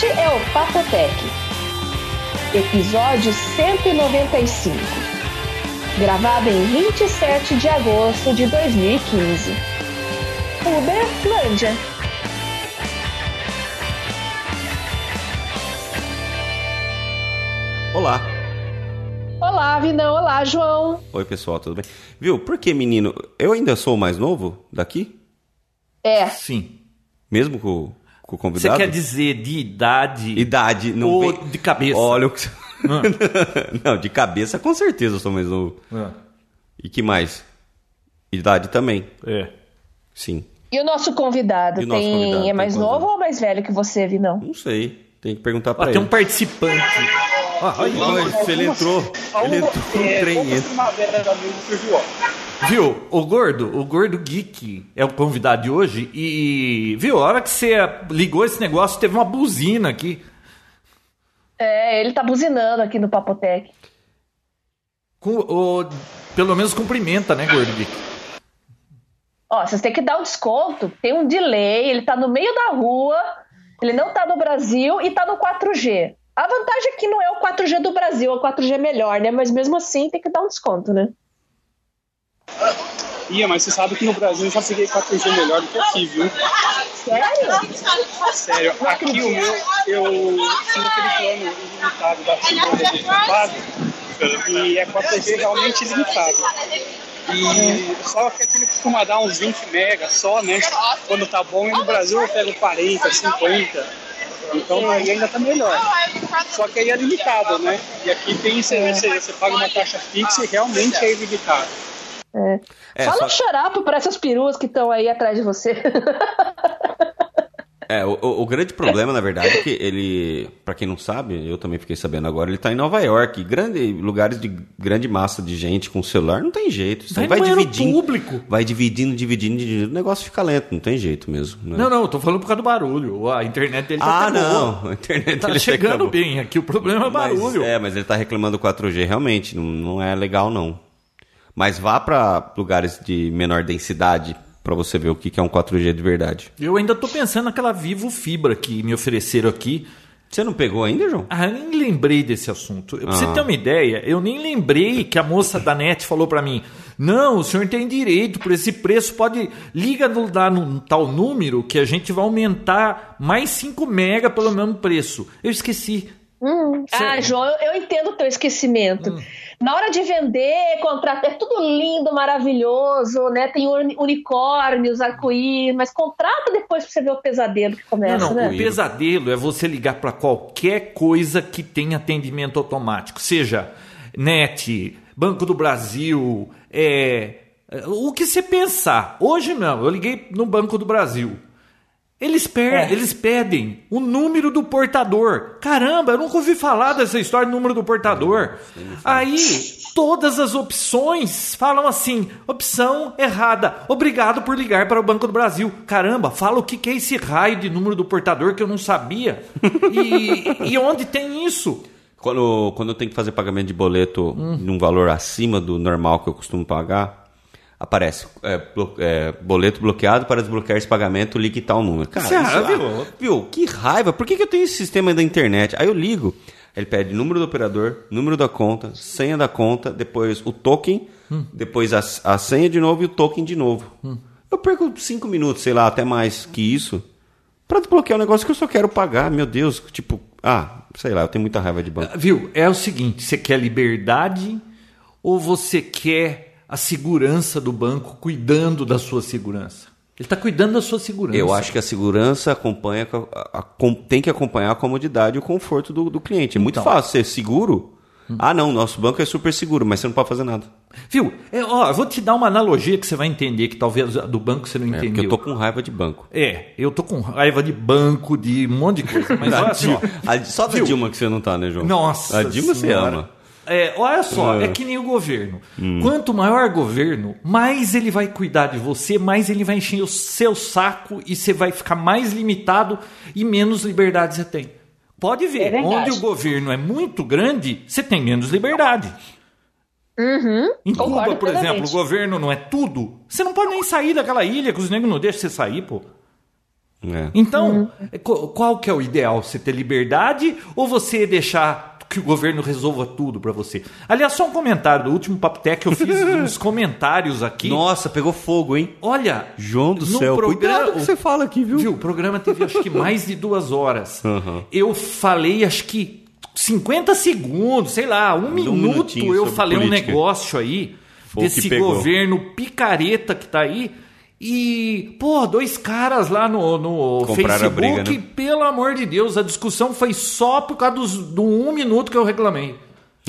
Este é o Papotec, episódio 195, gravado em 27 de agosto de 2015. Uberlândia. Olá. Olá, Vinão. Olá, João. Oi, pessoal, tudo bem? Viu, por que, menino? Eu ainda sou o mais novo daqui? É, Sim. Mesmo com, com o Você convidado? quer dizer de idade Idade, não ou vem- de cabeça? Olha o que... Ah. não, de cabeça com certeza eu sou mais novo. Ah, E que mais? Idade também, É. sim. e o nosso convidado, E o nosso tem... convidado, é tem mais novo ou mais velho que você, Vinão? Não sei, tem que perguntar pra tem ele. um participante. Ah, aí, Olha, ele entrou, ele entrou no trem. entra. Viu? O gordo, o gordo geek é o convidado de hoje e viu? A hora que você ligou esse negócio, teve uma buzina aqui. É, ele tá buzinando aqui no Papotec. Com, o, pelo menos cumprimenta, né, gordo geek? Ó, vocês têm que dar um desconto. Tem um delay, ele tá no meio da rua, ele não tá no Brasil e tá no 4G. A vantagem é que não é o 4G do Brasil, o 4G é melhor, né? Mas mesmo assim tem que dar um desconto, né? Ia, mas você sabe que no Brasil eu já peguei 4G melhor do que aqui, viu? Sério? Sério, aqui o meu, eu tinha aquele plano ilimitado da Segunda do pago e é 4G realmente ilimitado. E só que aquele costuma dar uns 20 mega só, né? Quando tá bom, e no Brasil eu pego 40, 50. Então aí ainda tá melhor. Só que aí é limitado, né? E aqui tem, você, você, você paga uma taxa fixa e realmente é ilimitado. É, Fala só- um xarapo pra essas peruas que estão aí atrás de você. É, o, o- grande problema, na verdade, é que ele, pra quem não sabe, eu também fiquei sabendo agora, ele tá em Nova York, grande, lugares de grande massa de gente com celular, não tem jeito. Isso Vai vai dividindo, público. vai dividindo, dividindo, dividindo, o negócio fica lento, não tem jeito mesmo. né? Não, não, eu tô falando por causa do barulho. A internet dele tá Ah, não, a internet Tá dele chegando acabou. bem. Aqui o problema é barulho. Mas, é, mas ele tá reclamando do 4G, realmente, não, não é legal não. Mas vá pra lugares de menor densidade pra você ver o que que é um 4G de verdade. Eu ainda tô pensando naquela Vivo Fibra que me ofereceram aqui. Você não pegou ainda, João? Ah, eu nem lembrei desse assunto. Pra você Ah. ter uma ideia, eu nem lembrei que a moça da NET falou pra mim: não, o senhor tem direito por esse preço, pode. Liga no, lá no tal número que a gente vai aumentar mais 5 mega pelo mesmo preço. Eu esqueci. ah, Sério? João, eu, eu entendo o teu esquecimento. Na hora de vender, contrato, é tudo lindo, maravilhoso, né? Tem uni- unicórnios, arco-íris, mas contrata depois pra você ver o pesadelo que começa, Não, não, né? o pesadelo é você ligar para qualquer coisa que tenha atendimento automático, seja NET, Banco do Brasil, é, é, o que você pensar. Hoje não, eu liguei no Banco do Brasil. Eles, per É. eles pedem o número do portador. Caramba, eu nunca ouvi falar dessa história do número do portador. Aí, todas as opções falam assim: opção errada. Obrigado por ligar para o Banco do Brasil. Caramba, fala o que que é esse raio de número do portador que eu não sabia. E, e onde tem isso? Quando, quando eu tenho que fazer pagamento de boleto Hum. num valor acima do normal que eu costumo pagar, aparece é, blo- é, boleto bloqueado para desbloquear esse pagamento, ligue tal número. Cara, Cara, isso- viu? ah, viu? Que raiva. Por que, que eu tenho esse sistema da internet? Aí eu ligo, ele pede número do operador, número da conta, senha da conta, depois o token, Hum. depois a, a senha de novo e o token de novo. Eu perco cinco minutos, sei lá, até mais que isso, para desbloquear um negócio que eu só quero pagar. Meu Deus, tipo, ah, sei lá, eu tenho muita raiva de banco. Viu? É o seguinte: você quer liberdade ou você quer a segurança do banco cuidando da sua segurança? Ele está cuidando da sua segurança. Eu acho que a segurança acompanha, com a- a- tem que acompanhar a comodidade e o conforto do, do cliente. É muito Então. fácil ser seguro. Ah, não, nosso banco é super seguro, mas você não pode fazer nada. Viu? É, ó, eu vou te dar uma analogia que você vai entender, que talvez a do banco você não É, porque entendeu. eu tô com raiva de banco. É, eu tô com raiva de banco, de um monte de coisa. Mas olha só. A- só da? Dilma que você não tá, né, João? Nossa A Dilma você Senhora. ama. É, olha só, Ah. é que nem o governo. Hum. Quanto maior governo, mais ele vai cuidar de você, mais ele vai encher o seu saco e você vai ficar mais limitado e menos liberdade você tem. Pode É ver, verdade. onde o governo é muito grande, você tem menos liberdade. Em Cuba, Concordo por exemplo, o governo não é tudo. Você não pode nem sair daquela ilha que os negros não deixam você sair, pô. É. Então, qu- qual que é o ideal? Você ter liberdade ou você deixar que o governo resolva tudo pra você? Aliás, só um comentário do último Papo Tech, eu fiz uns comentários aqui. Nossa, pegou fogo, hein? Olha, João do no céu, programa- cuidado que você fala aqui, viu? Viu? O programa teve acho que mais de duas horas. Uhum. Eu falei acho que 50 segundos, sei lá, um, minuto minutinho eu falei um política. negócio aí Foi desse que governo picareta que tá aí. E, pô, dois caras lá no, no Compraram Facebook, briga, né? pelo amor de Deus, a discussão foi só por causa dos, do um minuto que eu reclamei.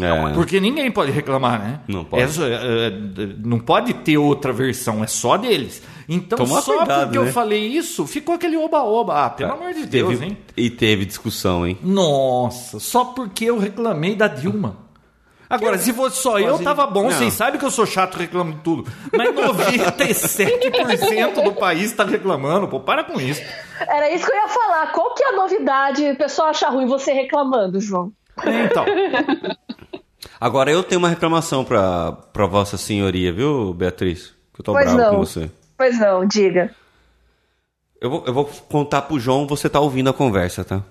É. Porque ninguém pode reclamar, né? Não pode. É é, é, não pode ter outra versão, é só deles. Então, Toma só cuidado, porque eu né? falei isso, ficou aquele oba-oba. Ah, pelo amor de Deus, teve, hein? E teve discussão, hein? Nossa, só porque eu reclamei da Dilma. Agora, se fosse só eu, tava bom. Não. Vocês sabem que eu sou chato reclamo de tudo. Mas 97% do país tá reclamando. Pô, para com isso. Era isso que eu ia falar. Qual que é a novidade? O pessoal acha ruim você reclamando, João. É, Então, Agora eu tenho uma reclamação pra, pra Vossa Senhoria, viu, Beatriz? Que eu tô Pois bravo não. com você. Pois não, diga. Eu vou, eu vou contar pro João, você tá ouvindo a conversa, tá?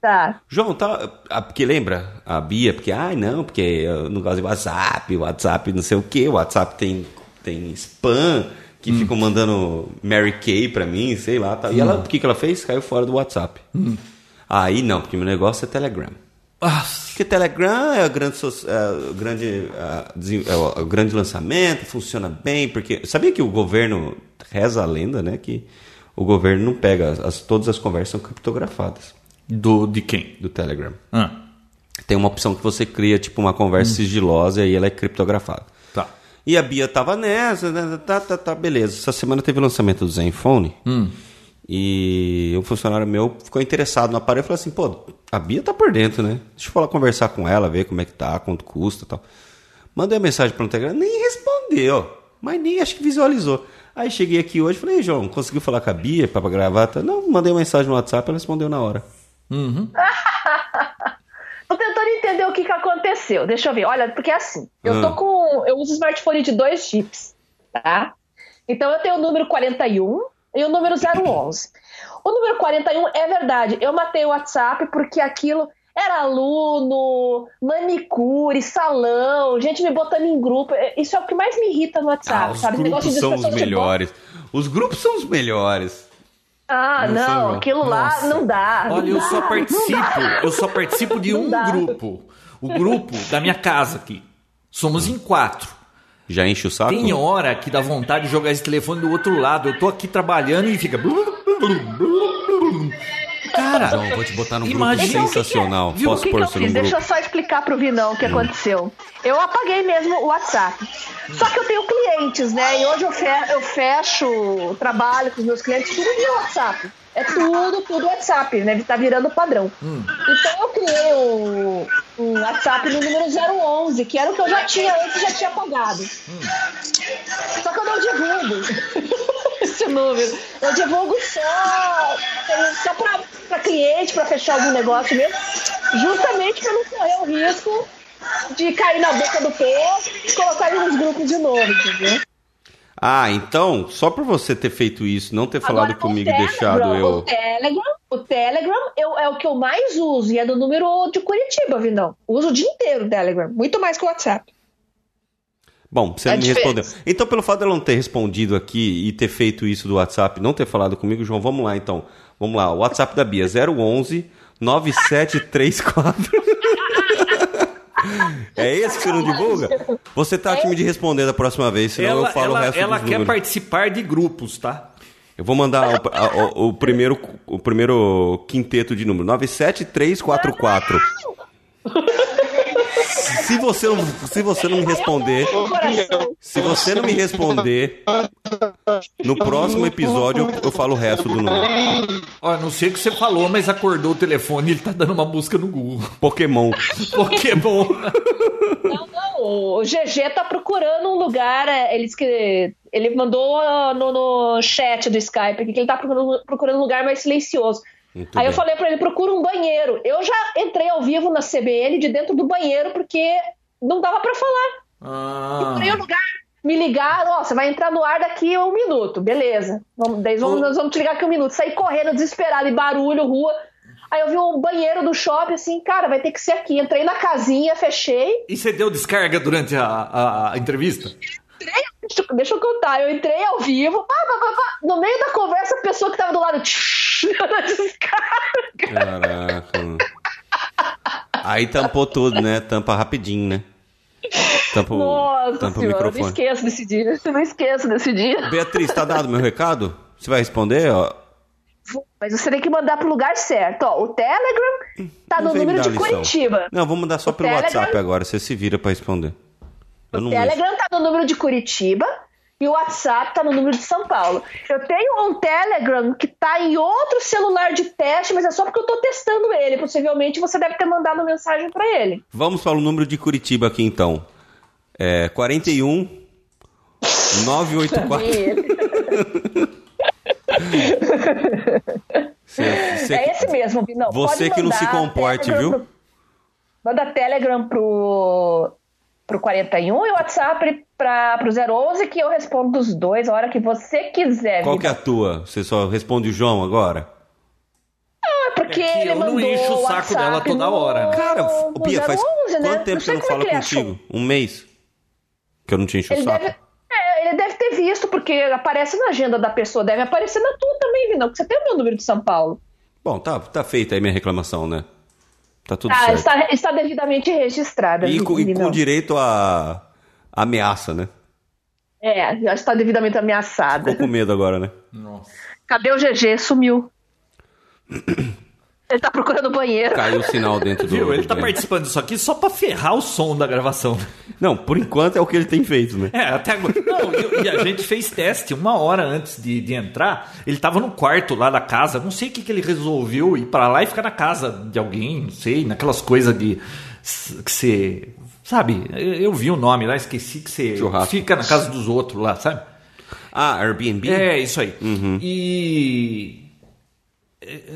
Tá. João, tá. ah, Porque lembra a Bia? Porque, ai, não, porque eu não gosto de WhatsApp, WhatsApp não sei o que, WhatsApp tem, tem spam, que ficam mandando Mary Kay pra mim, sei lá. Tá. E ela, o que, que ela fez? Caiu fora do WhatsApp. Aí não, porque meu negócio é Telegram. ah, Porque Telegram é o grande, é o grande, ah, é o- é o grande lançamento, funciona bem, porque. Sabia que o governo reza a lenda, né? Que o governo não pega, as, todas as conversas são criptografadas do, de quem? do Telegram. Ah, Tem uma opção que você cria, tipo, uma conversa sigilosa e ela é criptografada. tá. E a Bia tava nessa, né, tá, tá, tá, beleza. Essa semana teve o lançamento do Zenfone. E um funcionário meu ficou interessado no aparelho e falou assim: pô, a Bia tá por dentro, né? Deixa eu falar, conversar com ela, ver como é que tá, quanto custa e tal. Mandei a mensagem pro Telegram, nem respondeu, mas nem acho que visualizou. Aí cheguei aqui hoje e falei: João, conseguiu falar com a Bia pra gravar? Tá? Não, mandei uma mensagem no WhatsApp, ela respondeu na hora. Tô tentando entender o que, que aconteceu. Deixa eu ver. Olha, porque é assim, eu tô Hum. com. Eu uso smartphone de dois chips, tá? Então eu tenho o número 41 e o número 011. O número 41 é verdade. Eu matei o WhatsApp porque aquilo era aluno, manicure, salão, gente me botando em grupo. Isso é o que mais me irrita no WhatsApp, Ah, os sabe? grupos são os melhores. Os grupos são os melhores. Ah, Não não, não. aquilo lá Nossa. não dá. não Olha, eu dá, só não participo. Eu só participo de Não um dá. grupo. O grupo da minha casa aqui. Somos em quatro. Já enche o saco? Tem hora que dá vontade de jogar esse telefone do outro lado. Eu tô aqui trabalhando e fica. Cara, Não, eu vou te botar num Imagina- grupo sensacional. Viu, O Posso que, que pôr eu você num fiz? Deixa eu só explicar pro Vinão o que aconteceu. Eu apaguei mesmo o WhatsApp. Só que eu tenho clientes, né? E hoje eu, fe- eu fecho o trabalho com os meus clientes tudo via WhatsApp. É tudo, tudo WhatsApp, né? Tá virando padrão. Então eu criei o, o WhatsApp no número 011, que era o que eu já tinha antes e já tinha apagado. Só que eu não divulgo esse número. Eu divulgo só, só pra, pra cliente, pra fechar algum negócio mesmo, justamente pra não correr o risco de cair na boca do povo e colocar ele nos grupos de novo, entendeu? Ah, então, só por você ter feito isso, não ter falado Agora, comigo o e deixado eu. O Telegram, o Telegram eu- é o que eu mais uso e é do número de Curitiba, Vinão. Uso o dia inteiro o Telegram, muito mais que o WhatsApp. Bom, você É não me diferente. respondeu. Então, pelo fato de eu não ter respondido aqui e ter feito isso do WhatsApp, não ter falado comigo, João, vamos lá então. Vamos lá, o WhatsApp da Bia, 011 9734. É esse que você não divulga? Você tá time de responder da próxima vez, senão ela, eu falo ela, o resto ela quer números. participar de grupos, tá? Eu vou mandar o, a- o- o primeiro, o primeiro quinteto de número. 97344. Se você, não, se você não me responder, se você não me responder, no próximo episódio eu, eu falo o resto do número. Ó, não sei o que você falou, mas acordou o telefone e ele tá dando uma busca no Google. Pokémon. Pokémon. Não, não, o GG tá procurando um lugar, é, ele, disse que- ele mandou ah, no, no chat do Skype aqui que ele tá procurando, procurando um lugar mais silencioso. Muito Aí eu bem. falei pra ele, procura um banheiro. Eu já entrei ao vivo na CBN de dentro do banheiro porque não dava pra falar. Ah, Procurei um lugar me ligaram, ó, você vai entrar no ar daqui a um minuto, beleza. Vamos, daí vamos, nós vamos te ligar aqui um minuto. Saí correndo, desesperado, e barulho, rua. Aí eu vi um banheiro do shopping, assim, cara, vai ter que ser aqui. Entrei na casinha, fechei. E você deu descarga durante a, a, a entrevista? Entrei, deixa, deixa, eu contar, eu entrei ao vivo, pá, pá, pá, no meio da conversa, a pessoa que tava do lado, descarga. Caraca. Aí tampou tudo, né? Tampa rapidinho, né? Tampa, Nossa tampa senhora, o microfone. não esqueço desse dia. Eu não esqueço desse dia. Beatriz, tá dado meu recado? Você vai responder, ó? Mas você tem que mandar pro lugar certo. Ó, o Telegram tá no número de Curitiba. Não, vou mandar só o pelo Telegram... WhatsApp agora. Você se vira para responder. Eu o Telegram tá no número de Curitiba e o WhatsApp tá no número de São Paulo. Eu tenho um Telegram que tá em outro celular de teste, mas é só porque eu tô testando ele. Possivelmente você deve ter mandado mensagem para ele. Vamos para o número de Curitiba aqui então. É 41 984. cê, cê, é esse mesmo, Não, Você que não se comporte, viu? Pro, manda Telegram pro, pro 41 e o WhatsApp para pro 011 que eu respondo dos dois a hora que você quiser. Qual que é a tua? Você só responde o João agora? Ah, porque é ele eu não encho o saco dela toda hora. Né? Cara, o Bia, faz 11, né? quanto tempo que eu não falo é contigo? Um mês? Que eu não te encho ele o saco? Deve... É, ele deve ter visto, porque aparece na agenda da pessoa, deve aparecer na tua também, Vinão, porque você tem o meu número de São Paulo. Bom, tá, tá feita aí minha reclamação, né? Tá tudo ah, certo. Está, está devidamente registrada. E, com, e com direito a ameaça, né? É, já está devidamente ameaçada. Ficou com medo agora, né? Nossa. Cadê o GG? Sumiu. Ele tá procurando o banheiro. Caiu o sinal dentro do. Viu? Ele tá participando disso aqui só pra ferrar o som da gravação. Não, por enquanto é o que ele tem feito, né? É, até agora. Não, e, e a gente fez teste uma hora antes de, de entrar. Ele tava no quarto lá da casa. Não sei o que, que ele resolveu ir para lá e ficar na casa de alguém, não sei, naquelas coisas de. que você. Sabe, eu vi o nome lá, esqueci que você Churrasco. fica na casa dos outros lá, sabe? Ah, Airbnb? É, isso aí. Uhum. E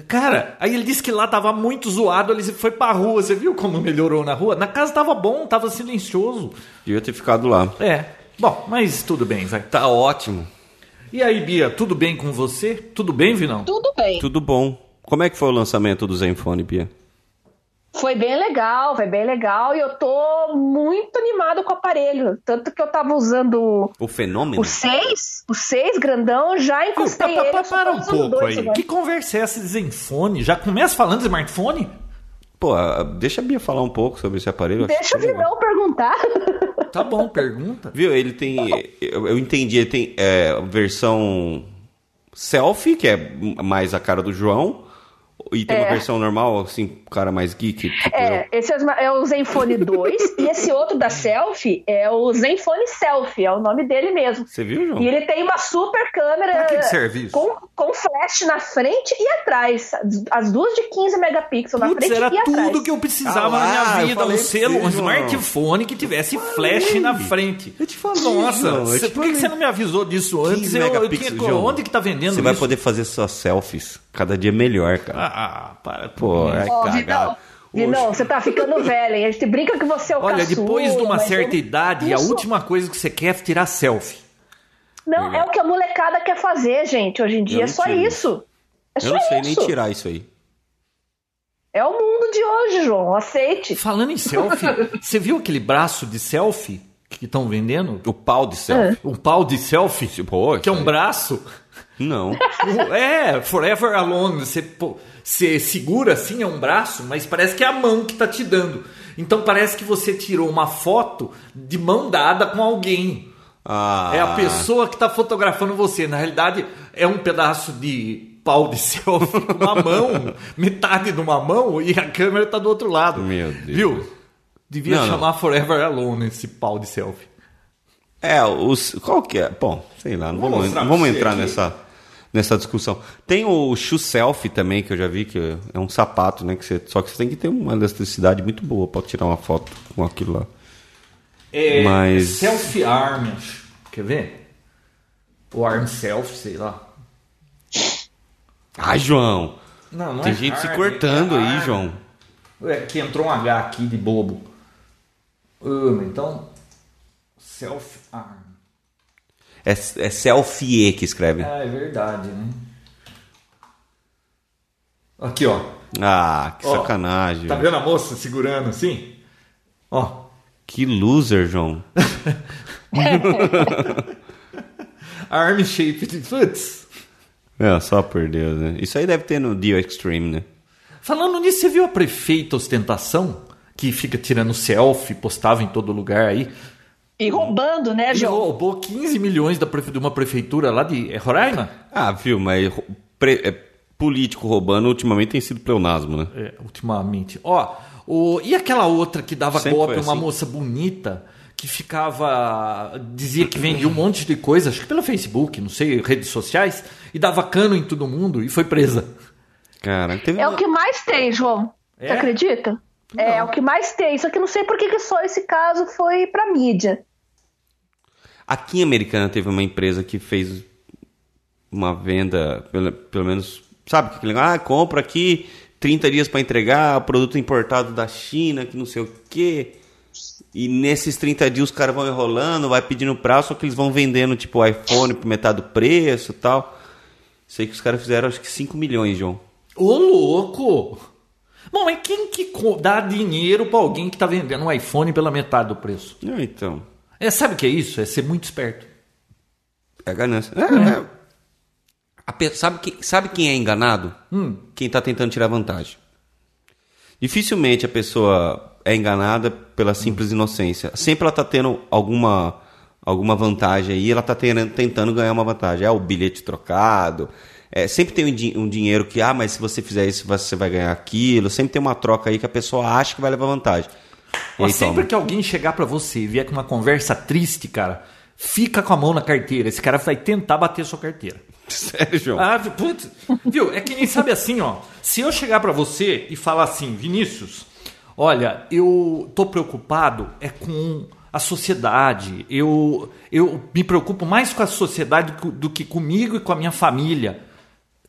Cara, aí ele disse que lá tava muito zoado, ele foi pra rua. Você viu como melhorou na rua? Na casa tava bom, tava silencioso. Devia ter ficado lá. É. Bom, mas tudo bem, Zé. Tá ótimo. E aí, Bia, tudo bem com você? Tudo bem, Vinão? Tudo bem. Tudo bom. Como é que foi o lançamento do Zenfone, Bia? Foi bem legal, foi bem legal. E eu tô muito animado com o aparelho. Tanto que eu tava usando. O fenômeno? O 6, o 6 grandão, já encostei ele. Para, para um pouco aí. Agora. Que conversa é essa de Zenfone? Já começa falando de smartphone? Pô, deixa a Bia falar um pouco sobre esse aparelho. Deixa o Vinão perguntar. Tá bom, pergunta. Viu, ele tem. Eu, eu entendi, ele tem é, versão selfie, que é mais a cara do João. E tem é. uma versão normal, assim, cara mais geek? Tipo é, eu. esse é, o Zenfone 2 e esse outro da Selfie é o Zenfone Selfie, é o nome dele mesmo. Você viu, João? E ele tem uma super câmera com, com flash na frente e atrás. As duas de 15 megapixels na frente era e atrás. tudo que eu precisava ah, na minha vida, um selo, um smartphone que tivesse flash na frente. Eu te falei, Nossa, cê, por que você não me avisou disso antes? Eu, eu tinha, onde que tá vendendo Você isso? vai poder fazer suas selfies cada dia melhor, cara. Ah, para. Pô, é oh, cagado. Vinão, você tá ficando velho, hein? A gente brinca que você é o Olha, caçula, depois de uma certa eu... idade, Isso. a última coisa que você quer é tirar selfie. Não, Legal. é o que a molecada quer fazer, gente. Hoje em dia é só isso. É eu não sei isso. nem tirar isso aí. É o mundo de hoje, João. Aceite. Falando em selfie, você viu aquele braço de selfie que estão vendendo? O pau de selfie. É. Um pau de selfie? Pô, que é um braço. Não. É, Forever Alone. Você, você segura assim, é um braço, mas parece que é a mão que tá te dando. Então parece que você tirou uma foto de mão dada com alguém. Ah. É a pessoa que tá fotografando você. Na realidade, é um pedaço de pau de selfie com uma mão, metade de uma mão, e a câmera tá do outro lado. Meu Deus. Viu? Devia não, chamar não. Forever Alone esse pau de selfie. É, os. Qual que é? Bom, sei lá, não vamos, vamos entrar nessa, nessa discussão. Tem o shoe selfie também, que eu já vi, que é um sapato, né? Que você, só que você tem que ter uma eletricidade muito boa para tirar uma foto com aquilo lá. É, Mas... Selfie arm, quer ver? O arm selfie, sei lá. Ai, João! Não, não Tem é gente arm, se cortando é aí, João. É que entrou um H aqui de bobo. Uh, então, self arm. É, é selfie que escreve. Ah, é verdade, né? Aqui, ó. Ah, que Ó, sacanagem. Tá vendo a moça segurando assim? Ó. Que loser, João. Arm shaped foots. É, só por Deus, né? Isso aí deve ter no Dio Extreme, né? Falando nisso, você viu a prefeita ostentação? Que fica tirando selfie, postava em todo lugar aí. E roubando, né, Ele João? roubou 15 milhões da prefe- de uma prefeitura lá de é Roraima? Ah, viu, mas pre- é, político roubando ultimamente tem sido pleonasmo, né? É, ultimamente. Ó, o, e aquela outra que dava Sempre golpe, foi uma assim. moça bonita, que ficava. dizia que vendia um monte de coisa, acho que pelo Facebook, não sei, redes sociais, e dava cano em todo mundo e foi presa. Cara, teve É uma- o que mais tem, João. É? Você acredita? É, é o que mais tem. Só que não sei por que que só esse caso foi pra mídia. Aqui em Americana teve uma empresa que fez uma venda, pelo, pelo menos, sabe que legal? Ah, compra aqui 30 dias para entregar, produto importado da China, que não sei o quê. E nesses 30 dias os caras vão enrolando, vai pedindo prazo, só que eles vão vendendo tipo o iPhone por metade do preço e tal. Sei que os caras fizeram acho que 5 milhões, João. Ô, louco! Bom, mas quem que dá dinheiro pra alguém que tá vendendo um iPhone pela metade do preço? Então, É, sabe o que é isso? É ser muito esperto. é ganância. É, é. A pe- sabe, quem, sabe quem é enganado? Quem tá tentando tirar vantagem. Dificilmente a pessoa é enganada pela simples inocência. Sempre ela tá tendo alguma, alguma vantagem aí, ela tá tendo- tentando ganhar uma vantagem. É o bilhete trocado. É, sempre tem um, di- um dinheiro que, ah, mas se você fizer isso, você vai ganhar aquilo. Sempre tem uma troca aí que a pessoa acha que vai levar vantagem. Aí sempre toma. que alguém chegar pra você e vier com uma conversa triste, cara, fica com a mão na carteira. Esse cara vai tentar bater sua carteira. Sério, João? Ah, putz. Viu? É que nem sabe assim, ó. Se eu chegar pra você e falar assim, Vinícius, olha, eu tô preocupado é com a sociedade. Eu, eu me preocupo mais com a sociedade do que comigo e com a minha família.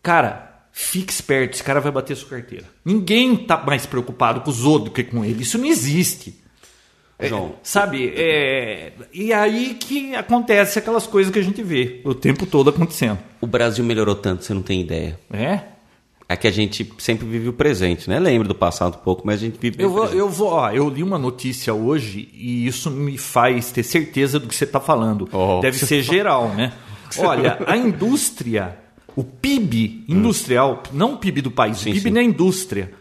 Cara, fique esperto, esse cara vai bater sua carteira. Ninguém tá mais preocupado com os outros do que com ele. Isso não existe. João, Sabe? É... E aí que acontece aquelas coisas que a gente vê o tempo todo acontecendo. o Brasil melhorou tanto, você não tem ideia. É? É que a gente sempre vive o presente, né? Lembra do passado um pouco, mas a gente vive Eu o vou, presente. eu vou, ó, eu li uma notícia hoje e isso me faz ter certeza do que você está falando. Oh. Deve ser geral, né? Olha, a indústria, o PIB industrial, não o PIB do país, Sim, o PIB sim. na indústria,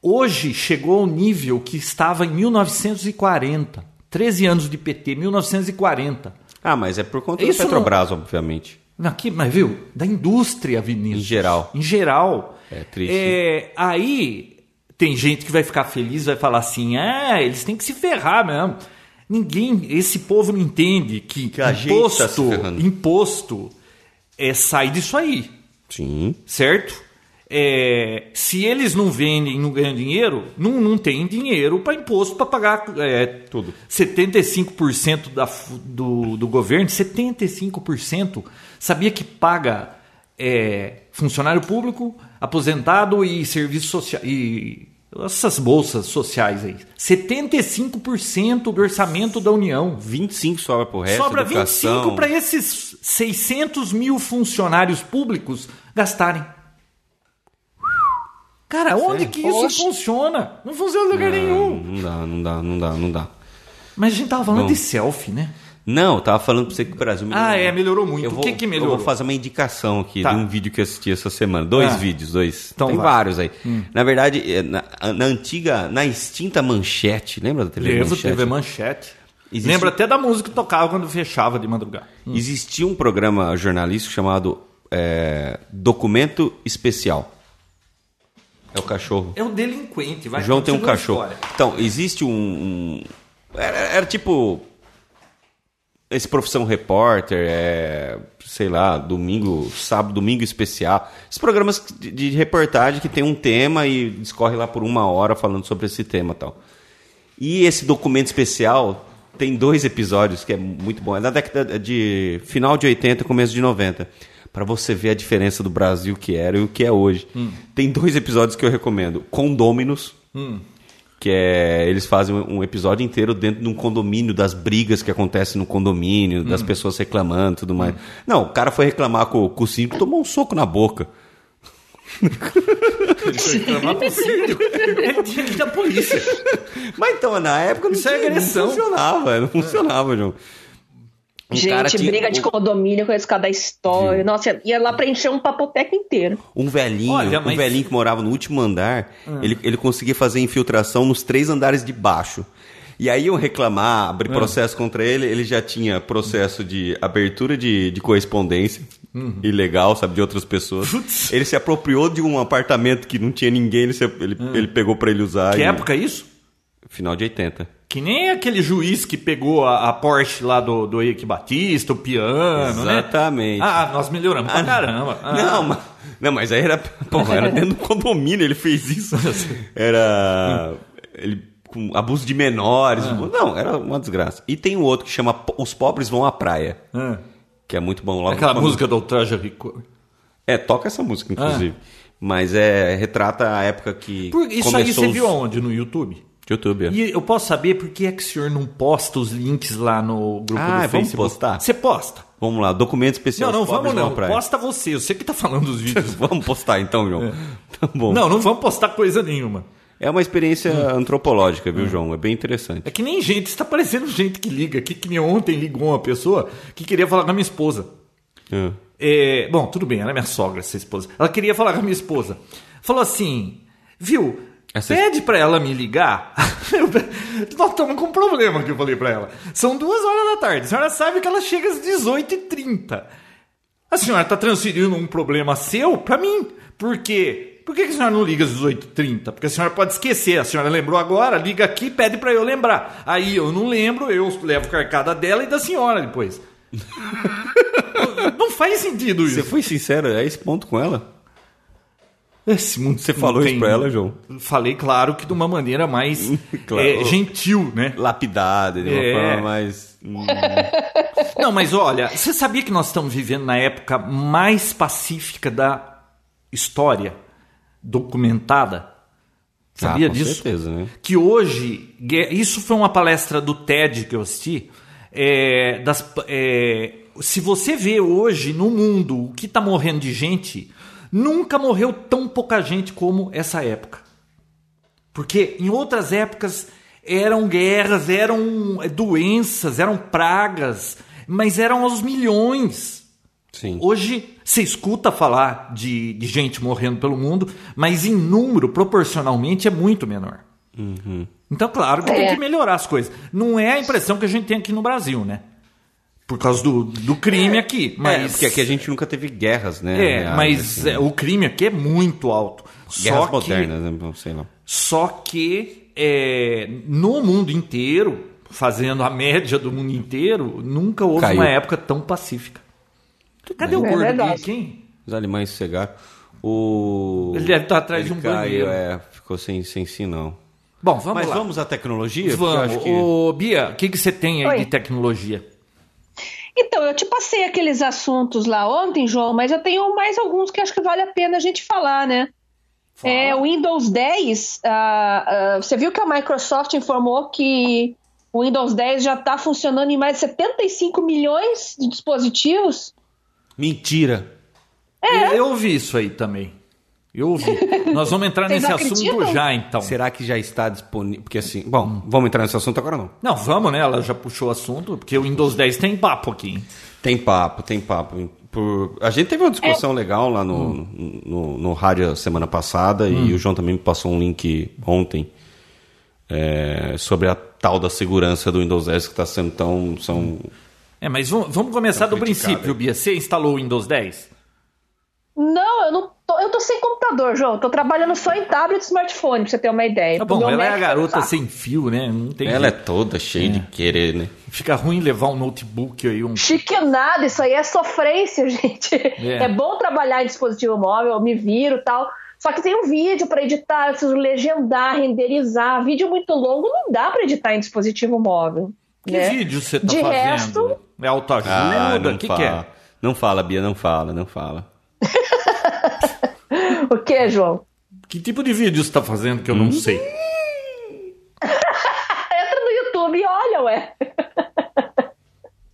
hoje chegou ao nível que estava em 1940. 13 anos de PT, 1940. Ah, mas é por conta Isso da Petrobras, obviamente. Aqui, mas viu? Da indústria, Vinícius. Em geral. Em geral. É triste. É, aí tem gente que vai ficar feliz, vai falar assim: ah, eles têm que se ferrar mesmo. Ninguém, esse povo não entende que, Que tá imposto, ferrando. imposto é, sai disso aí, Sim. certo? É, se eles não vendem, não ganham dinheiro, não, não tem dinheiro para imposto para pagar é, Tudo. 75% da, do, do governo, 75%, sabia que paga é, funcionário público, aposentado e serviço social. E essas bolsas sociais aí. 75% do orçamento da União. 25 sobra pro resto. Sobra educação. 25 para esses 600 mil funcionários públicos gastarem. Cara, onde que isso Oxe. funciona? Não funciona em lugar nenhum. Não dá, não dá, não dá, não dá. Mas a gente tava falando Bom. de selfie, né? Não, eu tava falando pra você que o Brasil melhorou. Ah, é, melhorou muito. Eu O vou, que que melhorou? Eu vou fazer uma indicação aqui Tá. de um vídeo que eu assisti essa semana. Dois Ah. vídeos, dois. Então Tem vai. Hum. vários aí. Na verdade, é, na, na antiga, na extinta Manchete, lembra da TV Levo, Manchete? TV Manchete. Existe- Lembra até da música que tocava quando fechava de madrugada. Existia um programa jornalístico chamado é, Documento Especial. É o cachorro. É o delinquente, vai. O João tem um cachorro. história. Então, existe um. um- era, era tipo. Esse Profissão Repórter, é, sei lá, domingo, sábado, domingo especial. Esses programas de, de reportagem que tem um tema e discorre lá por uma hora falando sobre esse tema e tal. E esse documento especial tem dois episódios que é muito bom. É da década de final de 80, começo de 90. Pra você ver a diferença do Brasil que era e o que é hoje. Tem dois episódios que eu recomendo. Condôminos Que é. Eles fazem um episódio inteiro dentro de um condomínio, das brigas que acontecem no condomínio, das pessoas reclamando e tudo mais. Não, o cara foi reclamar com, com o síndico tomou um soco na boca. Ele foi reclamar pro filho. Ele tinha que ir da polícia. Mas então, na época não, Isso é tinha- agressão. não funcionava, não funcionava, João. Um cara Gente, tinha- briga de condomínio com esse cara da história. Nossa, ia lá preencher um papoteca inteiro. Um velhinho, Olha, mas- um velhinho que morava no último andar, ele, ele conseguia fazer infiltração nos três andares de baixo. E aí iam reclamar, abrir processo contra ele, ele já tinha processo de abertura de, de correspondência ilegal, sabe, de outras pessoas. Putz. Ele se apropriou de um apartamento que não tinha ninguém, ele, se- ele, ele pegou pra ele usar. Que e- época é isso? Final de 80. Que nem aquele juiz que pegou a, a Porsche lá do, do Eike Batista, o piano, né? Exatamente. Ah, nós melhoramos pra caramba. Ah. Não, mas, não, mas aí era, pô, era dentro do condomínio, ele fez isso. Era ele com abuso de menores. Ah. Não, era uma desgraça. E tem um outro que chama Os Pobres Vão à Praia, Ah. que é muito bom. Logo Aquela música do Traja Rico. É, toca essa música, inclusive. Mas é, retrata a época que Por- Isso aí você os- viu aonde? No YouTube? YouTube. é. E eu posso saber por que é que o senhor não posta os links lá no grupo Ah, do vamos Facebook? postar? Você posta. Vamos lá, documento especial. Não, não vamos não. Posta você. Sei que tá falando dos vídeos. Vamos postar então, João. Tá bom. não, não vamos postar coisa nenhuma. É uma experiência antropológica, viu, João? É bem interessante. É que nem gente, está parecendo gente que liga aqui, que nem ontem ligou uma pessoa que queria falar com a minha esposa. É. É, bom, tudo bem, ela é minha sogra, essa esposa. Ela queria falar com a minha esposa. Falou assim, viu, Essa- pede pra ela me ligar. Nós estamos com um problema que eu falei pra ela. São duas horas da tarde. A senhora sabe que ela chega às 18h30. A senhora está transferindo um problema seu pra mim. Por quê? Por que a senhora não liga às 18h30? Porque a senhora pode esquecer. A senhora lembrou agora, liga aqui e pede pra eu lembrar. Aí eu não lembro, eu levo carcada dela e da senhora depois. não faz sentido isso. Você foi sincero a esse ponto com ela? Esse mundo Você falou isso tem- pra ela, João? Falei, claro, que de uma maneira mais Claro. é, gentil, né? Lapidada, de uma É. forma mais. hum, Não, mas olha, você sabia que nós estamos vivendo na época mais pacífica da história documentada? Sabia ah, com disso? certeza, né? Que hoje, isso foi uma palestra do TED que eu assisti. é, das, é, se você vê hoje no mundo o que está morrendo de gente, nunca morreu tão pouca gente como essa época. Porque em outras épocas eram guerras, eram doenças, eram pragas, mas eram aos milhões. Sim. Hoje você escuta falar de, de gente morrendo pelo mundo, mas em número, proporcionalmente, é muito menor. Então, claro que tem É. que melhorar as coisas. Não é a impressão que a gente tem aqui no Brasil, né? Por causa do, do crime aqui. Mas Mas, porque aqui a gente nunca teve guerras, né? é, mas assim. é, o crime aqui é muito alto. guerras Só que, modernas, né? Não sei lá. só que é, no mundo inteiro, fazendo a média do mundo inteiro, nunca houve Caiu. uma época tão pacífica. Cadê o É gordo verdade. aqui? Os alemães sossegaram. O... Ele deve estar atrás Ele de um caiu, banheiro. É, ficou sem, sem sinal. Bom, vamos Mas lá. vamos à tecnologia? Vamos. acho que- Ô, Bia, o que, que você tem aí Oi. de tecnologia? Então, eu te passei aqueles assuntos lá ontem, João, mas eu tenho mais alguns que acho que vale a pena a gente falar, né? É, o Windows 10, ah, ah, você viu que a Microsoft informou que o Windows 10 já está funcionando em mais de 75 milhões de dispositivos? Mentira. Eu, eu ouvi isso aí também. Eu ouvi. Nós vamos entrar Vocês nesse assunto acreditam? já, então. Será que já está disponível? Porque assim, bom, vamos entrar nesse assunto agora não. Não, vamos, né? Ela já puxou o assunto, porque o Windows 10 tem papo aqui. hein? Tem papo, tem papo. Por... A gente teve uma discussão É. legal lá no, no, no rádio semana passada e o João também me passou um link ontem é, sobre a tal da segurança do Windows 10 que está sendo tão. São... É, mas vamos, vamos começar do criticado, princípio? Bia. Você instalou o Windows 10? Não, eu não tô, eu tô sem computador, João. Tô trabalhando só em tablet e smartphone, pra você ter uma ideia. Tá bom, ela é a garota sem fio, né? Não tem Ela é jeito. toda cheia de querer, né? Fica ruim levar um notebook aí, um Chique nada, isso aí é sofrência, gente. É, bom trabalhar em dispositivo móvel, eu me viro e tal. Só que tem um vídeo para editar, eu preciso legendar, renderizar. Vídeo muito longo não dá para editar em dispositivo móvel. Que né? vídeo você tá De fazendo? resto- É autoajuda? Ah, O não que, fala. que é? Não fala, Bia, não fala, não fala. o que, João? Que tipo de vídeo você está fazendo que eu não hum? sei? Entra no YouTube e olha, ué.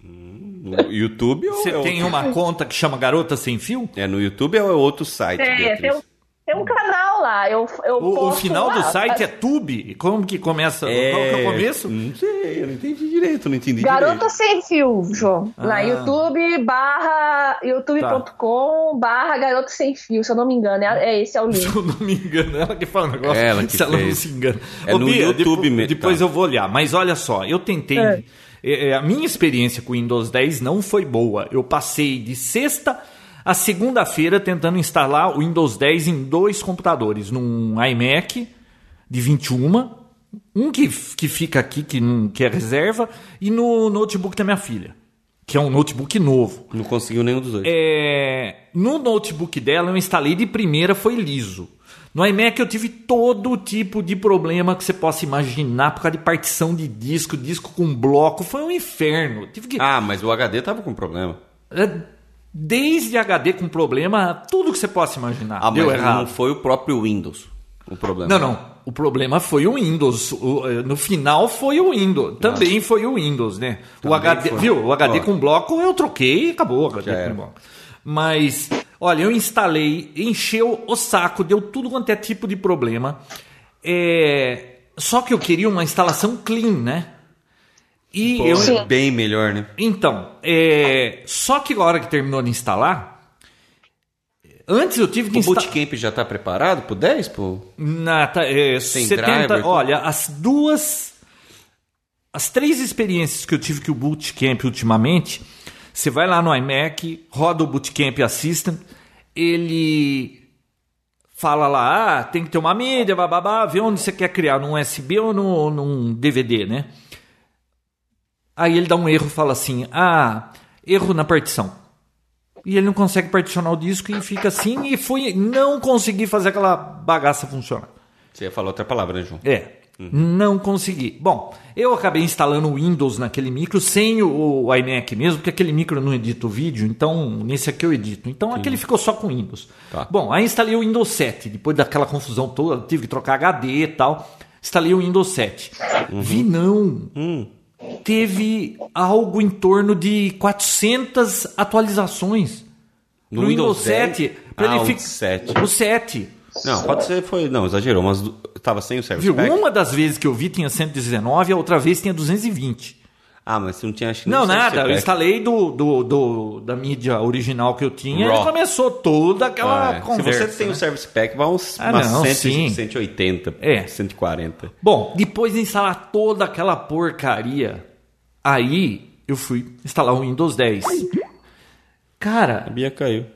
Hum, no YouTube ou Você é tem outro... uma conta que chama Garota Sem Fio? É, no YouTube ou é outro site? É, tem um tem um canal lá. Eu, eu O, o final lá. do site é Tube. Como que começa? Qual que é o começo? Não sei, eu não entendi direito, não entendi Garota direito. Sem Fio, João. Ah. Lá YouTube barra youtube.com barra Garota Sem Fio, se eu não me engano. É, é esse é o link. Se eu não me engano, ela que fala o negócio. Ela que se ela não fez. se engana. É no YouTube depois, mesmo, Depois tá. eu vou olhar. Mas olha só, eu tentei. É. é, é, A minha experiência com o Windows 10 não foi boa. Eu passei de sexta a segunda-feira tentando instalar o Windows 10 em dois computadores. Num iMac de 21, um que, que fica aqui, que, que é reserva, e no notebook da minha filha, que é um notebook novo. Não conseguiu nenhum dos dois. É, no notebook dela eu instalei de primeira, foi liso. No iMac eu tive todo tipo de problema que você possa imaginar por causa de partição de disco, disco com bloco, foi um inferno. Tive que Ah, mas o HD tava com problema. é, desde HD com problema, tudo que você possa imaginar. Ah, deu mas errado. não foi o próprio Windows o problema. Não, não. O problema foi o Windows. O, eh, no final foi o Windows. Também foi o Windows, né? o HD, foi. viu? O HD Ó. com bloco eu troquei e acabou o HD Já era. com bloco. Mas, olha, eu instalei, encheu o saco, deu tudo quanto é tipo de problema. É, Só que eu queria uma instalação clean, né? E Pô, eu, é bem melhor, né? então, é, só que na hora que terminou de instalar, antes eu tive que O instalar. Bootcamp já tá preparado pro 10, pô? Na, tá, é, Sem 70, driver, olha, as duas. As três experiências que eu tive com o Bootcamp ultimamente, você vai lá no iMac, roda o Bootcamp Assistant, ele fala lá, ah, tem que ter uma mídia, bababá, vê onde você quer criar, num USB ou no, num DVD, né? Aí ele dá um erro e fala assim, ah, erro na partição. E ele não consegue particionar o disco e fica assim e foi não consegui fazer aquela bagaça funcionar. Você ia falar outra palavra, né, João? É, não consegui. Bom, eu acabei instalando o Windows naquele micro sem o, o iMac mesmo, porque aquele micro eu não edito vídeo, então nesse aqui eu edito. Então aquele ficou só com Windows. Tá. Bom, aí instalei o Windows 7, depois daquela confusão toda, tive que trocar HD e tal. Instalei o Windows 7. Vi não. Teve algo em torno de 400 atualizações. No No Windows, Windows 7, 10? pra Ah, ele o ficar. 7. O 7. Não, pode ser, foi. Não, exagerou, mas du- tava sem o Service Viu? Pack. Uma das vezes que eu vi tinha 119, a outra vez tinha 220. Ah, mas você não tinha acho que Não, nada. Eu instalei do, do, do- da mídia original que eu tinha Raw. e começou toda aquela Ah, é. Se conversa. você tem o né? Service Pack, vai uns Ah, umas não, 100, sim. 180, É. 140. Bom, depois de instalar toda aquela porcaria, aí eu fui instalar o Windows 10. A Cara, Bia caiu.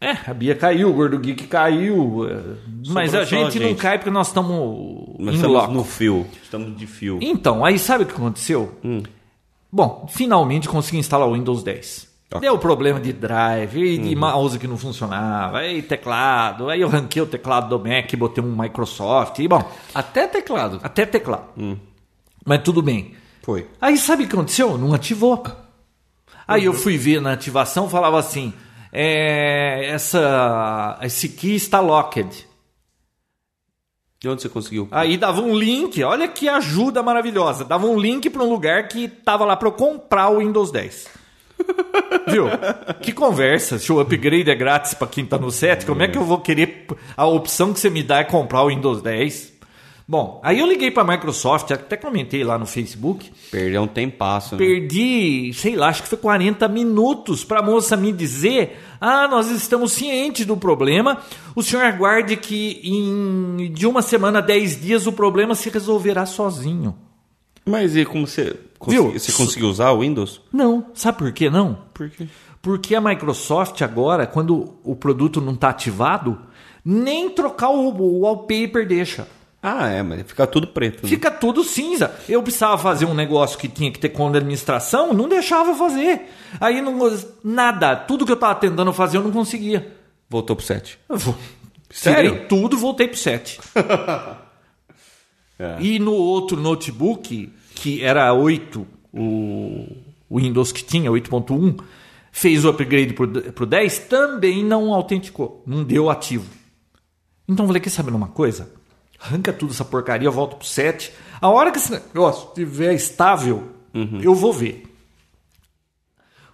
é, a Bia caiu, o Gordo Geek caiu, é, mas a só a gente não gente. cai porque nós estamos estamos loco. no fio. Estamos de fio. Então, aí sabe o que aconteceu? Hum. Bom, finalmente consegui instalar o Windows 10. Ok. Deu problema de drive, e Uhum. de mouse que não funcionava, aí teclado, aí eu ranquei o teclado do Mac, botei um Microsoft, e bom, Até teclado. até teclado. Hum. Mas tudo bem. Foi. Aí sabe o que aconteceu? Não ativou. Aí Uhum. eu fui ver na ativação, falava assim, é, essa, esse key está locked. De onde você conseguiu? Aí dava um link, olha que ajuda maravilhosa. Dava um link para um lugar que tava lá para eu comprar o Windows 10. Viu? Que conversa. Se o upgrade é grátis para quem tá no 7, como é que eu vou querer. A opção que você me dá é comprar o Windows 10? Bom, aí eu liguei para a Microsoft, até comentei lá no Facebook. Perdeu um tempasso, né? Perdi, sei lá, acho que foi 40 minutos para a moça me dizer: ah, nós estamos cientes do problema. O senhor aguarde que em de uma semana a 10 dias o problema se resolverá sozinho. Mas e como você... Viu? Você conseguiu usar o Windows? Não, sabe por que não? Por quê? Porque a Microsoft agora, quando o produto não está ativado, nem trocar o, o wallpaper deixa. Ah, é, mas fica tudo preto. né? Fica tudo cinza. Eu precisava fazer um negócio que tinha que ter conta de administração, não deixava fazer. Aí não nada, tudo que eu estava tentando fazer eu não conseguia. Voltou pro 7. Eu vou- Sério? Tirei tudo, voltei pro 7. É. E no outro notebook, que era 8, o o Windows que tinha, 8.1, fez o upgrade pro, pro 10, também não autenticou, não deu ativo. Então eu falei, quer saber uma coisa? Arranca tudo essa porcaria, eu volto pro 7. A hora que esse negócio estiver estável, eu vou ver.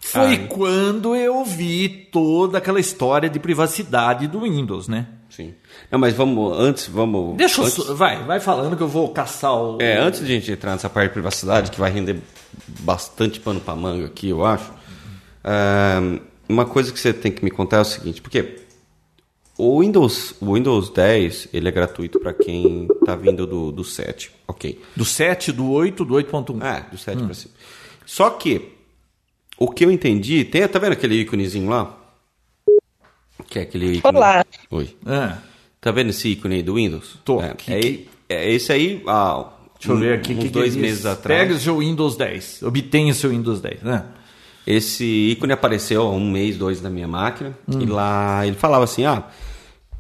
Foi quando eu vi toda aquela história de privacidade do Windows, né? Sim. Não, mas vamos, antes, vamos... Deixa eu. antes, só- Vai, vai falando que eu vou caçar o. É, antes de a gente entrar nessa parte de privacidade, que vai render bastante pano pra manga aqui, eu acho. ah, uma coisa que você tem que me contar é o seguinte, porque o Windows, o Windows 10, ele é gratuito para quem tá vindo do, do 7, ok. Do 7, do 8, do 8.1. É, do 7 pra cima. Só que, o que eu entendi, tem, tá vendo aquele íconezinho lá? Que é aquele ícone... Olá. Oi. Ah, Tá vendo esse ícone aí do Windows? Tô. É, Que- é, é esse aí, ah, deixa eu ver aqui. uns que que dois ele meses diz. atrás. Pega o seu Windows 10. Obtenha o seu Windows 10. Né? Esse ícone apareceu há um mês, dois na minha máquina. Hum. E lá ele falava assim: ah,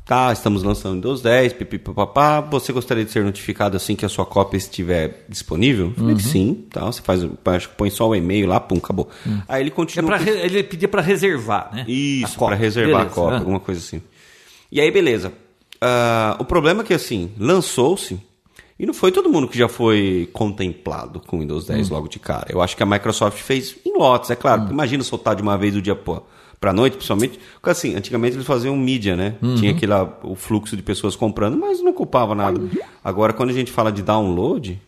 tá, estamos lançando o Windows 10, pipipipapá. Você gostaria de ser notificado assim que a sua cópia estiver disponível? Eu Uhum. Falei, sim, tá. Você faz, acho que põe só o e-mail lá, pum, acabou. Aí ele É continua. re- Ele pedia pra reservar, né? Isso, para reservar Beleza, a cópia, ah. alguma coisa assim. E aí, beleza. Ah, o problema é que, assim, lançou-se e não foi todo mundo que já foi contemplado com o Windows 10 Hum. logo de cara. Eu acho que a Microsoft fez em lotes, é claro. Imagina soltar de uma vez do dia pô, pra noite, principalmente. Porque, assim, antigamente eles faziam mídia, né? Uhum. Tinha aquele, lá, o fluxo de pessoas comprando, mas não ocupava nada. Agora, quando a gente fala de download,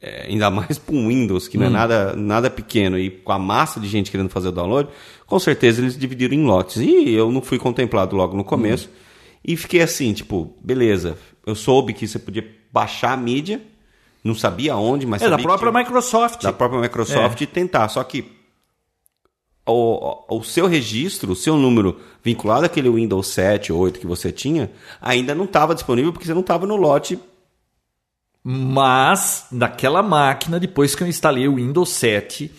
é, ainda mais para um Windows, que não é nada, nada pequeno, e com a massa de gente querendo fazer o download, com certeza eles dividiram em lotes. E eu não fui contemplado logo no começo. E fiquei assim, tipo, beleza. Eu soube que você podia baixar a mídia, não sabia onde, mas É da própria tinha- Microsoft. da própria Microsoft e tentar. Só que o, o seu registro, o seu número vinculado àquele Windows 7, 8 que você tinha, ainda não estava disponível porque você não estava no lote. Mas, naquela máquina, depois que eu instalei o Windows 7,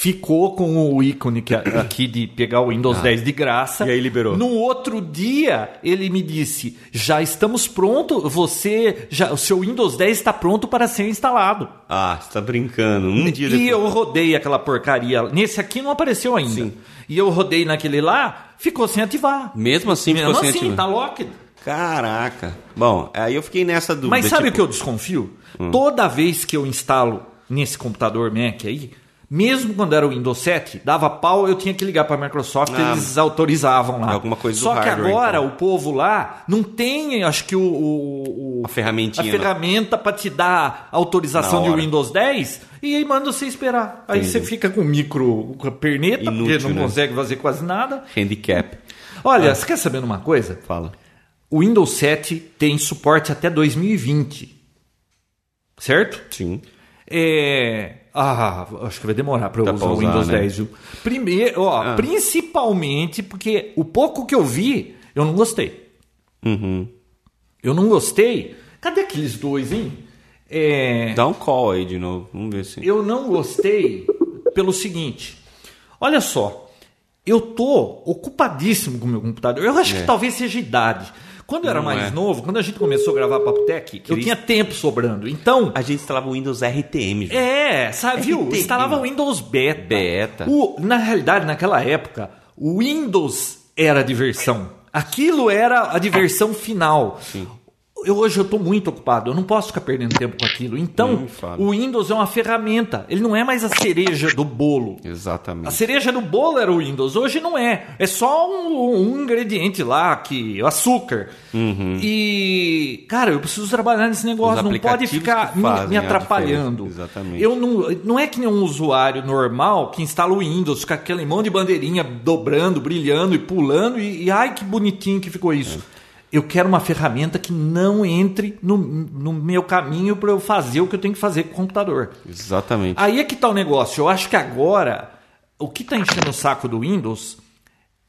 ficou com o ícone que- aqui de pegar o Windows 10 de graça. Ah. E aí liberou. No outro dia, ele me disse: já estamos prontos, você. Já, o seu Windows 10 está pronto para ser instalado. Ah, você tá brincando. Um dia E depois. eu rodei aquela porcaria. Nesse aqui não apareceu ainda. Sim. E eu rodei naquele lá, ficou sem ativar. Mesmo assim, Mesmo ficou sem assim, ativar. tá locked. Caraca. Bom, aí eu fiquei nessa dúvida. Mas sabe o tipo, que eu desconfio? Hum. Toda vez que eu instalo nesse computador Mac aí, mesmo quando era o Windows 7, dava pau, eu tinha que ligar para a Microsoft, Ah, eles autorizavam lá. é alguma coisa do Só que hardware, agora então. o povo lá não tem, acho que o, o- o- A ferramentinha, a né? ferramenta para te dar autorização de. Windows 10 e aí manda você esperar. Aí Entendi. você fica com micro com a perneta, Inútil, porque não né? consegue fazer quase nada. Handicap. Olha, você quer saber uma coisa? Fala. O Windows 7 tem suporte até 2020. Certo? Sim. É. Ah, acho que vai demorar para eu Dá usar o Windows né? 10, viu? Primeiro, ó, Ah. principalmente porque o pouco que eu vi, eu não gostei. Uhum. Eu não gostei. Cadê aqueles dois, hein? É, Dá um call aí de novo. Vamos ver se. eu não gostei pelo seguinte. Olha só, eu tô ocupadíssimo com o meu computador. Eu acho É. que talvez seja idade. Quando eu era Não mais é. novo, quando a gente começou a gravar Papo Tech, eu tinha tempo sobrando. Então, A gente instalava o Windows RTM, Ju. É, sabe, viu? Instalava o Windows Beta. Beta. O- na realidade, naquela época, o Windows era a diversão. Aquilo era a diversão final. Eu, hoje eu estou muito ocupado, eu não posso ficar perdendo tempo com aquilo. Então, o Windows é uma ferramenta. Ele não é mais a cereja do bolo. A Exatamente. cereja do bolo era o Windows, hoje não é. É só um, um ingrediente lá, que açúcar. E, cara, eu preciso trabalhar nesse negócio, não pode ficar me, me a atrapalhando. exatamente. Eu não, não é que nem um usuário normal que instala o Windows com aquele monte de bandeirinha dobrando, brilhando e pulando e, e ai que bonitinho que ficou isso. Eu quero uma ferramenta que não entre no, no meu caminho para eu fazer o que eu tenho que fazer com o computador. Exatamente. Aí é que tá o negócio. Eu acho que agora o que tá enchendo o saco do Windows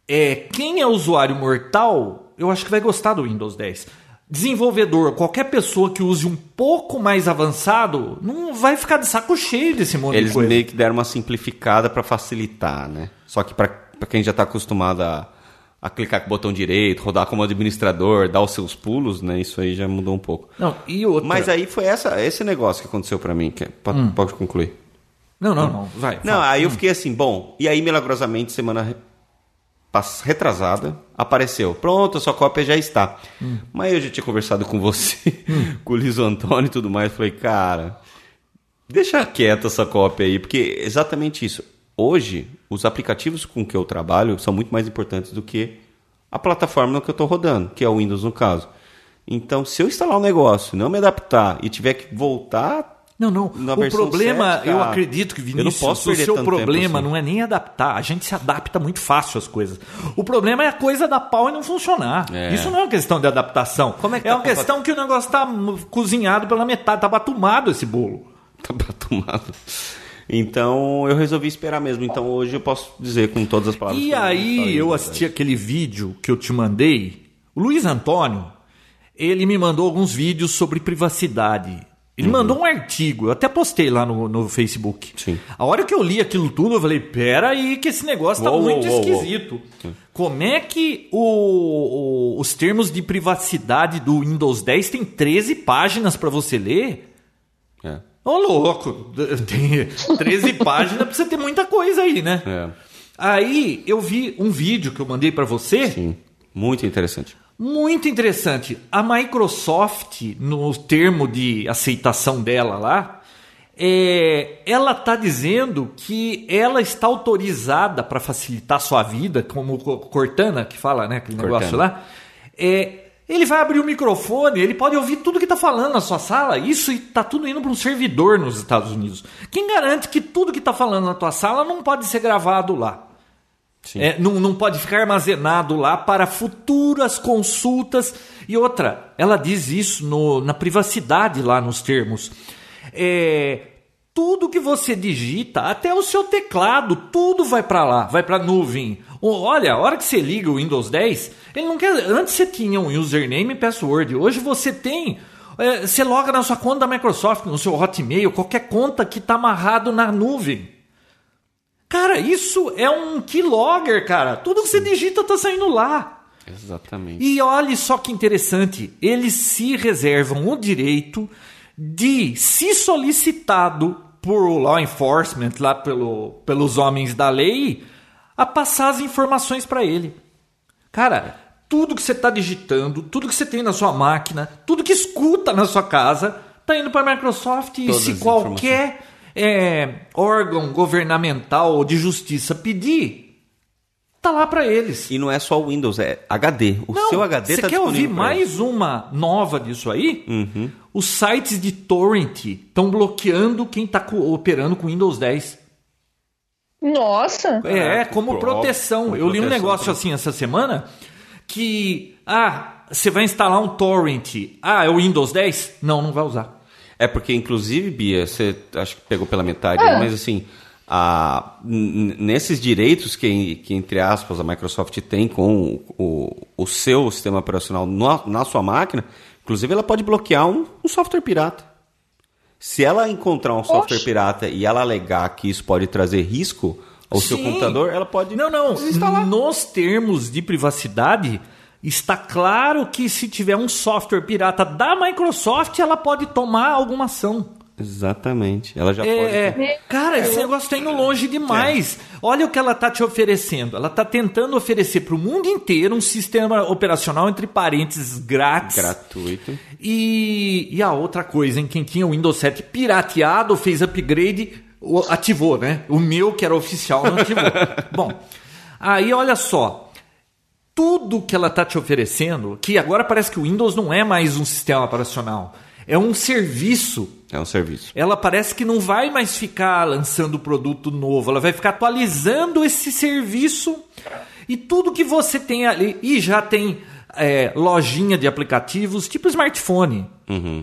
é quem é usuário mortal, eu acho que vai gostar do Windows 10. Desenvolvedor, qualquer pessoa que use um pouco mais avançado, não vai ficar de saco cheio desse monte Eles de coisa. meio que deram uma simplificada para facilitar, né? Só que para quem já está acostumado a, a clicar com o botão direito, rodar como administrador, dar os seus pulos, né? Isso aí já mudou um pouco. Não, e outra. Mas aí foi essa, esse negócio que aconteceu para mim. Que, é- pode, pode concluir. Não, não, não, vai. Não, fala. aí eu fiquei assim, bom. E aí, milagrosamente, semana retrasada, apareceu. Pronto, a sua cópia já está. Mas eu já tinha conversado com você, com o Liso Antônio e tudo mais. Falei, cara, deixa quieta essa cópia aí, porque é exatamente isso. Hoje, os aplicativos com que eu trabalho são muito mais importantes do que a plataforma no que eu estou rodando, que é o Windows no caso. Então, se eu instalar um negócio, não me adaptar e tiver que voltar não, não. Na o problema, 7, eu cara, acredito que eu não Vinícius, posso o seu problema assim. não é nem adaptar. A gente se adapta muito fácil às coisas. O problema é a coisa da pau e não funcionar. É. Isso não é uma questão de adaptação. Como é que é tá uma questão que o negócio está cozinhado pela metade, tá batumado esse bolo. tá batumado. Então, eu resolvi esperar mesmo. Então, hoje eu posso dizer com todas as palavras. E aí eu assisti aquele vídeo que eu te mandei. O Luiz Antônio, ele me mandou alguns vídeos sobre privacidade. Ele Uhum. mandou um artigo, eu até postei lá no, no Facebook. Sim. A hora que eu li aquilo tudo, eu falei, pera aí que esse negócio tá Uou, muito uou, uou, uou. esquisito. Como é que o- o- os termos de privacidade do Windows 10 tem 13 páginas para você ler? É. Ô louco, tem 13 páginas você ter muita coisa aí, né? É. Aí eu vi um vídeo que eu mandei para você, Sim. Muito interessante. muito interessante. A Microsoft, no termo de aceitação dela lá, é, ela está dizendo que ela está autorizada para facilitar a sua vida, como Cortana, que fala, né, aquele Cortana. negócio lá. É, ele vai abrir o microfone, ele pode ouvir tudo que está falando na sua sala. Isso está tudo indo para um servidor nos Estados Unidos. Quem garante que tudo que está falando na tua sala não pode ser gravado lá? É, não, não pode ficar armazenado lá para futuras consultas. E outra, ela diz isso no- na privacidade lá nos termos. É, tudo que você digita, até o seu teclado, tudo vai para lá, vai para a nuvem. Olha, a hora que você liga o Windows 10, ele não quer. Antes você tinha um username e password. Hoje você tem. é, você loga na sua conta da Microsoft, no seu Hotmail, qualquer conta que está amarrado na nuvem. Cara, isso é um keylogger, cara. Tudo que você digita tá saindo lá. Exatamente. E olhe só que interessante, eles se reservam o direito de, se solicitado por law enforcement, lá pelo, pelos homens da lei, a passar as informações para ele. Cara, tudo que você está digitando, tudo que você tem na sua máquina, tudo que escuta na sua casa, tá indo para a Microsoft e Todas se as qualquer é, órgão governamental ou de justiça pedir, tá lá para eles. E não é só o Windows, é HD. O Não, seu HD Você tá quer ouvir disponível mais uma nova disso aí? Uhum. Os sites de torrent estão bloqueando quem está operando com Windows 10. Nossa. É, como pro- proteção. como Eu li um proteção negócio também. assim essa semana que ah, você vai instalar um torrent. Ah, é o Windows 10? Não, não vai usar. É porque, inclusive, Bia, você acho que pegou pela metade, aí, mas assim, a, nesses direitos que, que, entre aspas, a Microsoft tem com o, o seu sistema operacional no- na sua máquina, inclusive ela pode bloquear um, um software pirata. Se ela encontrar um software Oxe. pirata e ela alegar que isso pode trazer risco ao seu Sim. computador, ela pode Não, não. desinstalar. Nos termos de privacidade, está claro que se tiver um software pirata da Microsoft, ela pode tomar alguma ação. Exatamente. Ela já É, pode. é. Cara, esse negócio está indo longe demais. Olha o que ela está te oferecendo. Ela está tentando oferecer para o mundo inteiro um sistema operacional, entre parênteses, grátis. Gratuito. E, e a outra coisa, em quem tinha o Windows 7 pirateado, fez upgrade, o- ativou, né? O meu, que era oficial, não ativou. Bom, aí olha só. Tudo que ela está te oferecendo, que agora parece que o Windows não é mais um sistema operacional, é um serviço É um serviço. ela parece que não vai mais ficar lançando produto novo, ela vai ficar atualizando esse serviço e tudo que você tem ali. E já tem é, lojinha de aplicativos, tipo smartphone.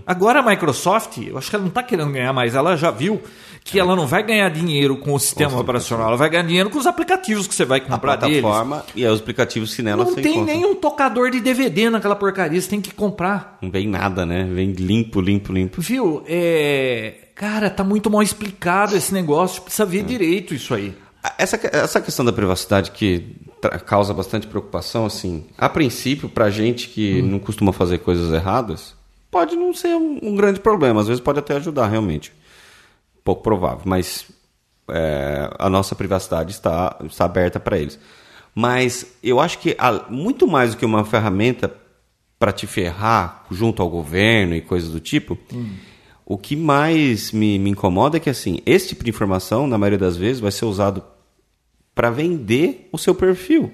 Agora a Microsoft, eu acho que ela não está querendo ganhar mais, ela já viu que ela não vai ganhar dinheiro com o sistema operacional, ela vai ganhar dinheiro com os aplicativos que você vai A comprar deles. plataforma e os aplicativos que nela Não você tem encontra. nenhum tocador de DVD naquela porcaria, você tem que comprar. Não vem nada, né? Vem limpo, limpo, limpo. Viu? É... Cara, tá muito mal explicado esse negócio. Precisa ver direito isso aí. Essa, essa questão da privacidade que causa bastante preocupação, assim, a princípio, pra gente que não costuma fazer coisas erradas, pode não ser um, um grande problema. Às vezes pode até ajudar, realmente. Pouco provável, mas é, a nossa privacidade está, está aberta para eles. Mas eu acho que a- muito mais do que uma ferramenta para te ferrar junto ao governo e coisas do tipo, o que mais me, me incomoda é que assim, esse tipo de informação, na maioria das vezes, vai ser usado para vender o seu perfil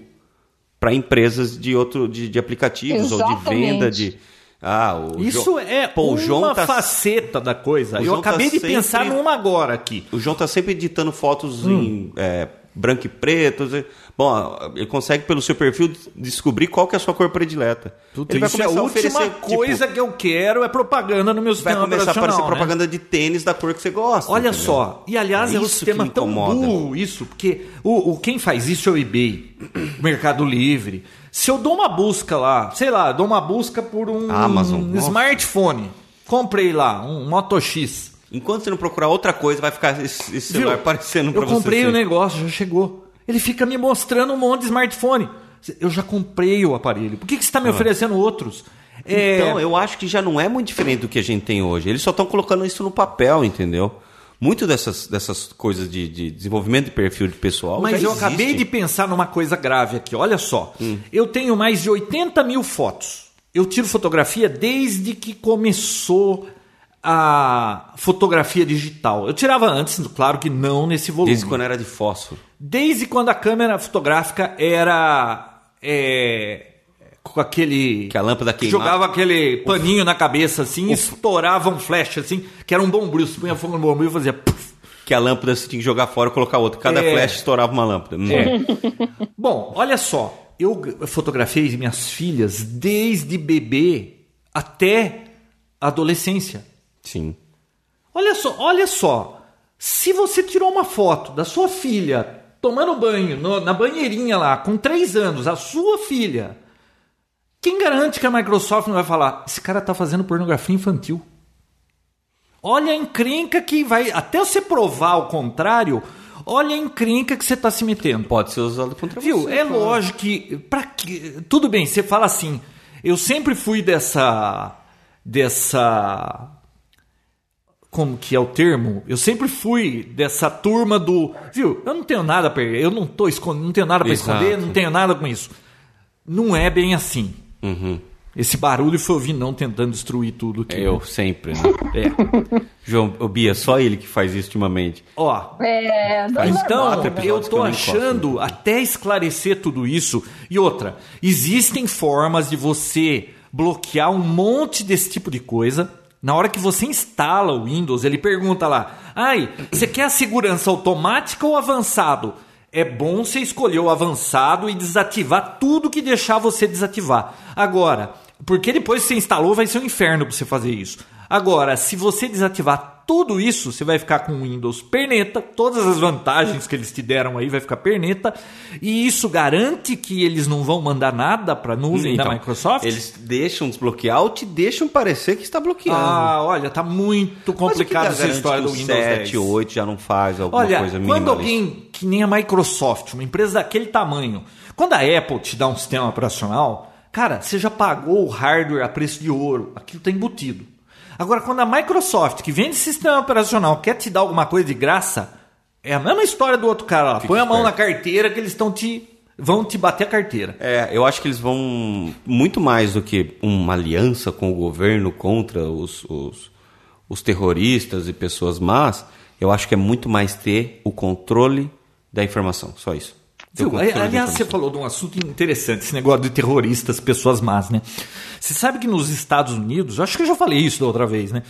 para empresas de outro de, de aplicativos ou de venda de ah, o Isso João, é Pô, uma tá- faceta da coisa. O Eu João tá acabei de sempre- pensar numa agora aqui. O João tá sempre editando fotos Hum. em é, branco e preto. Bom, ele consegue pelo seu perfil descobrir qual que é a sua cor predileta. Puta, ele vai isso é a última tipo, coisa que eu quero é propaganda no meu vai sistema começar a aparecer né? propaganda de tênis da cor que você gosta. Olha entendeu? só, e aliás é, um isso que sistema tão burro isso, porque o, o- quem faz isso é o eBay, o Mercado Livre. Se eu dou uma busca lá, sei lá, dou uma busca por um smartphone, comprei lá, um Moto X. Enquanto você não procurar outra coisa, vai ficar esse, esse celular aparecendo Eu você. comprei o sempre. negócio, já chegou. Ele fica me mostrando um monte de smartphone. Eu já comprei o aparelho. Por que, que você está me oferecendo outros? É, Então, eu acho que já não é muito diferente do que a gente tem hoje. Eles só estão colocando isso no papel, entendeu? Muito dessas, dessas coisas de, de desenvolvimento de perfil de pessoal. Mas eu acabei existe. de pensar numa coisa grave aqui. Olha só. Hum. Eu tenho mais de 80 mil fotos. Eu tiro fotografia desde que começou a fotografia digital. Eu tirava antes, claro que não nesse volume. Desde quando era de fósforo. Desde quando a câmera fotográfica era é, com aquele Que a lâmpada que queimava. jogava aquele paninho na cabeça assim, estourava um flash assim, que era um bombril, você punha fogo no bombril e fazia puf. Que a lâmpada você tinha que jogar fora e colocar outra. Cada É. flash estourava uma lâmpada. Hum. É. Bom, olha só, eu fotografei minhas filhas desde bebê até adolescência. Sim. Olha só, olha só. Se você tirou uma foto da sua filha tomando banho no- na banheirinha lá, com três anos, a sua filha, quem garante que a Microsoft não vai falar? Esse cara tá fazendo pornografia infantil. Olha a encrenca que vai. Até você provar o contrário, olha a encrenca que você tá se metendo. Pode ser usado contra Viu? você. É claro. lógico que. Pra que tudo bem, você fala assim. Eu sempre fui dessa. Dessa. Como que é o termo? Eu sempre fui dessa turma do. Viu? Eu não tenho nada pra. Eu não tô escondendo, não tenho nada pra Exato. esconder, não tenho nada com isso. Não é bem assim. Uhum. Esse barulho foi o Vinão tentando destruir tudo aqui. Eu, sempre, né? É. João, o Bia, só ele que faz isso ultimamente. Ó, É, não é Então, quatro né? eu tô achando, até esclarecer tudo isso. E outra, existem formas de você bloquear um monte desse tipo de coisa. Na hora que você instala o Windows, ele pergunta lá: ai, você quer a segurança automática ou avançado? É bom você escolher o avançado e desativar tudo que deixar você desativar. Agora, porque depois que você instalou, vai ser um inferno para você fazer isso. Agora, se você desativar tudo isso, você vai ficar com o Windows perneta, todas as vantagens que eles te deram aí vai ficar perneta, e isso garante que eles não vão mandar nada para nuvem da Então, Microsoft? Eles deixam desbloquear ou te deixam parecer que está bloqueando. Ah, olha, tá muito complicado essa história do Windows 7, 10. 8 já não faz alguma Olha, coisa quando minimalista? alguém que nem a Microsoft, uma empresa daquele tamanho, quando a Apple te dá um sistema operacional, cara, você já pagou o hardware a preço de ouro, aquilo está embutido. Agora, quando a Microsoft, que vende sistema operacional, quer te dar alguma coisa de graça, é a mesma história do outro cara lá. Põe a mão esperto. na carteira que eles estão te. vão te bater a carteira. É, eu acho que eles vão muito mais do que uma aliança com o governo contra os, os, os terroristas e pessoas más. Eu acho que é muito mais ter o controle da informação, só isso. Viu? da Aliás, você falou de um assunto interessante, esse negócio de terroristas, pessoas más, né? Você sabe que nos Estados Unidos, acho que eu já falei isso da outra vez, né?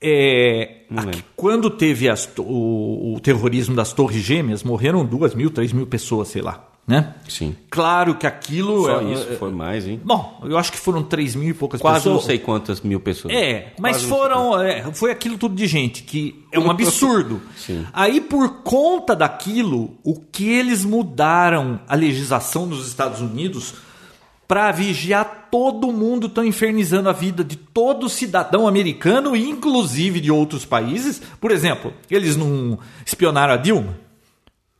É, aqui- quando teve as o, o terrorismo das Torres Gêmeas, morreram duas mil, três mil pessoas, sei lá, né? Sim. Claro que aquilo. Só é- isso, é- foi mais, hein? Bom, eu acho que foram três mil e poucas Quase pessoas. não sei quantas mil pessoas. É, mas Quase foram. é, foi aquilo tudo de gente, que é um absurdo. Sim. Aí, por conta daquilo, o que eles mudaram a legislação nos Estados Unidos para vigiar todo mundo, estão infernizando a vida de todo cidadão americano, inclusive de outros países. Por exemplo, eles não espionaram a Dilma?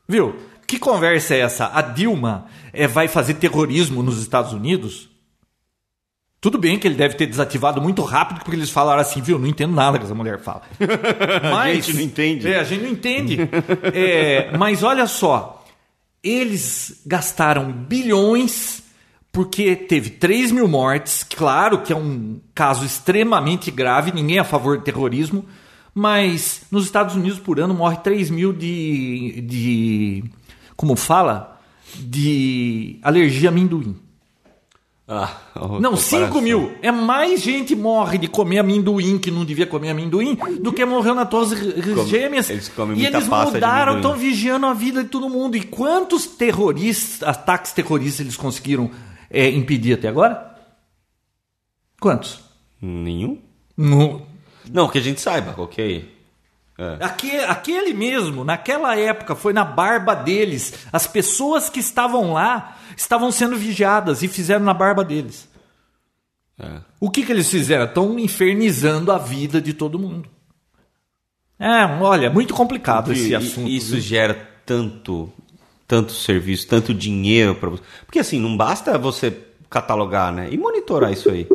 Viu? Que conversa é essa? A Dilma é, vai fazer terrorismo nos Estados Unidos? Tudo bem que ele deve ter desativado muito rápido, porque eles falaram assim, viu? Não entendo nada que essa mulher fala. Mas, gente não entende. É, a gente não entende. É, mas olha só, eles gastaram bilhões porque teve 3 mil mortes. Claro que é um caso extremamente grave, ninguém é a favor de terrorismo. Mas nos Estados Unidos por ano morre 3 mil de, de como fala, de alergia a amendoim. Ah, Não, 5 mil. É mais gente morre de comer amendoim que não devia comer amendoim do que morreu nas torres gêmeas. eles comem e eles mudaram, estão vigiando a vida de todo mundo. E quantos terroristas, ataques terroristas eles conseguiram é, impedir até agora? Quantos? Nenhum? No, Não, que a gente saiba, ok. É. Aque- aquele mesmo, naquela época, foi na barba deles. As pessoas que estavam lá estavam sendo vigiadas e fizeram na barba deles. É. O que, que eles fizeram? Estão infernizando a vida de todo mundo. É, olha, muito complicado esse E- assunto. Isso viu? gera tanto, tanto serviço, tanto dinheiro para você. Porque assim, não basta você catalogar, né? E monitorar isso aí.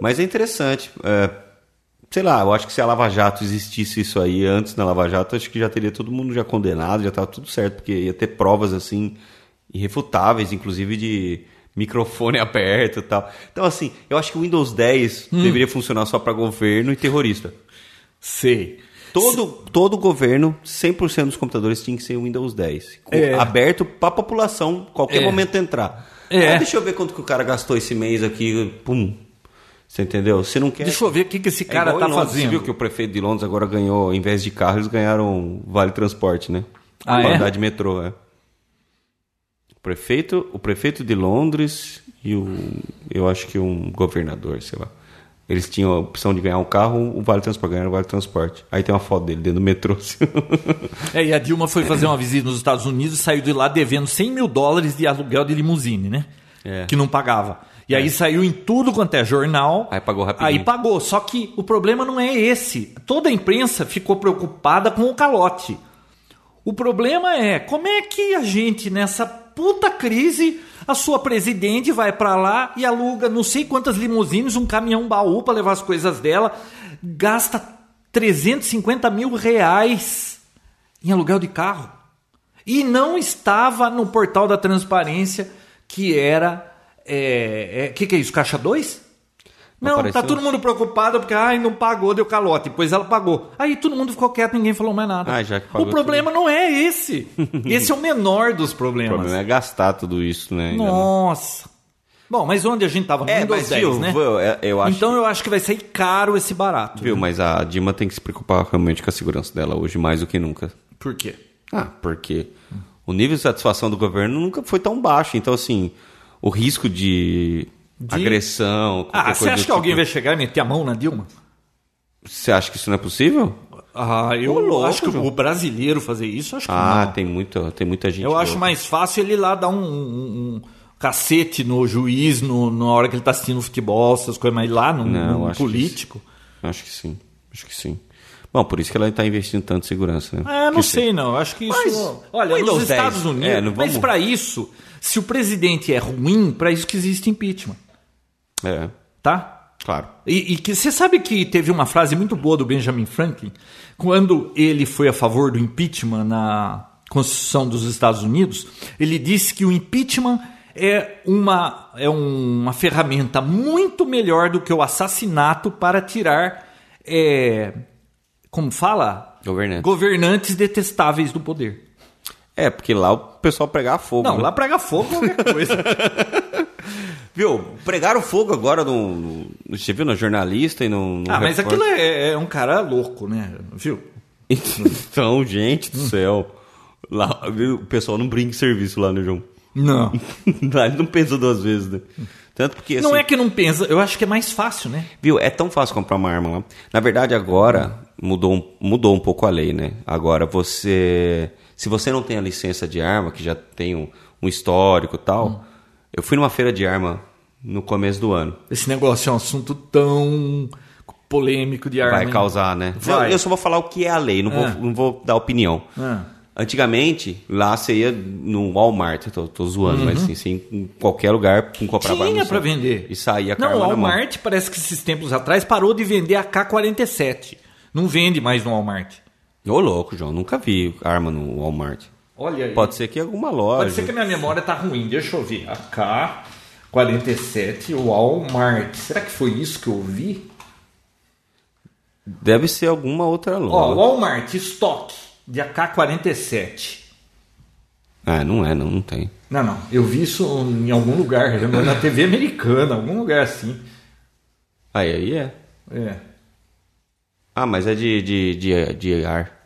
Mas é interessante. é, sei lá, eu acho que se a Lava Jato existisse isso aí antes da Lava Jato, acho que já teria todo mundo já condenado, já estava tudo certo, porque ia ter provas assim irrefutáveis, inclusive de microfone aberto e tal. Então assim, eu acho que o Windows 10 Hum. deveria funcionar só para governo e terrorista. Sei. Todo, todo governo, 100% dos computadores tinha que ser Windows 10. com- É. Aberto para a população, qualquer É. momento entrar. É. Ah, deixa eu ver quanto que o cara gastou esse mês aqui. Pum. Você entendeu? Você não quer. Deixa eu ver o que, que esse É cara igual tá Londres, Você fazendo. viu que o prefeito de Londres agora ganhou, em vez de carro, eles ganharam vale transporte, né? Ah, Pra é? andar de metrô, é. O prefeito, o prefeito de Londres e o. Eu acho que um governador, sei lá. Eles tinham a opção de ganhar um carro, o vale transporte, ganharam o vale transporte. Aí tem uma foto dele dentro do metrô. assim. É, e a Dilma foi fazer uma visita nos Estados Unidos e saiu de lá devendo 100 mil dólares de aluguel de limusine, né? É. Que não pagava. E aí saiu em tudo quanto é jornal. Aí pagou rapidinho. Aí pagou. Só que o problema não é esse. Toda a imprensa ficou preocupada com o calote. O problema é como é que a gente, nessa puta crise, a sua presidente vai pra lá e aluga não sei quantas limusines, um caminhão baú pra levar as coisas dela, gasta 350 mil reais em aluguel de carro. E não estava no portal da transparência que era. É, é, que, que é isso? Caixa 2? Não, Apareceu? tá todo mundo preocupado porque ai, não pagou, deu calote. Depois ela pagou. Aí todo mundo ficou quieto, ninguém falou mais nada. Ah, já que pagou o problema não é esse. esse é o menor dos o problemas. problema é gastar tudo isso, né? Nossa. Bom, mas onde a gente tava? É, Windows mas 10, viu, né? viu, eu acho Então eu acho que vai sair caro esse barato. Viu, mas a Dilma tem que se preocupar realmente com a segurança dela hoje, mais do que nunca. Por quê? Ah, porque o nível de satisfação do governo nunca foi tão baixo. Então, assim, o risco de, De- agressão. Ah, você acha que alguém tipo- vai chegar e meter a mão na Dilma? Você acha que isso não é possível? Ah, eu louco, acho que João. o brasileiro fazer isso, acho que Ah, não. tem, muita, tem muita gente. Eu acho mais fácil ele ir lá dar um, um- um cacete no juiz no, na hora que ele tá assistindo futebol, essas coisas, mas lá no, Não, no acho que político. Acho que sim. Acho que sim. Bom, por isso que ela está investindo tanto em segurança, né? Ah, não Que sei não. Acho que isso. Mas, olha, Windows nos Estados 10, Unidos. é, não Mas vamos- para isso, se o presidente é ruim, para isso que existe impeachment, É, tá? claro. E, e que você sabe que teve uma frase muito boa do Benjamin Franklin quando ele foi a favor do impeachment na Constituição dos Estados Unidos. Ele disse que o impeachment é uma, é uma ferramenta muito melhor do que o assassinato para tirar, é, como fala, Governantes. governantes detestáveis do poder. É, porque lá o pessoal pregava fogo. Não, né? lá prega fogo qualquer coisa. Viu? Pregaram fogo agora no. no você viu no jornalista e no. no ah, mas repórter. aquilo é, é um cara louco, né? Viu? Então, gente do céu. Lá, viu? o pessoal não brinca em serviço lá, né, João? Não. Lá ele não pensa duas vezes, né? Tanto porque Não assim, é que não pensa, eu acho que é mais fácil, né? Viu? É tão fácil comprar uma arma lá. Na verdade, agora mudou, um- mudou um pouco a lei, né? Agora você. Se você não tem a licença de arma, que já tem um, um histórico e tal. Hum. Eu fui numa feira de arma no começo do ano. Esse negócio é um assunto tão polêmico de arma. Vai causar, né? Vai. Eu, eu só vou falar o que é a lei, não, vou, Ah. não vou dar opinião. Ah. Antigamente, lá você ia no Walmart, tô, tô zoando, mas assim, em qualquer lugar com comprar Uhum. Tinha centro. vender. E saía Não, o. Walmart parece que esses tempos atrás parou de vender a K-47. Não vende mais no Walmart. Ô, louco, João, nunca vi arma no Walmart. Olha aí. Pode ser que alguma loja. Pode ser que a minha memória tá ruim. Deixa eu ver. A K-47 Walmart. Será que foi isso que eu vi? Deve ser alguma outra loja. Ó, Walmart, estoque de AK-47. Ah, não é, não, não tem. Não, não. Eu vi isso em algum lugar, na TV americana, algum lugar assim. Aí, aí é. É. Ah, mas é de, de, de, de ar.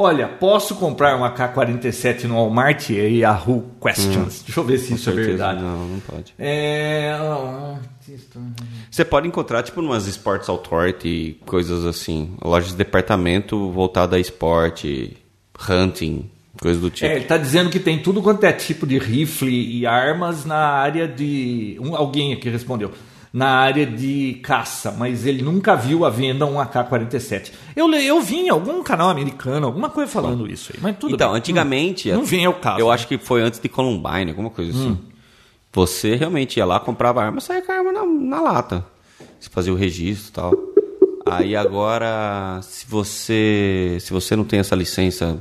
Olha, posso comprar uma K-47 no Walmart? E Yahoo Questions. Hum, Deixa eu ver se isso é certeza, verdade. Não, não pode. É... Você pode encontrar, tipo, numas Sports Authority, coisas assim. Lojas de departamento voltada a esporte, hunting, coisas do tipo. É, ele tá dizendo que tem tudo quanto é tipo de rifle e armas na área de. Um, alguém aqui respondeu. Na área de caça, mas ele nunca viu a venda um AK-47. Eu, eu vi em algum canal americano, alguma coisa falando isso aí, mas tudo Então, bem. antigamente. Não vem ao caso. Eu acho que foi antes de Columbine, alguma coisa assim. Hum. Você realmente ia lá, comprava arma, saia com a arma na, na lata. Você fazia o registro e tal. Aí agora, se você. Se você não tem essa licença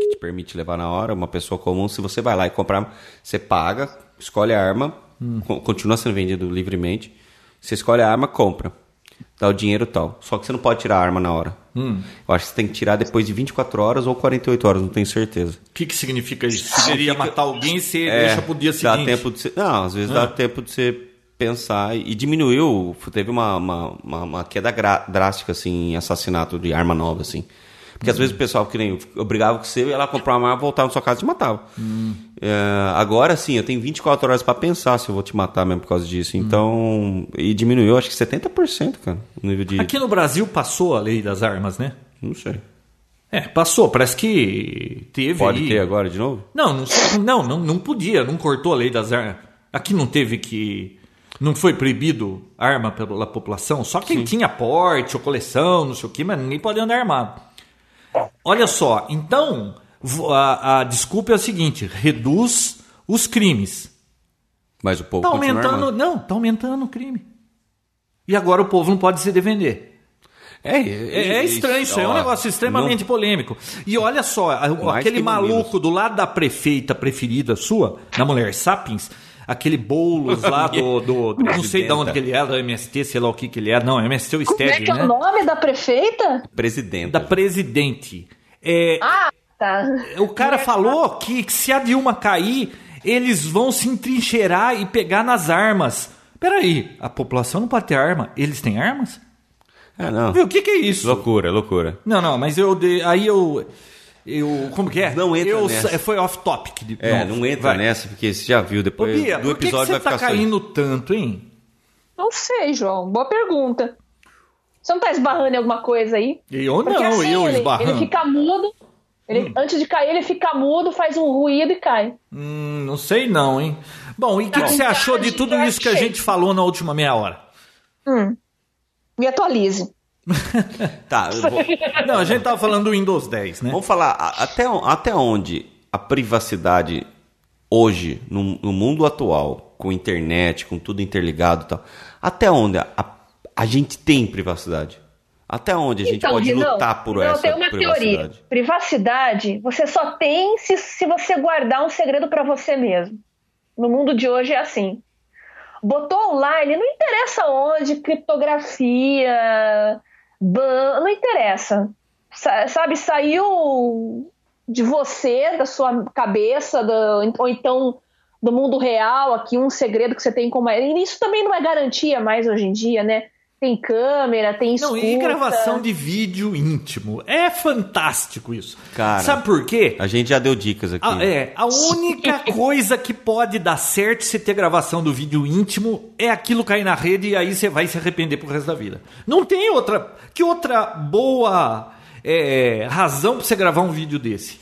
que te permite levar na hora, uma pessoa comum, se você vai lá e comprar, arma, você paga, escolhe a arma, Hum. co- continua sendo vendido livremente. Você escolhe a arma, compra. Dá o dinheiro e tal. Só que você não pode tirar a arma na hora. Hum. Eu acho que você tem que tirar depois de 24 horas ou 48 horas, não tenho certeza. O que, que significa isso? Queria matar alguém e você É, deixa pro dia Dá seguinte. tempo de você, não, às vezes Ah. dá tempo de você pensar. E diminuiu, teve uma, uma, uma, uma queda gra- drástica, assim, em assassinato de arma nova, assim. Porque às Hum. vezes o pessoal que nem obrigava que você ia lá comprar uma arma, voltava na sua casa e te matava. Hum. É, agora sim, eu tenho 24 horas pra pensar se eu vou te matar mesmo por causa disso. Hum. Então, e diminuiu, acho que 70%, cara, o nível de. Aqui no Brasil passou a lei das armas, né? Não sei. É, passou. Parece que teve Pode aí- ter agora de novo? Não, não, sei- não, não, não podia, não cortou a lei das armas. Aqui não teve que. Não foi proibido arma pela população, só quem tinha porte ou coleção, não sei o que, mas ninguém pode andar armado. Olha só, então a, a desculpa é a seguinte: reduz os crimes. Mas o povo Tá aumentando. Não, tá aumentando o crime. E agora o povo não pode se defender. É, É, é estranho isso, é um ó, negócio extremamente não- polêmico. E olha só, Mais aquele maluco do lado da prefeita preferida sua, da mulher Sapiens, aquele Boulos lá do, do, do- Não sei de onde que ele é, da MST, sei lá o que que ele é. Não, MST é o Como é Steg, que é né? o nome da prefeita? Presidente. Da presidente. É, Ah, tá. o cara falou que, que se a Dilma cair, eles vão se entrincheirar e pegar nas armas. Peraí, a população não pode ter arma? Eles têm armas? É, não. Viu, o que, que é isso? Loucura, loucura. Não, não, mas eu de- aí eu eu como que é? Não entra eu, nessa. Foi off topic. de- É, não, entra vai. nessa, porque você já viu Ô, depois Bia, do por que, que episódio você vai tá só caindo tanto, hein? Não sei, João. Boa pergunta. Você não tá esbarrando em alguma coisa aí? Eu Porque não, assim, eu ele, esbarrando. ele fica mudo. Ele, Antes de cair, ele fica mudo, faz um ruído e cai. Hum, não sei não, hein? Bom, e o que, que você achou de tudo isso que a gente falou na última meia hora? Hum. Me atualize. Tá, eu vou- Não, a gente tava falando do Windows 10, né? vamos falar até, até onde a privacidade hoje, no, no mundo atual, com internet, com tudo interligado e tal, até onde a, a, a gente tem privacidade? Até onde a gente pode Guizão, lutar por essa tem uma privacidade? teoria. Privacidade, você só tem se, se você guardar um segredo pra você mesmo. No mundo de hoje é assim. Botou online, não interessa onde, criptografia, ban, não interessa. Sa- Sabe, saiu de você, da sua cabeça, da- ou então do mundo real, aqui um segredo que você tem como. E isso também não é garantia mais hoje em dia, né? Tem câmera, tem Não, escuta. e gravação de vídeo íntimo. É fantástico isso. Cara, Sabe por quê? A gente já deu dicas aqui. Ah, é, a única coisa que pode dar certo se ter gravação do vídeo íntimo é aquilo cair na rede e aí você vai se arrepender pro resto da vida. Não tem outra. Que outra boa é, razão pra você gravar um vídeo desse?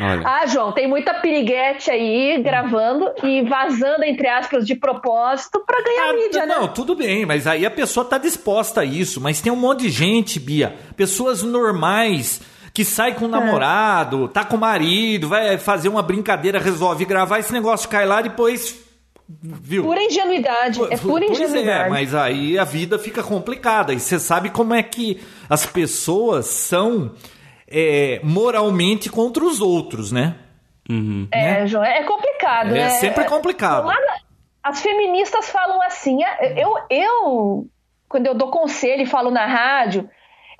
Olha, Ah, João, tem muita piriguete aí gravando e vazando, entre aspas, de propósito pra ganhar Ah, mídia, né? não, tudo bem, mas aí a pessoa tá disposta a isso. Mas tem um monte de gente, Bia, pessoas normais que sai É. com o namorado, tá com o marido, vai fazer uma brincadeira, resolve gravar esse negócio, cai lá depois. Viu? Pura ingenuidade. É pura Pois ingenuidade. é, mas aí a vida fica complicada. E você sabe como é que as pessoas são é, moralmente contra os outros, né? É, João, é complicado, É né? sempre complicado. As feministas falam assim, ah, eu, eu, quando eu dou conselho e falo na rádio,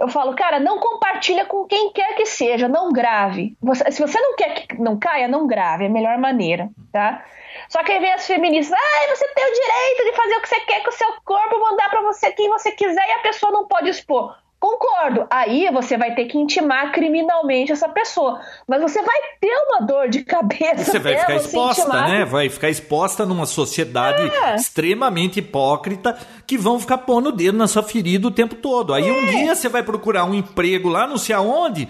Eu falo, cara, não compartilha com quem quer que seja, não grave. Você, se você não quer que não caia, não grave, é a melhor maneira, tá? Só que aí vem as feministas, ah, você tem o direito de fazer o que você quer com o seu corpo, mandar para você quem você quiser e a pessoa não pode expor. Concordo. Aí você vai ter que intimar criminalmente essa pessoa. Mas você vai ter uma dor de cabeça. Você vai ficar exposta, intimar. né? Vai ficar exposta numa sociedade é. extremamente hipócrita que vão ficar pondo o dedo na sua ferida o tempo todo. Aí é. um dia você vai procurar um emprego lá, não sei aonde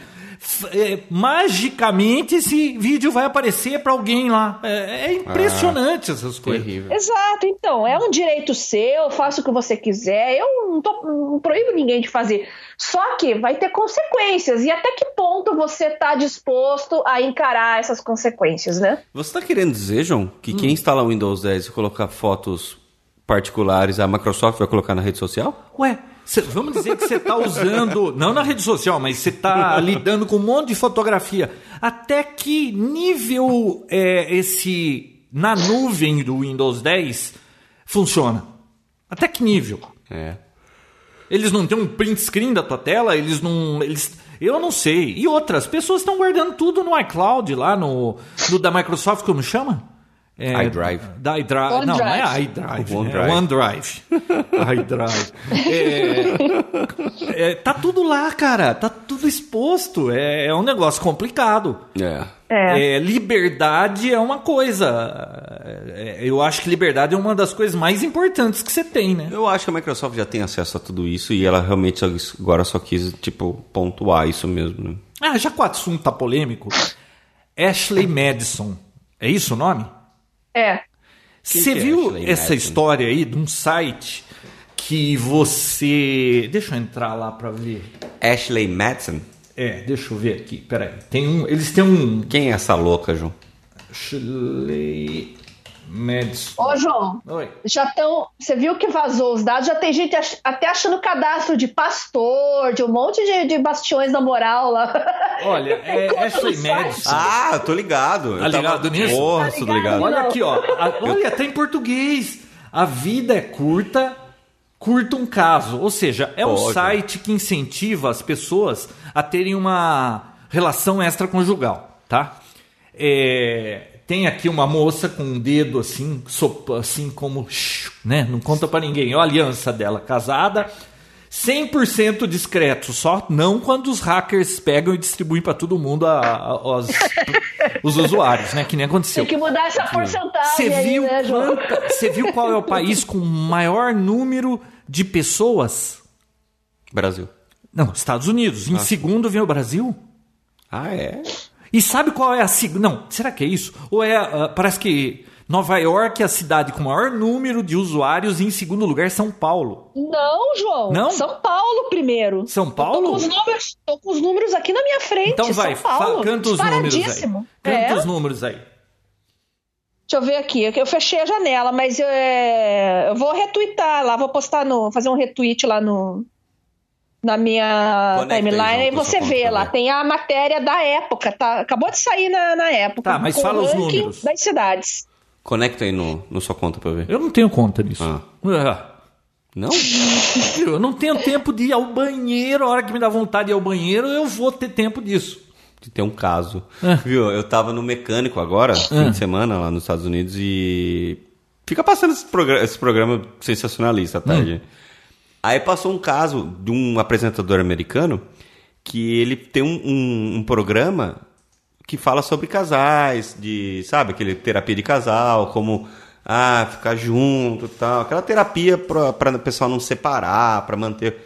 é, magicamente esse vídeo vai aparecer para alguém lá. É, é impressionante ah, essas coisas. Terrível. Exato, então, é um direito seu, faça o que você quiser. Eu não, tô, não proíbo ninguém de fazer. Só que vai ter consequências. E até que ponto você está disposto a encarar essas consequências, né? Você está querendo dizer, João, que hum. quem instala o Windows 10 e colocar fotos particulares, a Microsoft vai colocar na rede social? Ué, Cê, vamos dizer que você está usando, não na rede social, mas você está lidando com um monte de fotografia. Até que nível é, esse na nuvem do Windows 10 funciona? Até que nível? É. Eles não têm um print screen da tua tela, eles não. Eles, eu não sei. E outras pessoas estão guardando tudo no iCloud, lá no, no da Microsoft, como chama? É, iDrive. Da iDrive. Não, não é iDrive. OneDrive. É OneDrive. iDrive. É, é, tá tudo lá, cara. Tá tudo exposto. É, é um negócio complicado. É. É. é. liberdade é uma coisa. É, eu acho que liberdade é uma das coisas mais importantes que você tem, né? Eu acho que a Microsoft já tem acesso a tudo isso e ela realmente agora só quis, tipo, pontuar isso mesmo, né? Ah, já que o assunto tá polêmico, Ashley Madison. É isso o nome? É. Você é viu essa história aí de um site que você. Deixa eu entrar lá para ver. Ashley Madison? É, deixa eu ver aqui. Peraí. Tem um. Eles têm um. Quem é essa louca, João? Ashley Madison. Ô, João. Oi. Já estão. Você viu que vazou os dados? Já tem gente ach, até achando cadastro de pastor, de um monte de, de bastiões da moral lá. Olha, é Ashley Madison. Ah, tô ligado. Tá ligado nisso? Porra, tá ligado, tô ligado. Olha aqui, ó. A, olha, tá em português. A vida é curta, curta um caso. Ou seja, é Pode. um site que incentiva as pessoas a terem uma relação extraconjugal, tá? É, tem aqui uma moça com um dedo assim, sopa, assim como, né? Não conta para ninguém. Olha a aliança dela, casada, 100% discreto, só não quando os hackers pegam e distribuem para todo mundo a, a, os, os usuários, né? Que nem aconteceu. Tem que mudar essa porcentagem. Você viu, né, você viu qual é o país com maior número de pessoas? Brasil. Não, Estados Unidos. Em ah. segundo vem o Brasil. Ah, é? E sabe qual é a segunda? Não, será que é isso? Ou é. Uh, parece que Nova York é a cidade com o maior número de usuários e em segundo lugar São Paulo. Não, João. Não? São Paulo primeiro. São Paulo? tô, com os números, tô com os números aqui na minha frente. Então vai, São Paulo. canta os números aí. Canta é? os números aí. Deixa eu ver aqui. Eu fechei a janela, mas eu, é, eu vou retweetar lá, vou postar no. fazer um retweet lá no, na minha Conecta timeline e você vê lá, tem a matéria da época, tá? Acabou de sair na, na época. Tá, mas fala os números. Das cidades. Conecta aí no, no sua conta pra ver. Eu não tenho conta nisso. Ah. É. Não? Eu não tenho tempo de ir ao banheiro. A hora que me dá vontade de ir ao banheiro, eu vou ter tempo disso. De ter um caso. É. Viu? Eu tava no mecânico agora, fim é. de semana, lá nos Estados Unidos, e. Fica passando esse, programa, esse programa sensacionalista à tarde. Hum. Aí passou um caso de um apresentador americano que ele tem um, um, um programa que fala sobre casais, de, sabe, aquele terapia de casal, como ah, ficar junto tal, aquela terapia para o pessoal não separar, para manter.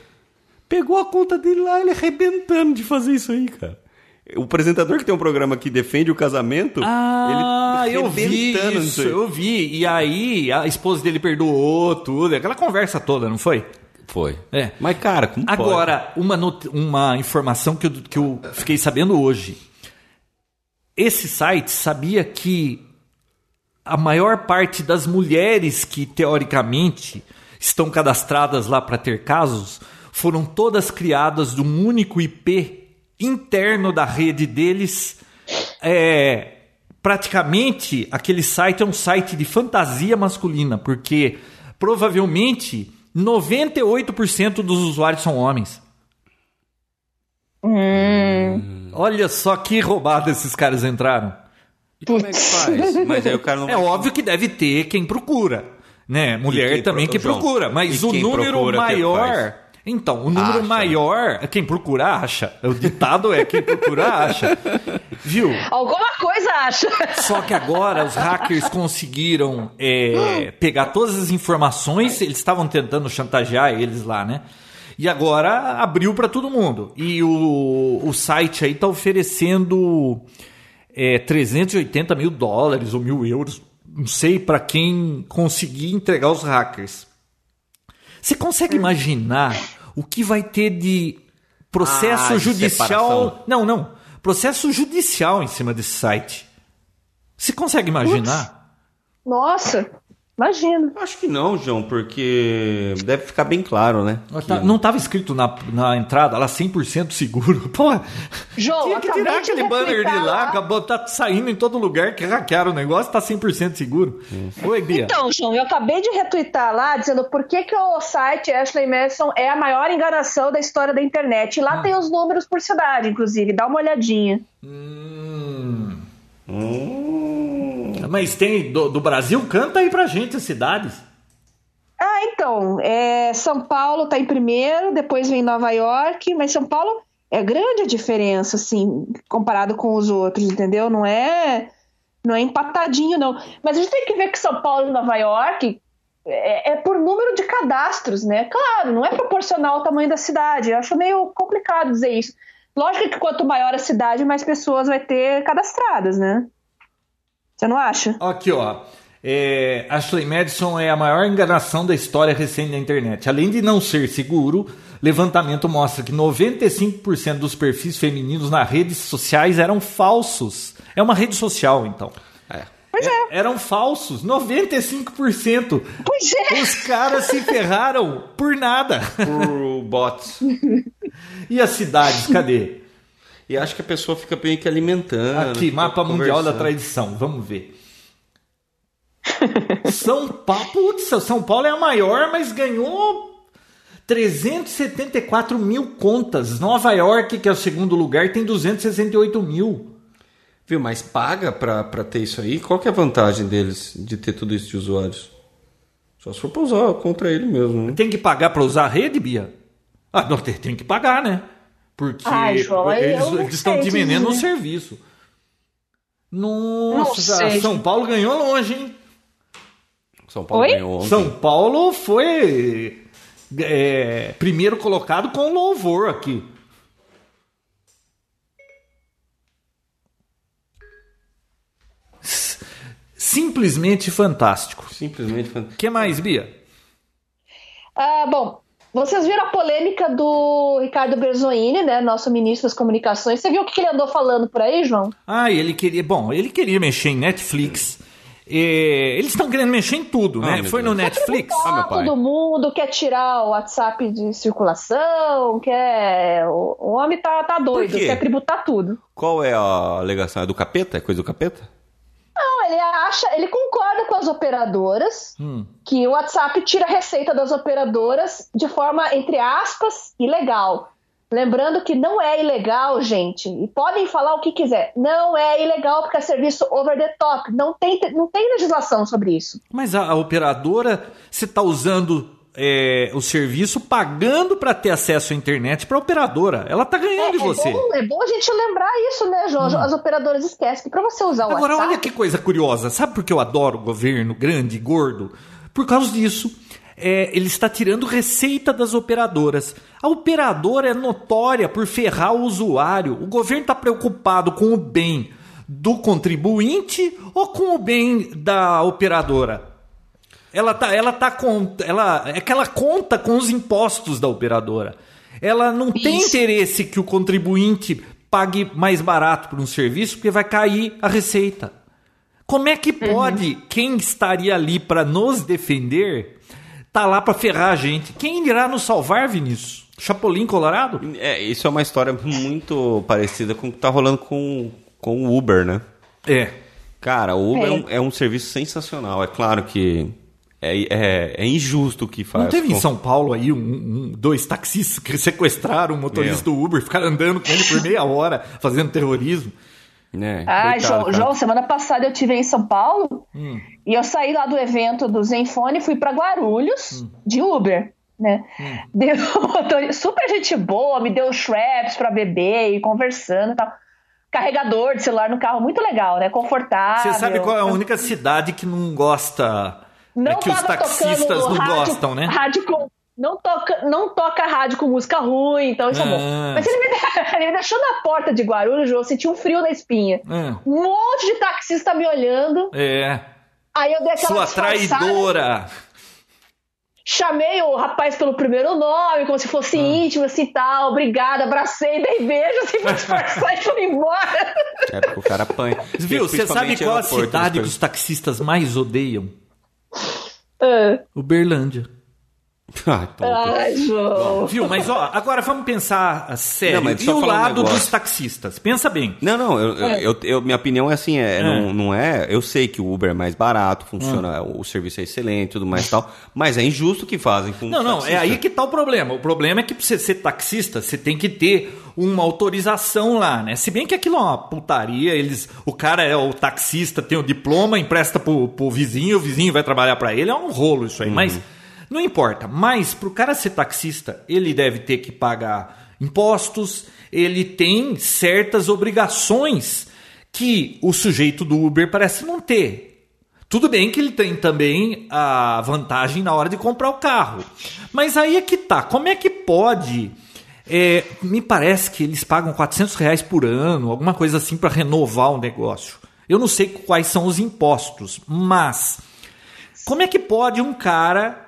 Pegou a conta dele lá, ele arrebentando de fazer isso aí, cara. O apresentador que tem um programa que defende o casamento, ah, ele eu vi isso, eu vi. E aí a esposa dele perdoou tudo, aquela conversa toda, não foi? Foi. É. Mas, cara, como Agora, uma, uma informação que eu, que eu fiquei sabendo hoje. Esse site sabia que a maior parte das mulheres que, teoricamente, estão cadastradas lá para ter casos foram todas criadas de um único IP interno da rede deles. É, praticamente, aquele site é um site de fantasia masculina, porque provavelmente 98% dos usuários são homens. Hum. Olha só que roubada esses caras entraram. E como é que faz? Mas aí o cara não É óbvio que deve ter quem procura, né? Mulher quem também pro- que João, procura, mas e o número procura, maior. Então, o número Acha. maior, quem procura acha. O ditado é quem procura acha. Viu? Alguma coisa acha. Só que agora os hackers conseguiram é, pegar todas as informações, eles estavam tentando chantagear eles lá, né? E agora abriu para todo mundo. E o, o site aí tá oferecendo é, 380 mil dólares ou mil euros, não sei, para quem conseguir entregar os hackers. Você consegue imaginar o que vai ter de processo Ah, de judicial? separação. Não, não. Processo judicial em cima desse site. Você consegue imaginar? Nossa, imagina. Acho que não, João, porque deve ficar bem claro, né? Tá- Não estava escrito na, na entrada lá 100% seguro. Porra, João, tinha que tirar aquele banner de lá, acabou, tá saindo em todo lugar que hackearam o negócio, tá 100% seguro. Oi, Bia. Então, João, eu acabei de retweetar lá dizendo por que, que o site Ashley Madison é a maior enganação da história da internet. E lá Ah. tem os números por cidade, inclusive. Dá uma olhadinha. Hum. Mas tem do, do Brasil? Canta aí pra gente as cidades. Ah, então, é, São Paulo tá em primeiro, depois vem Nova York, mas São Paulo é grande a diferença, assim, comparado com os outros, entendeu? Não é, não é empatadinho, não. Mas a gente tem que ver que São Paulo e Nova York é, é por número de cadastros, né? Claro, não é proporcional ao tamanho da cidade. Eu acho meio complicado dizer isso. Lógico que quanto maior a cidade, mais pessoas vai ter cadastradas, né? Você não acha? Aqui, ó. É, Ashley Madison é a maior enganação da história recente da internet. Além de não ser seguro, levantamento mostra que 95% dos perfis femininos nas redes sociais eram falsos. É uma rede social, então. É. Pois é. Eram falsos, 95%. Pois é. Os caras se ferraram por nada. Por bots. E as cidades, cadê? E acho que a pessoa fica meio que alimentando. Aqui, mapa mundial da tradição, vamos ver. São Paulo, putz, São Paulo é a maior, mas ganhou 374 mil contas. Nova York, que é o segundo lugar, tem 268 mil. Viu, mas paga pra, pra ter isso aí? Qual que é a vantagem deles de ter tudo isso de usuários? Só se for pra usar contra ele mesmo, né? Tem que pagar para usar a rede, Bia? Ah, não, tem, tem que pagar, né? Porque Ai, João, aí eles, eles estão diminuindo o serviço. Nossa. São Paulo ganhou longe, hein? São Paulo Oi? ganhou ontem. São Paulo foi é, primeiro colocado com louvor aqui. Simplesmente fantástico. Simplesmente O fantástico. que mais, Bia? Ah, bom, vocês viram a polêmica do Ricardo Berzoini, né, nosso ministro das comunicações. Você viu o que ele andou falando por aí, João? Ah, ele queria. Bom, ele queria mexer em Netflix. É, eles estão querendo mexer em tudo, Ah, né? Foi no. Netflix. Ah, meu pai. todo mundo quer tirar o WhatsApp de circulação, quer... O, homem tá, tá doido, quer tributar tudo. Qual é a alegação? É do capeta? É coisa do capeta? Não, ele acha, ele concorda com as operadoras Hum. que o WhatsApp tira a receita das operadoras de forma, entre aspas, ilegal. Lembrando que não é ilegal, gente. E podem falar o que quiser. Não é ilegal porque é serviço over the top. Não tem, não tem legislação sobre isso. Mas a, a operadora, você está usando é, o serviço pagando para ter acesso à internet para a operadora. Ela está ganhando de você. Hum. bom, é bom a gente lembrar isso, né, João? As operadoras esquecem que para você usar o Agora, WhatsApp... olha que coisa curiosa. Sabe por que eu adoro o governo grande e gordo? Por causa disso. É, ele está tirando receita das operadoras. A operadora é notória por ferrar o usuário. O governo está preocupado com o bem do contribuinte ou com o bem da operadora? Ela tá, ela tá com, ela é que ela conta com os impostos da operadora. Ela não tem Isso. interesse que o contribuinte pague mais barato por um serviço porque vai cair a receita. Como é que pode quem estaria ali para nos defender tá lá para ferrar a gente? Quem irá nos salvar, Vinícius? Chapolin Colorado? É, isso é uma história muito parecida com o que tá rolando com, com o Uber, né? É. Cara, o Uber é, É. um, é um serviço sensacional. É claro que é, é, é injusto o que faz. Não teve em Com- São Paulo aí um, um- dois taxistas que sequestraram o motorista Meu. do Uber, ficaram andando com ele por meia hora, fazendo terrorismo. né? Ah, Coitado, João. João, semana passada eu tive em São Paulo e eu saí lá do evento do Zenfone e fui pra Guarulhos de Uber, né? Deu um motorista- super gente boa, me deu straps pra beber e conversando e tal. Carregador de celular no carro, muito legal, né? Confortável. Você sabe qual é a única cidade que não gosta? Não é que os tava taxistas tocando não rádio- gostam, né? Rádio com, não, toca, não toca rádio com música ruim, então isso é Ah. bom. Mas ele me, ele me deixou na porta de Guarulhos, eu senti um frio na espinha. Ah, Um monte de taxista me olhando. é. Aí eu dei aquela Sua traidora. Chamei o rapaz pelo primeiro nome, como se fosse Ah. íntimo, assim tal. Obrigada, abracei, dei beijo, assim, pra disfarçar e fui embora. É porque o cara apanha. Viu, você sabe qual a cidade que os taxistas mais odeiam? Ah, Uberlândia. Ai. Ai, João. Viu? Mas ó, agora vamos pensar a sério. Não, mas e o um lado negócio. dos taxistas? Pensa bem. Não, não, eu, É. eu- eu- minha opinião é assim, é, É. Não, não é. Eu sei que o Uber é mais barato, funciona, Hum. o serviço é excelente e tudo mais e tal, mas é injusto o que fazem com Não, não, é taxistas. aí que tá o problema. O problema é que pra você ser taxista, você tem que ter uma autorização lá, né? Se bem que aquilo é uma putaria, eles, o cara é o taxista, tem o diploma, empresta pro, pro vizinho, o vizinho vai trabalhar pra ele, é um rolo isso aí, mas não importa. Mas pro cara ser taxista, ele deve ter que pagar impostos, ele tem certas obrigações que o sujeito do Uber parece não ter. Tudo bem que ele tem também a vantagem na hora de comprar o carro. Mas aí é que tá. Como é que pode? é, me parece que eles pagam 400 reais por ano, alguma coisa assim, para renovar o negócio. Eu não sei quais são os impostos, mas como é que pode um cara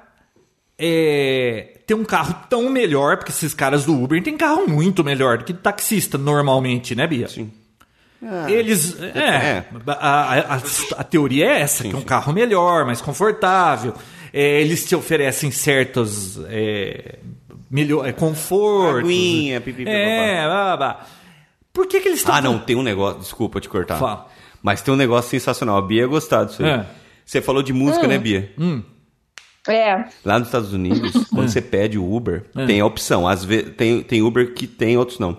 é, ter um carro tão melhor? Porque esses caras do Uber têm carro muito melhor do que taxista normalmente, né, Bia? Sim. Eles. É, é. A, a- a teoria é essa: que é um carro melhor, mais confortável. É, eles te oferecem certos. É, melhor, é, confortos. Aguinha, pipi, É, blá, blá. Por que, que eles estão. Ah, não, tem um negócio. Desculpa te cortar. Fala. Mas tem um negócio sensacional. A Bia ia gostar disso aí. É. Você falou de música, né, Bia? É. Lá nos Estados Unidos, quando você pede o Uber, É. tem a opção. Às vezes, tem, tem Uber que tem, outros não.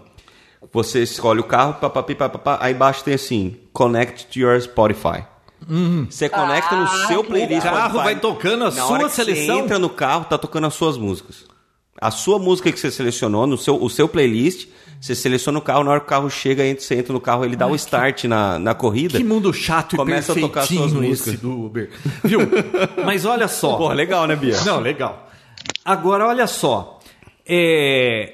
Você escolhe o carro, papapi, papapá, aí embaixo tem assim, connect to your Spotify. Você conecta no seu playlist O carro Spotify. vai tocando a Na sua hora que seleção? Você entra no carro, tá tocando as suas músicas. A sua música que você selecionou, no seu, o seu playlist, você seleciona o carro, na hora que o carro chega, entra- você entra no carro, ele dá o start na, na corrida. Que mundo chato Começa e a tocar suas músicas. do Uber. Viu? Mas olha só. Pô, legal, né, Bia? Não, legal. Agora, olha só. É...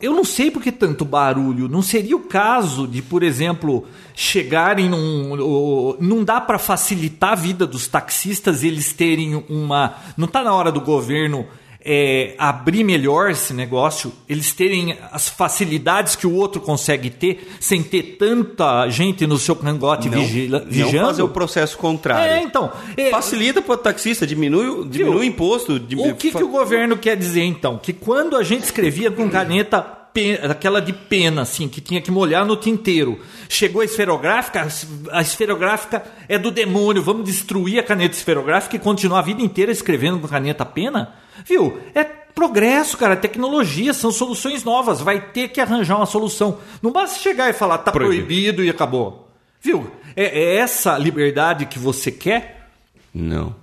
Eu não sei por que tanto barulho. Não seria o caso de, por exemplo, chegarem num. Não dá para facilitar a vida dos taxistas eles terem uma. Não está na hora do governo é, abrir melhor esse negócio, eles terem as facilidades que o outro consegue ter, sem ter tanta gente no seu cangote Não, vigila- não vigiando. fazer o processo contrário. É, então. é, Facilita para o taxista, diminui, o- diminui o imposto. di- o que, fa- que o governo quer dizer então? Que quando a gente escrevia com caneta aquela de pena, assim, que tinha que molhar no tinteiro, chegou a esferográfica, a esferográfica é do demônio, vamos destruir a caneta esferográfica e continuar a vida inteira escrevendo com caneta pena? Viu? É progresso, cara, é tecnologia, são soluções novas, vai ter que arranjar uma solução. Não basta chegar e falar, tá Proibido. proibido e acabou. Viu? É, é essa liberdade que você quer? Não.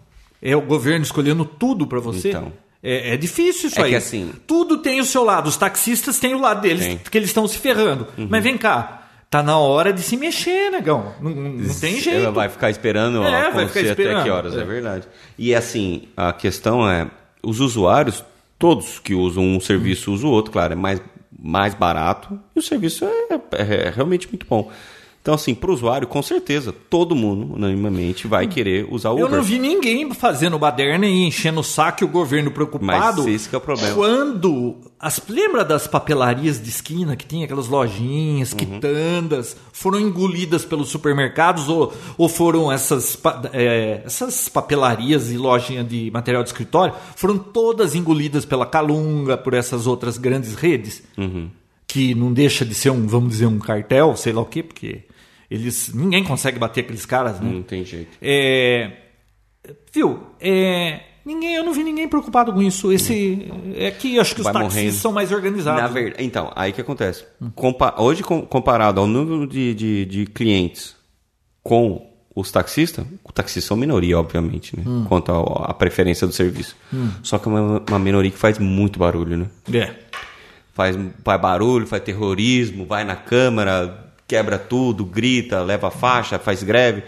É o governo escolhendo tudo pra você? Então. É, é difícil isso É aí. que assim- Tudo tem o seu lado. Os taxistas têm o lado deles, Tem. porque eles estão se ferrando. Uhum. Mas vem cá, tá na hora de se mexer, negão. Não, não tem Ela jeito. vai ficar esperando É, vai ficar até esperando. que horas, é. É. verdade. E assim, a questão é, os usuários, todos que usam um serviço usam o outro, claro, é mais, mais barato e o serviço é, é realmente muito bom. Então, assim, para o usuário, com certeza, todo mundo, unanimamente, vai querer usar o Eu Uber. não vi ninguém fazendo baderna e enchendo o saco e o governo preocupado. Mas esse que é o problema. Quando. As, lembra das papelarias de esquina que tinha aquelas lojinhas, Uhum. quitandas, foram engolidas pelos supermercados ou, ou foram essas, é, essas papelarias e lojinhas de material de escritório? Foram todas engolidas pela Calunga, por essas outras grandes redes, Uhum. que não deixa de ser um, vamos dizer, um cartel, sei lá o quê, porque eles. ninguém consegue bater aqueles caras, né? Não tem jeito. É, Viu? É, ninguém, eu não vi ninguém preocupado com isso. Esse é que acho que os Vai taxistas morrendo. são mais organizados. Na verdade, então, aí que acontece. Compa- hoje, com- comparado ao número de, de, de clientes com os taxistas, o taxista é uma minoria, obviamente, né? Quanto ao- à preferência do serviço. Só que é uma, uma minoria que faz muito barulho, né? É. Faz, faz barulho, faz terrorismo, vai na câmara, quebra tudo, grita, leva faixa, faz greve.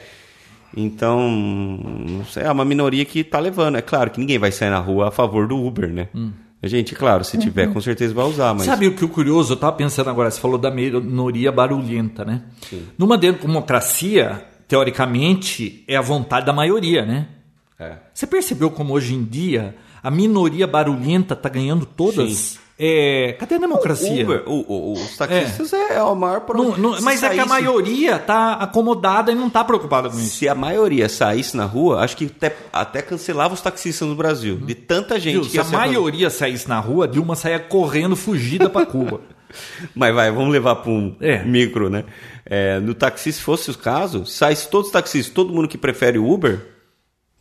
Então, não sei, é uma minoria que tá levando. É claro que ninguém vai sair na rua a favor do Uber, né? Gente, claro, se tiver, com certeza vai usar, mas. Sabe o que o curioso? Eu estava pensando agora, você falou da minoria barulhenta, né? Numa democracia, teoricamente, é a vontade da maioria, né? É. Você percebeu como hoje em dia a minoria barulhenta está ganhando todas? É, cadê a democracia? Uber, o- o- os taxistas é, o maior Não- problema. não- Se mas é que a saísse- maioria tá acomodada e não tá preocupada com isso. Se a maioria saísse na rua, acho que até, até cancelava os taxistas no Brasil. De tanta gente Viu? que Se a maioria saísse na rua, Dilma saía correndo, fugida para Cuba. Mas vai, vamos levar para um É. micro, né? É, no taxi, se fosse o caso, se saísse todos os taxistas, todo mundo que prefere o Uber,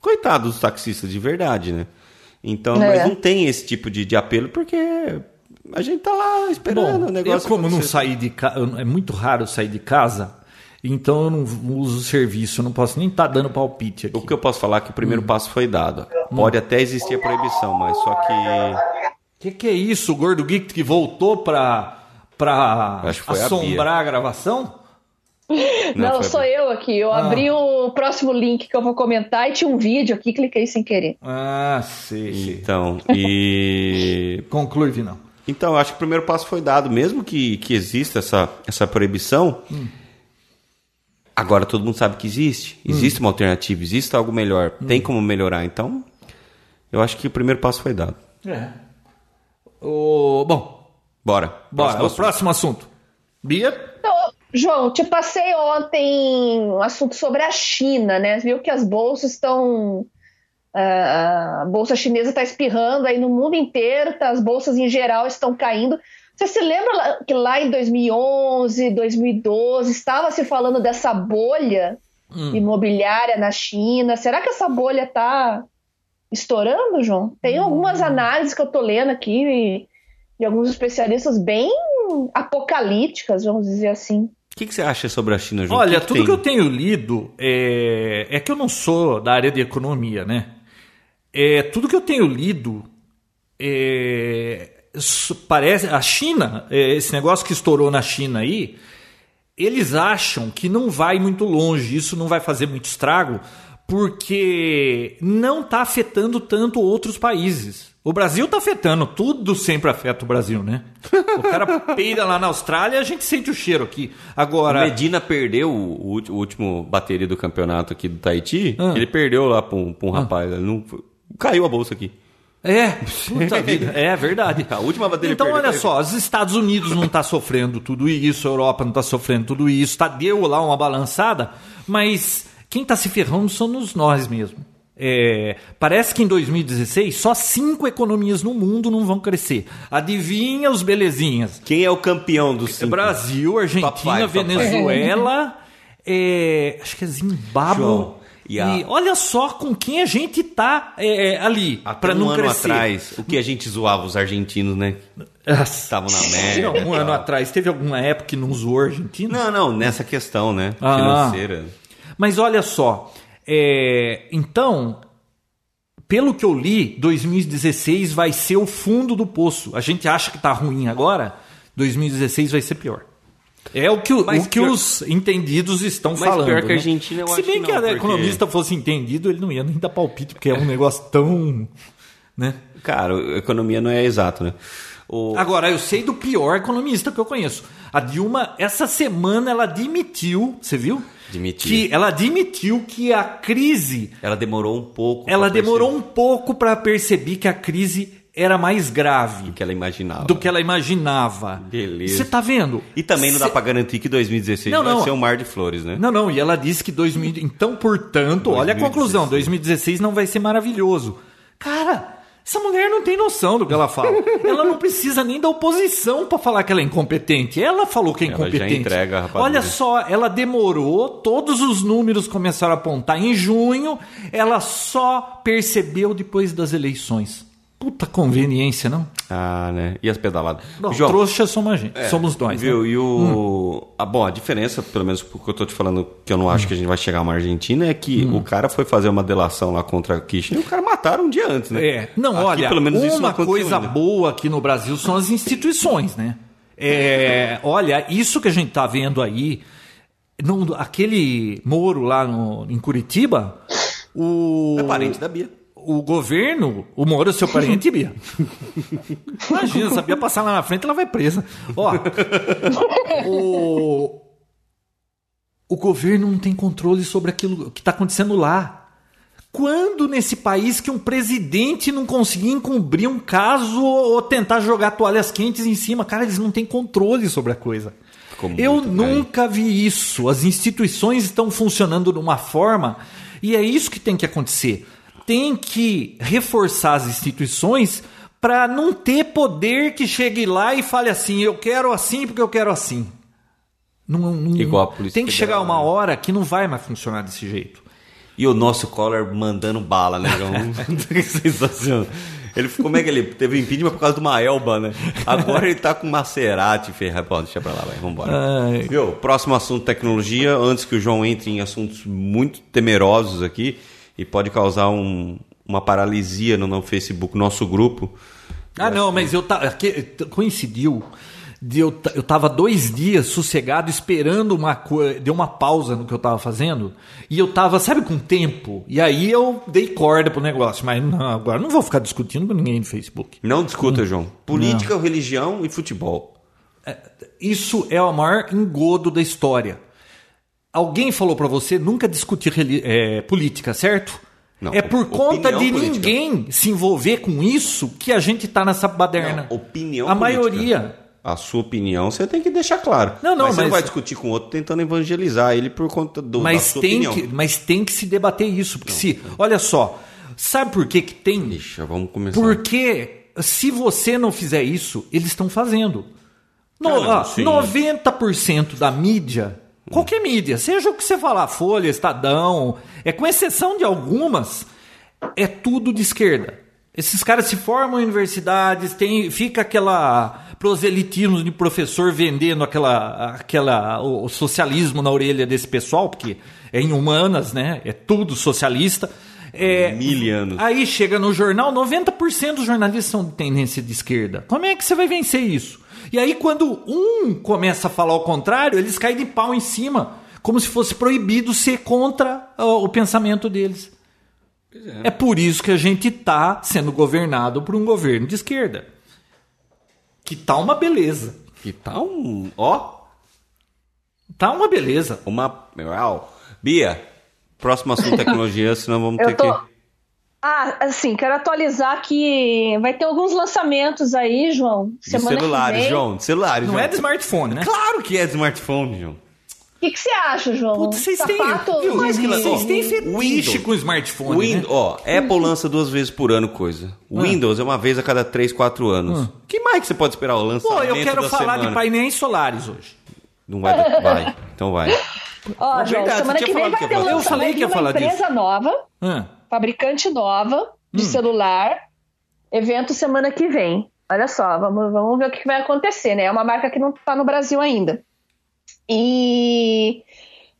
coitado dos taxistas, de verdade, né? Então, É. mas não tem esse tipo de, de apelo, porque a gente tá lá esperando Bom, o negócio. eu como não acontecer. saí de casa, é muito raro eu sair de casa, então eu não uso o serviço, eu não posso nem estar dando palpite aqui. O que eu posso falar é que o Hum. primeiro passo foi dado. Pode até existir a proibição, mas só que que que é isso, o Gordo Geek que voltou pra, pra foi a assombrar a, gravação? Não, foi sou eu aqui. Eu abri o próximo link que eu vou comentar e tinha um vídeo aqui, cliquei sem querer. Ah, sei, sei. Então, e. Conclui, Vinão. Então, eu acho que o primeiro passo foi dado, mesmo que, que exista essa, essa proibição. Agora todo mundo sabe que existe. Existe uma alternativa, existe algo melhor, tem como melhorar. Então, eu acho que o primeiro passo foi dado. É. O, bom, Bora. bora, Próximo o assunto. próximo assunto. Bia? João, te passei ontem um assunto sobre a China, né? Viu que as bolsas estão. ah, a bolsa chinesa está espirrando aí no mundo inteiro, tá? as bolsas em geral estão caindo. Você se lembra que lá em 2011, 2012, estava se falando dessa bolha imobiliária na China? Será que essa bolha está estourando, João? Tem algumas análises que eu tô lendo aqui de alguns especialistas bem apocalípticas, vamos dizer assim. O que, que você acha sobre a China, João? Olha, que tudo tem? que eu tenho lido é, é que eu não sou da área de economia, né? É, tudo que eu tenho lido é, parece a China, é, esse negócio que estourou na China aí, eles acham que não vai muito longe, isso não vai fazer muito estrago, porque não está afetando tanto outros países. O Brasil está afetando, tudo sempre afeta o Brasil, né? O cara peida lá na Austrália, a gente sente o cheiro aqui. Agora, Medina perdeu o, o o último bateria do campeonato aqui do Tahiti. Ah. Ele perdeu lá pra um, pra um rapaz. ele Não, caiu a bolsa aqui. É, puta vida, é verdade. A última bateria Então, olha só, os Estados Unidos não está sofrendo tudo isso, a Europa não está sofrendo tudo isso, tá, deu lá uma balançada, mas quem está se ferrando somos nós mesmo. É, parece que em 2016 só cinco economias no mundo não vão crescer. Adivinha os belezinhas? Quem é o campeão do cinco? Brasil, Argentina, five, Venezuela, é, acho que é Zimbábue. E, e olha só com quem a gente tá é, ali Até para um não ano crescer. atrás, o que a gente zoava os argentinos, né? Estavam na merda. Não, um ano atrás. Teve alguma época que não zoou a Argentina? Não, não, nessa questão, né? Ah. Financeira. Mas olha só. É, então, pelo que eu li, 2016 vai ser o fundo do poço. A gente acha que tá ruim agora, 2016 vai ser pior. É o que, o- o que pior- os entendidos estão Mas falando. pior que a né? Argentina, eu Se bem que porque- economista fosse entendido, ele não ia nem dar palpite, porque é um negócio tão. Né? Cara, economia não é exato, né? O... Agora, eu sei do pior economista que eu conheço. A Dilma, essa semana, ela admitiu, você viu? Que ela admitiu que a crise, Ela demorou um pouco. ela demorou perceber um pouco para perceber que a crise era mais grave o que ela imaginava. do que ela imaginava. Beleza. Você tá vendo? E também não dá pra garantir que 2016 Não, vai não. ser um mar de flores, né? Não, não, e ela disse que 2000. Então, portanto, olha a 2016. conclusão: 2016 não vai ser maravilhoso. Cara, Essa mulher não tem noção do que ela fala. ela não precisa nem da oposição para falar que ela é incompetente. Ela falou que é Ela já incompetente. entrega rapadura. Olha só, ela demorou, todos os números começaram a apontar em junho, ela só percebeu depois das eleições. Puta conveniência, não? Ah, né? E as pedaladas? Não, João, trouxa somos, a gente, somos nós. Viu? né? E o. Ah, bom, a diferença, pelo menos porque eu tô te falando que eu não Hum. acho que a gente vai chegar a uma Argentina, é que o cara foi fazer uma delação lá contra a Kirchner e o cara mataram um dia antes, né? É, não, Aqui, olha, pelo menos isso não uma aconteceu coisa ainda. boa aqui no Brasil são as instituições, né? É, olha, isso que a gente tá vendo aí, no- aquele Moro lá no- em Curitiba, o, É parente da Bia. O governo, o Moro é seu parente, Bia. Imagina, se a Bia passar lá na frente, ela vai presa. Ó, o, o governo não tem controle sobre aquilo que está acontecendo lá. Quando nesse país que um presidente não conseguia encobrir um caso ou tentar jogar toalhas quentes em cima? Cara, eles não têm controle sobre a coisa. Ficou Eu nunca vi isso. As instituições estão funcionando de uma forma e é isso que tem que acontecer. Tem que reforçar as instituições para não ter poder que chegue lá e fale assim: eu quero assim porque eu quero assim. Não, não- Igual a Polícia tem que chegar Federal, uma né? hora que não vai mais funcionar desse jeito. E o nosso Collor mandando bala, né, João? Sensacional. Ele, como é que ele teve impeachment por causa de uma elba, né? Agora ele tá com Maserati, ferra. Bom, deixa pra lá, vai, vambora. Ai. Viu? Próximo assunto, tecnologia. Antes que o João entre em assuntos muito temerosos aqui e pode causar um- uma paralisia no, no Facebook, nosso grupo. Ah, não, mas eu tava. Coincidiu. De eu, eu tava dois dias sossegado esperando uma coisa. Deu uma pausa no que eu tava fazendo. E eu tava, sabe, com tempo. E aí eu dei corda pro negócio. Mas não, agora não vou ficar discutindo com ninguém no Facebook. Não discuta, João. Política, religião e futebol. Isso é o maior engodo da história. Alguém falou pra você nunca discutir é, política, certo? Não, é por conta de política. ninguém se envolver com isso que a gente tá nessa baderna. Não, opinião A política. maioria. A sua opinião você tem que deixar claro. Não, não, mas você não mas- vai discutir com o outro tentando evangelizar ele por conta do, da Mas sua tem, opinião. que, mas tem que se debater isso. Porque se. Olha só. Sabe por que, que tem? Deixa, vamos começar. Porque se você não fizer isso, eles estão fazendo. No, não, ó, sim. 90% da mídia, qualquer mídia, seja o que você falar, Folha, Estadão, é com exceção de algumas, é tudo de esquerda. Esses caras se formam em universidades, tem, fica aquela proselitismo de professor vendendo aquela, aquela o, socialismo na orelha desse pessoal, porque é em humanas, né? É tudo socialista. É, Mil anos. Aí chega no jornal, 90% dos jornalistas são de tendência de esquerda. Como é que você vai vencer isso? E aí, quando um começa a falar o contrário, eles caem de pau em cima, como se fosse proibido ser contra ó, o pensamento deles. É. por isso que a gente está sendo governado por um governo de esquerda. Que tá uma beleza. Que tá um. Ó, Tá uma beleza. uma. Uau. Bia, próximo assunto tecnologia, senão vamos ter Eu tô. que. Ah, assim, quero atualizar que vai ter alguns lançamentos aí, João. De Semana que celulares, vem. João. De celulares. Não João. é de smartphone, né? Claro que é de smartphone, João. O que, que você acha, João? Putz, vocês têm, Sapato viu, de- vocês têm fetiche Windows. com smartphone, Win- né? Ó, Apple lança duas vezes por ano coisa. Windows é uma vez a cada 3, 4 anos. que mais que você pode esperar o lançamento Pô, eu quero da falar semana? de painéis solares hoje. Não vai, vai. Então vai. Ó, É João, verdade, semana você que vem vai que ter falar. Eu lançamento falei que de ia uma falar empresa nova, Ah, fabricante nova de Hum. celular. Evento semana que vem. Olha só, vamos, vamos ver o que vai acontecer, né? É uma marca que não está no Brasil ainda. E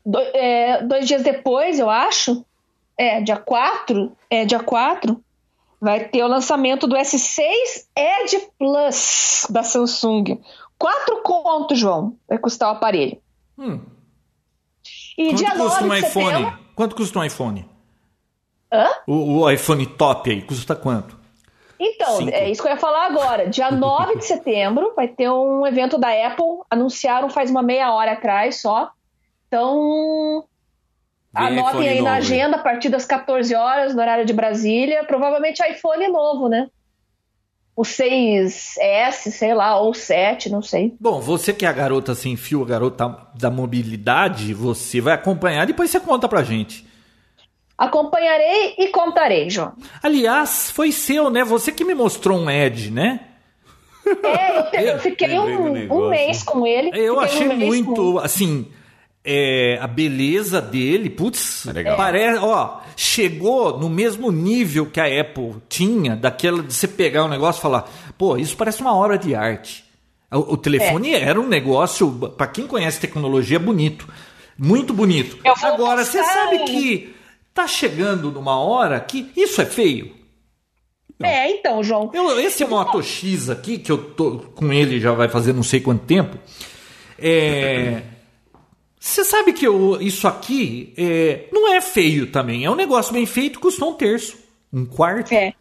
do- é, dois dias depois, eu acho, é, dia 4, é, dia 4, vai ter o lançamento do S6 Edge Plus da Samsung. Quatro contos, João, vai custar o aparelho. hum. E Quanto dia custa 9 um iPhone? setembro... Quanto custa um iPhone? Hã? O, o iPhone top aí, custa quanto? Então, Cinco. é isso que eu ia falar agora. Dia 9 de setembro vai ter um evento da Apple. Anunciaram faz uma meia hora atrás só. Então, Vem anotem aí na novo, agenda a partir das 14 horas, no horário de Brasília. Provavelmente iPhone novo, né? O 6S, sei lá, ou 7, não sei. Bom, você que é a garota sem fio, a garota da mobilidade, você vai acompanhar, depois você conta pra gente. Acompanharei e contarei, João. Aliás, foi seu, né? Você que me mostrou um Ed, né? É, eu, eu fiquei um, um mês com ele. Eu fiquei achei um muito, assim, é, a beleza dele, putz, É legal. parece, ó, chegou no mesmo nível que a Apple tinha, daquela de você pegar um negócio e falar, pô, isso parece uma obra de arte. O, o telefone É. era um negócio, pra quem conhece tecnologia, bonito. Muito bonito. Eu Agora, você sabe que tá chegando numa hora que isso é feio. É, então, João. Eu, esse Moto X aqui, que eu tô com ele já vai fazer não sei quanto tempo. É. Você sabe que eu- isso aqui é, não é feio também. É um negócio bem feito, custou um terço. Um quarto. É.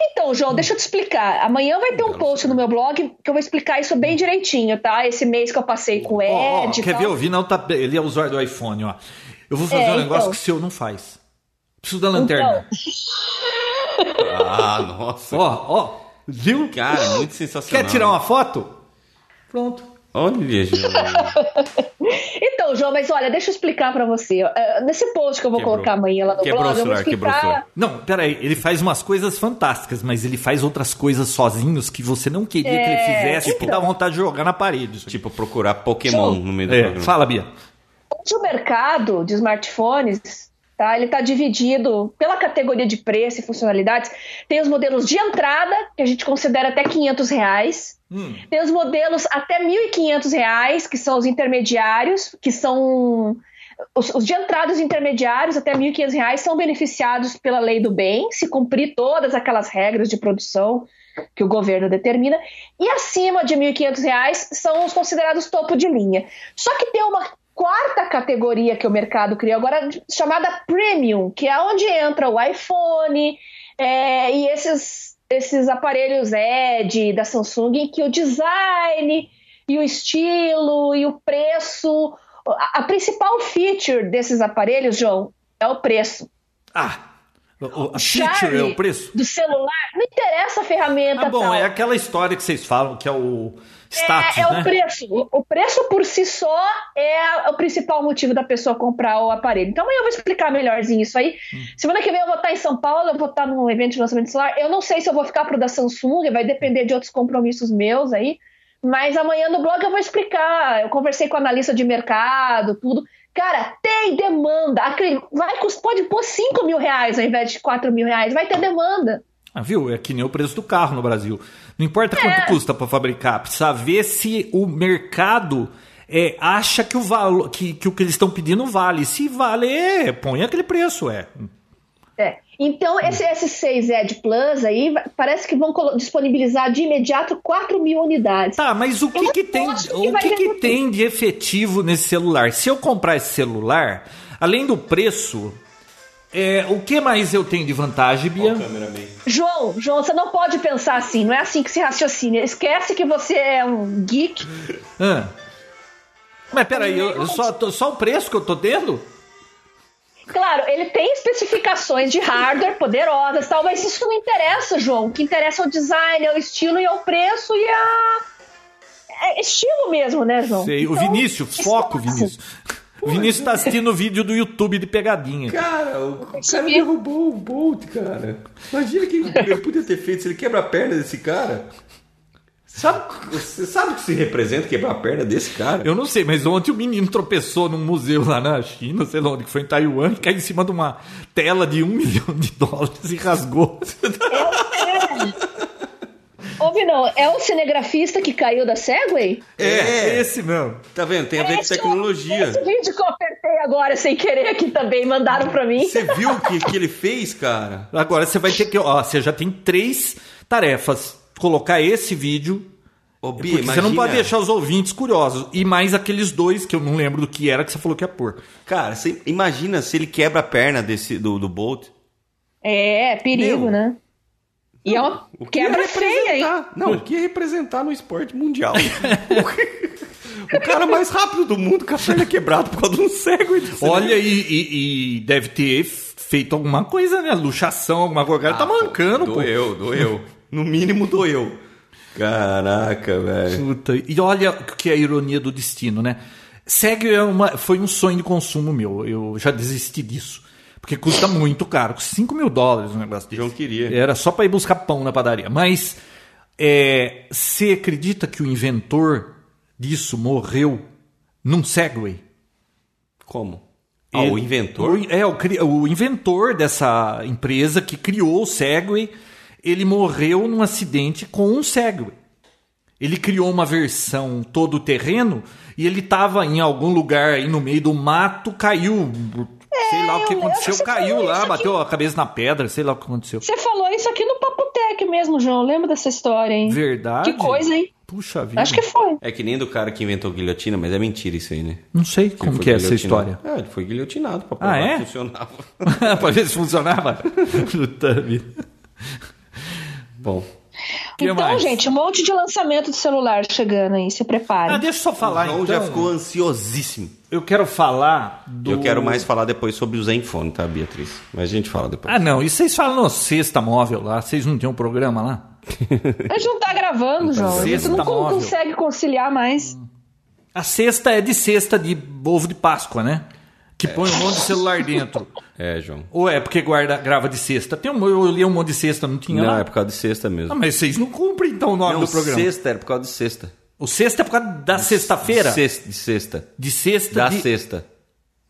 Então, João, deixa eu te explicar. Amanhã vai ter um post no meu blog que eu vou explicar isso bem direitinho, tá? Esse mês que eu passei com o Ed. Ó, e quer tal. ver? O Vinal tá. Ele é usuário do iPhone, ó. Eu vou fazer É, um negócio então. que o seu não faz. Preciso da lanterna. Ah, nossa. Ó, ó. Viu? Cara, muito sensacional. Quer tirar uma foto? Pronto. Olha, João. Então, João, mas olha, deixa eu explicar pra você. Eh, Nesse post que eu vou Quebrou. colocar amanhã lá no Quebrou blog, o eu vou celular, quebrou o explicar. celular. Não, peraí, ele faz umas coisas fantásticas, mas ele faz outras coisas sozinhos que você não queria que ele É, fizesse, que então. dá vontade de jogar na parede. tipo, procurar Pokémon no meio do É, programa. fala, Bia. Hoje o mercado de smartphones, tá? Ele está dividido pela categoria de preço e funcionalidades. Tem os modelos de entrada, que a gente considera até 500 reais. Hum. Tem os modelos até 1.500 reais, que são os intermediários, que são... Os, os de entrada os intermediários até 1.500 reais são beneficiados pela lei do bem, se cumprir todas aquelas regras de produção que o governo determina. E acima de 1.500 reais são os considerados topo de linha. Só que tem uma quarta categoria que o mercado criou agora, chamada Premium, que é onde entra o iPhone é, e esses, esses aparelhos Edge da Samsung, em que o design e o estilo e o preço. A, a principal feature desses aparelhos, João, é o preço. Ah, o, a feature é o preço? do celular, não interessa a ferramenta Ah, bom, tal. é aquela história que vocês falam, que é o status, É, é né? o preço. O- preço por si só é o principal motivo da pessoa comprar o aparelho. Então amanhã eu vou explicar melhorzinho isso aí. Hum. Semana que vem eu vou estar em São Paulo, eu vou estar num evento de lançamento de celular. Eu não sei se eu vou ficar pro da Samsung, vai depender de outros compromissos meus aí. Mas amanhã no blog eu vou explicar. Eu conversei com a analista de mercado, tudo. Cara, tem demanda. Vai, pode pôr 5 mil reais ao invés de 4 mil reais. Vai ter demanda. Ah, viu? É que nem o preço do carro no Brasil. Não importa quanto É. custa para fabricar, precisa ver se o mercado é, acha que o, valor, que, que o que eles estão pedindo vale. Se vale, é, põe aquele preço, é. É. Então, esse S6 Edge Plus aí, parece que vão disponibilizar de imediato 4 mil unidades. Tá, mas o que, que tem, que o que, que tem de efetivo nesse celular? Se eu comprar esse celular, além do preço, é, o que mais eu tenho de vantagem, Bia? Cameraman. João, João, você não pode pensar assim, não é assim que se raciocina. Esquece que você é um geek. Ah. Mas peraí, eu, eu só, só o preço que eu tô tendo? Claro, ele tem especificações de hardware poderosas e tal, mas isso não interessa, João. O que interessa é o design, é o estilo e é o preço e a. É estilo mesmo, né, João? Sei. O Então, Vinícius, foco. Vinícius. O Vinícius tá assistindo o vídeo do YouTube de pegadinha. Cara, o cara derrubou o Bolt, cara. Imagina que ele podia ter feito se ele quebra a perna desse cara. Sabe, você sabe o que se representa quebrar a perna desse cara? Eu não sei, mas ontem o menino tropeçou num museu lá na China, sei lá onde que foi, em Taiwan, e caiu em cima de uma tela de um milhão de dólares e rasgou. Ouve, não, é o cinegrafista que caiu da Segway? É, esse mesmo. Tá vendo? Tem a ver com Esse- tecnologia. Esse vídeo que eu apertei agora sem querer aqui também, mandaram pra mim. Você viu o que, que ele fez, cara? Agora você vai ter que. Ó, você já tem três tarefas. Colocar esse vídeo. Ô, Bia, Porque você não imagina- pode deixar os ouvintes curiosos. E mais aqueles dois que eu não lembro do que era que você falou que ia pôr. Cara, você imagina se ele quebra a perna desse, do, do Bolt. É, perigo, Meu. né? E é uma O que quebra feia, hein? representar? Não, o que ia representar no esporte mundial? o cara mais rápido do mundo com a perna quebrada por causa de um cego. Olha, e, e- e deve ter feito alguma coisa, né? Luxação, alguma coisa. O cara tá mancando, pô. Ah, Doeu, doeu. No mínimo doeu. Caraca, velho. Puta, e olha o que é a ironia do destino, né? Segue é uma, foi um sonho de consumo meu. Eu já desisti disso. Porque custa muito caro, 5 mil dólares um negócio desse. João queria. Era só para ir buscar pão na padaria. Mas é, você acredita que o inventor disso morreu num Segway? Como? Ah, o inventor? o- é, o, o inventor dessa empresa que criou o Segway, ele morreu num acidente com um Segway. Ele criou uma versão todo terreno e ele estava em algum lugar aí no meio do mato, caiu. Sei lá o que eu- eu aconteceu, que caiu lá, isso aqui. bateu a cabeça na pedra, sei lá o que aconteceu. Você falou isso aqui no Papo Tech mesmo, João. Lembra dessa história, hein? Verdade? Que coisa, hein? Puxa vida. Acho que foi. É que nem do cara que inventou guilhotina, mas é mentira isso aí, né? Não sei Ele como que é essa história. É, ele foi guilhotinado pra provar Ah, é? que funcionava. pra ver se funcionava. Puta vida. Bom, Que então, mais? gente, um monte de lançamento de celular chegando aí. Se prepare. Ah, deixa eu só falar o João então. já ficou ansiosíssimo. Eu quero falar do. Eu quero mais falar depois sobre o Zenfone, tá, Beatriz? Mas a gente fala depois. Ah, não. Isso vocês falam no Sexta Móvel lá. Vocês não tem um programa lá? A gente não tá gravando, João. A gente Sexta não móvel. consegue conciliar mais. A cesta é de cesta de ovo de Páscoa, né? Que põe um monte de celular dentro. É, João. Ou é porque guarda, grava de cesta? Tem um, eu li um monte de cesta, não tinha Não, lá? é por causa de sexta mesmo. Ah, mas vocês não cumprem então o nome não, do programa. sexta era por causa de sexta. O sexta é por causa da sexta-feira? Sexta, de sexta. De sexta Da de... sexta.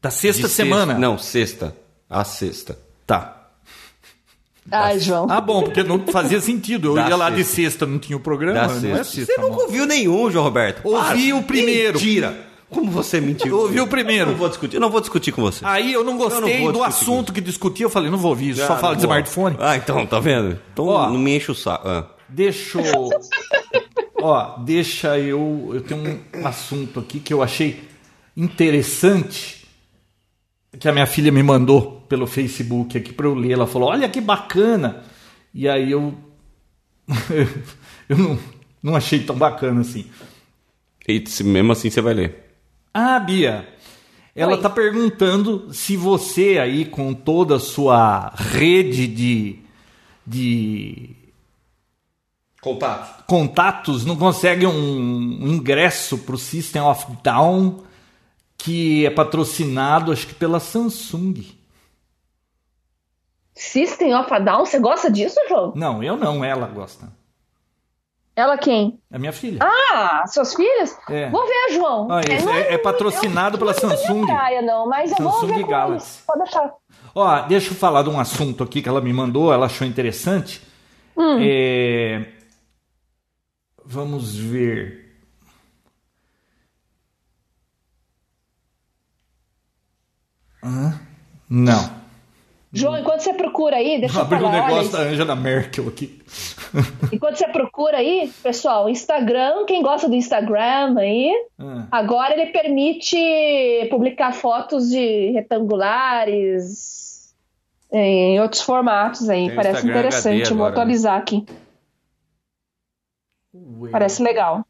Da sexta De semana? Sexta. Não, sexta. A sexta. Tá. Ai, João. Ah, bom, porque não fazia sentido. Eu Da ia lá de sexta. sexta, não tinha o programa. Da não é sexta. sexta. Você nunca ouviu nenhum, João Roberto. Ouvi Para. o primeiro. Mentira. Como você mentiu? Ouvi o primeiro. Eu não vou discutir, eu não vou discutir com você. Aí eu não Eu gostei não vou do assunto que discutia. Eu falei, não vou ouvir, só Ah, fala de não smartphone. Ah, então, tá vendo? Então Ó. não me enche o saco. Ah. Deixa eu. Ó, deixa eu. Eu tenho um assunto aqui que eu achei interessante. Que a minha filha me mandou pelo Facebook aqui pra eu ler. Ela falou: Olha que bacana. E aí eu. eu não, não achei tão bacana assim. E mesmo assim você vai ler. Ah, Bia. Ela Oi. tá perguntando se você aí, com toda a sua rede de, de Contato. contatos, não consegue um ingresso pro System of Down, que é patrocinado, acho que pela Samsung. System of a Down, você gosta disso, João? Não, eu não, ela gosta. Ela quem? É minha filha. Ah, seus filhos? É. Vou ver, João. Ah, não é- é patrocinado eu- pela não é minha Samsung. praia, não, mas eu vou Samsung ver com Galaxy. Pode deixar. Ó, deixa eu falar de um assunto aqui que ela me mandou, ela achou interessante. É, Vamos ver. Hã? Não. João, enquanto você procura aí, deixa eu Abriu o falar. olha, negócio da Angela Merkel aqui. Enquanto você procura aí, pessoal, Instagram, quem gosta do Instagram aí, Ah. agora ele permite publicar fotos de retangulares em outros formatos aí. Tem Parece Instagram interessante. HD Vou agora, né? atualizar aqui. Ué. Parece legal.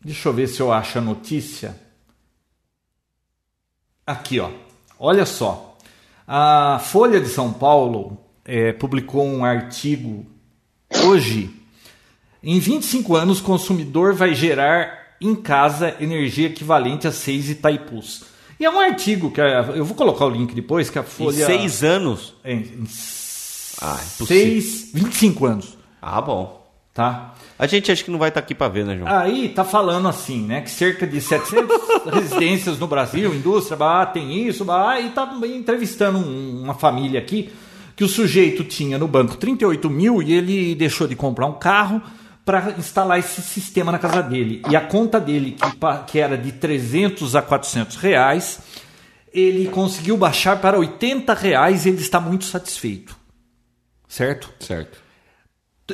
Deixa eu ver se eu acho a notícia. Aqui, ó. Olha só. A Folha de São Paulo eh, publicou um artigo hoje. Em 25 anos, o consumidor vai gerar em casa energia equivalente a 6 Itaipus. E é um artigo que a- eu vou colocar o link depois que a Em Folha seis anos. É, em Ah, impossível. seis, 25 anos, Ah, bom. tá? A gente acha que não vai estar aqui pra ver, né, João? Aí tá falando assim, né, que cerca de 700 residências no Brasil, indústria, bah, tem isso, bah, e tá entrevistando um- uma família aqui que o sujeito tinha no banco 38 mil e ele deixou de comprar um carro para instalar esse sistema na casa dele. E a conta dele, que, que era de 300 a 400 reais, ele conseguiu baixar para 80 reais e ele está muito satisfeito. Certo? Certo.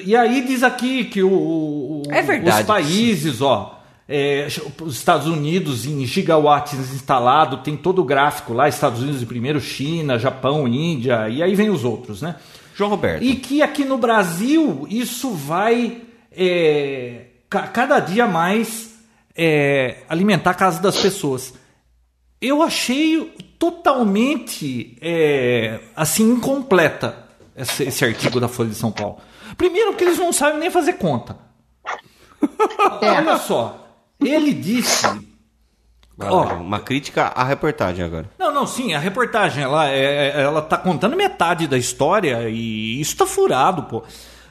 E aí diz aqui que o, o- É verdade. os países, ó, é, os Estados Unidos em gigawatts instalado, tem todo o gráfico lá, Estados Unidos em primeiro, China, Japão, Índia, e aí vem os outros, né? João Roberto. E que aqui no Brasil isso vai é, ca- cada dia mais é, alimentar a casa das pessoas. Eu achei totalmente é, assim incompleta esse, esse artigo da Folha de São Paulo. Primeiro porque eles não sabem nem fazer conta. Olha só, ele disse Ó. Uma crítica à reportagem agora. Não, não, sim, a reportagem, ela, é, é- ela tá contando metade da história e isso tá furado, pô.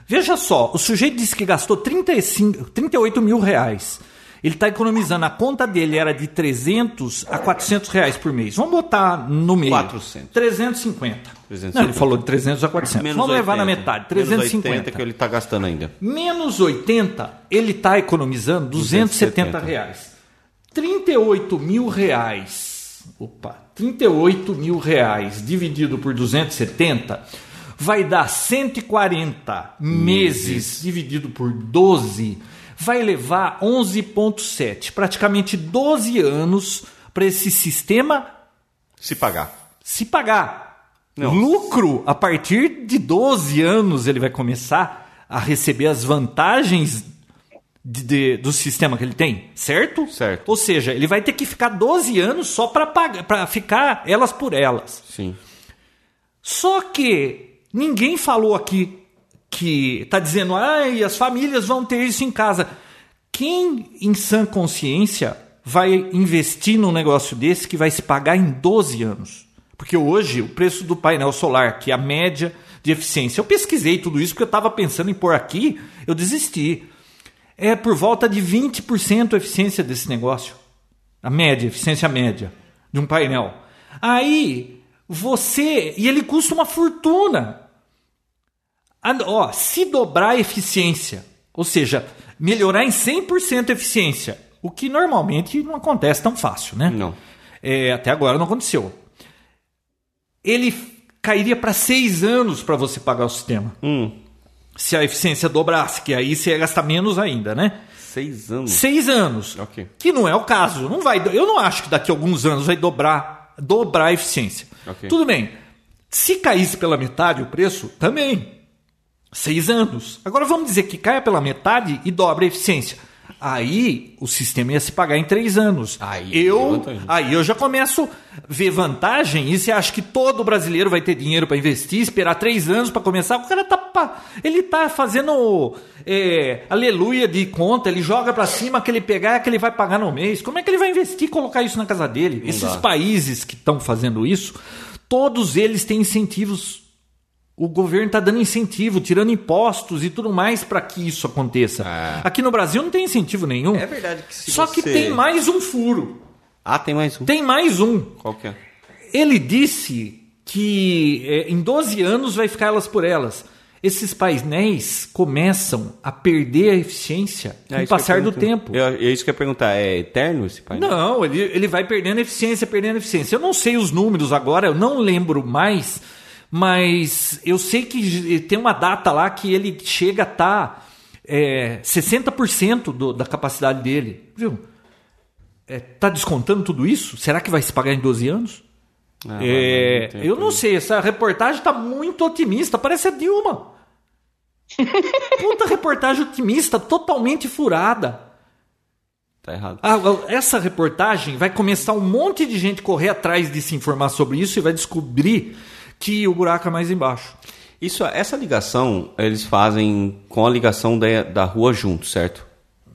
Veja só, o sujeito disse que gastou 35, 38 mil reais. Ele tá economizando, a conta dele era de 300 a 400 reais por mês. Vamos botar no meio. 400. 350. 350. Não, ele falou de 300 a 400. Vamos levar na 80. metade, Menos 350. 80 que ele tá gastando ainda. Menos 80, ele está economizando 270 270. reais. 38 mil reais. Opa, 38 mil reais dividido por 270 vai dar 140 meses dividido por 12. Vai levar 11,7, praticamente 12 anos para esse sistema Se pagar. se pagar. Não. Lucro, a partir de 12 anos, ele vai começar a receber as vantagens de- de- do sistema que ele tem, certo? Certo. Ou seja, ele vai ter que ficar 12 anos só para pagar, para ficar elas por elas. Sim. Só que ninguém falou aqui que tá dizendo, ai, as famílias vão ter isso em casa. Quem em sã consciência vai investir num negócio desse que vai se pagar em 12 anos? Porque hoje o preço do painel solar, que é a média de eficiência, eu pesquisei tudo isso porque eu estava pensando em pôr aqui, eu desisti. É por volta de 20% a eficiência desse negócio. A média, eficiência média de um painel. Aí você. E ele custa uma fortuna. Ah, ó, se dobrar a eficiência, ou seja, melhorar em 100% a eficiência, o que normalmente não acontece tão fácil, né? Não. É, até agora não aconteceu. Ele cairia para seis anos para você pagar o sistema. Hum. Se a eficiência dobrasse, que aí você ia gastar menos ainda, né? Seis anos. Seis anos. Que não é o caso. Não vai, eu não acho que daqui a alguns anos vai dobrar, dobrar a eficiência. Ok. Tudo bem. Se caísse pela metade o preço, também. Seis anos. Agora vamos dizer que caia pela metade e dobra a eficiência. Aí o sistema ia se pagar em três anos. Aí, eu, aí eu já começo a ver vantagem. E você acha que todo brasileiro vai ter dinheiro para investir, esperar três anos para começar? O cara tá, ele tá fazendo é, aleluia de conta. Ele joga para cima que ele pegar, que ele vai pagar no mês. Como é que ele vai investir e colocar isso na casa dele? Esses dá. países que estão fazendo isso, todos eles têm incentivos o governo está dando incentivo, tirando impostos e tudo mais para que isso aconteça. É. Aqui no Brasil não tem incentivo nenhum. É verdade que se Só que você- tem mais um furo. Ah, tem mais um. Tem mais um. Qual que é? Ele disse que é, em 12 anos vai ficar elas por elas. Esses painéis começam a perder a eficiência com É o que eu passar do tempo. Eu- É isso que eu ia perguntar. É eterno esse painel? Não, ele, ele vai perdendo eficiência, perdendo eficiência. Eu não sei os números agora, eu não lembro mais, mas eu sei que tem uma data lá que ele chega a estar é, 60% do, da capacidade dele. Viu? É, tá descontando tudo isso? Será que vai se pagar em 12 anos? Ah, É, vai, eu não sei, essa reportagem está muito otimista, parece a Dilma. Puta reportagem otimista, totalmente furada. Tá errado. Ah, essa reportagem vai começar um monte de gente correr atrás de se informar sobre isso e vai descobrir que o buraco é mais embaixo. Isso, essa ligação eles fazem com a ligação da, da rua junto, certo?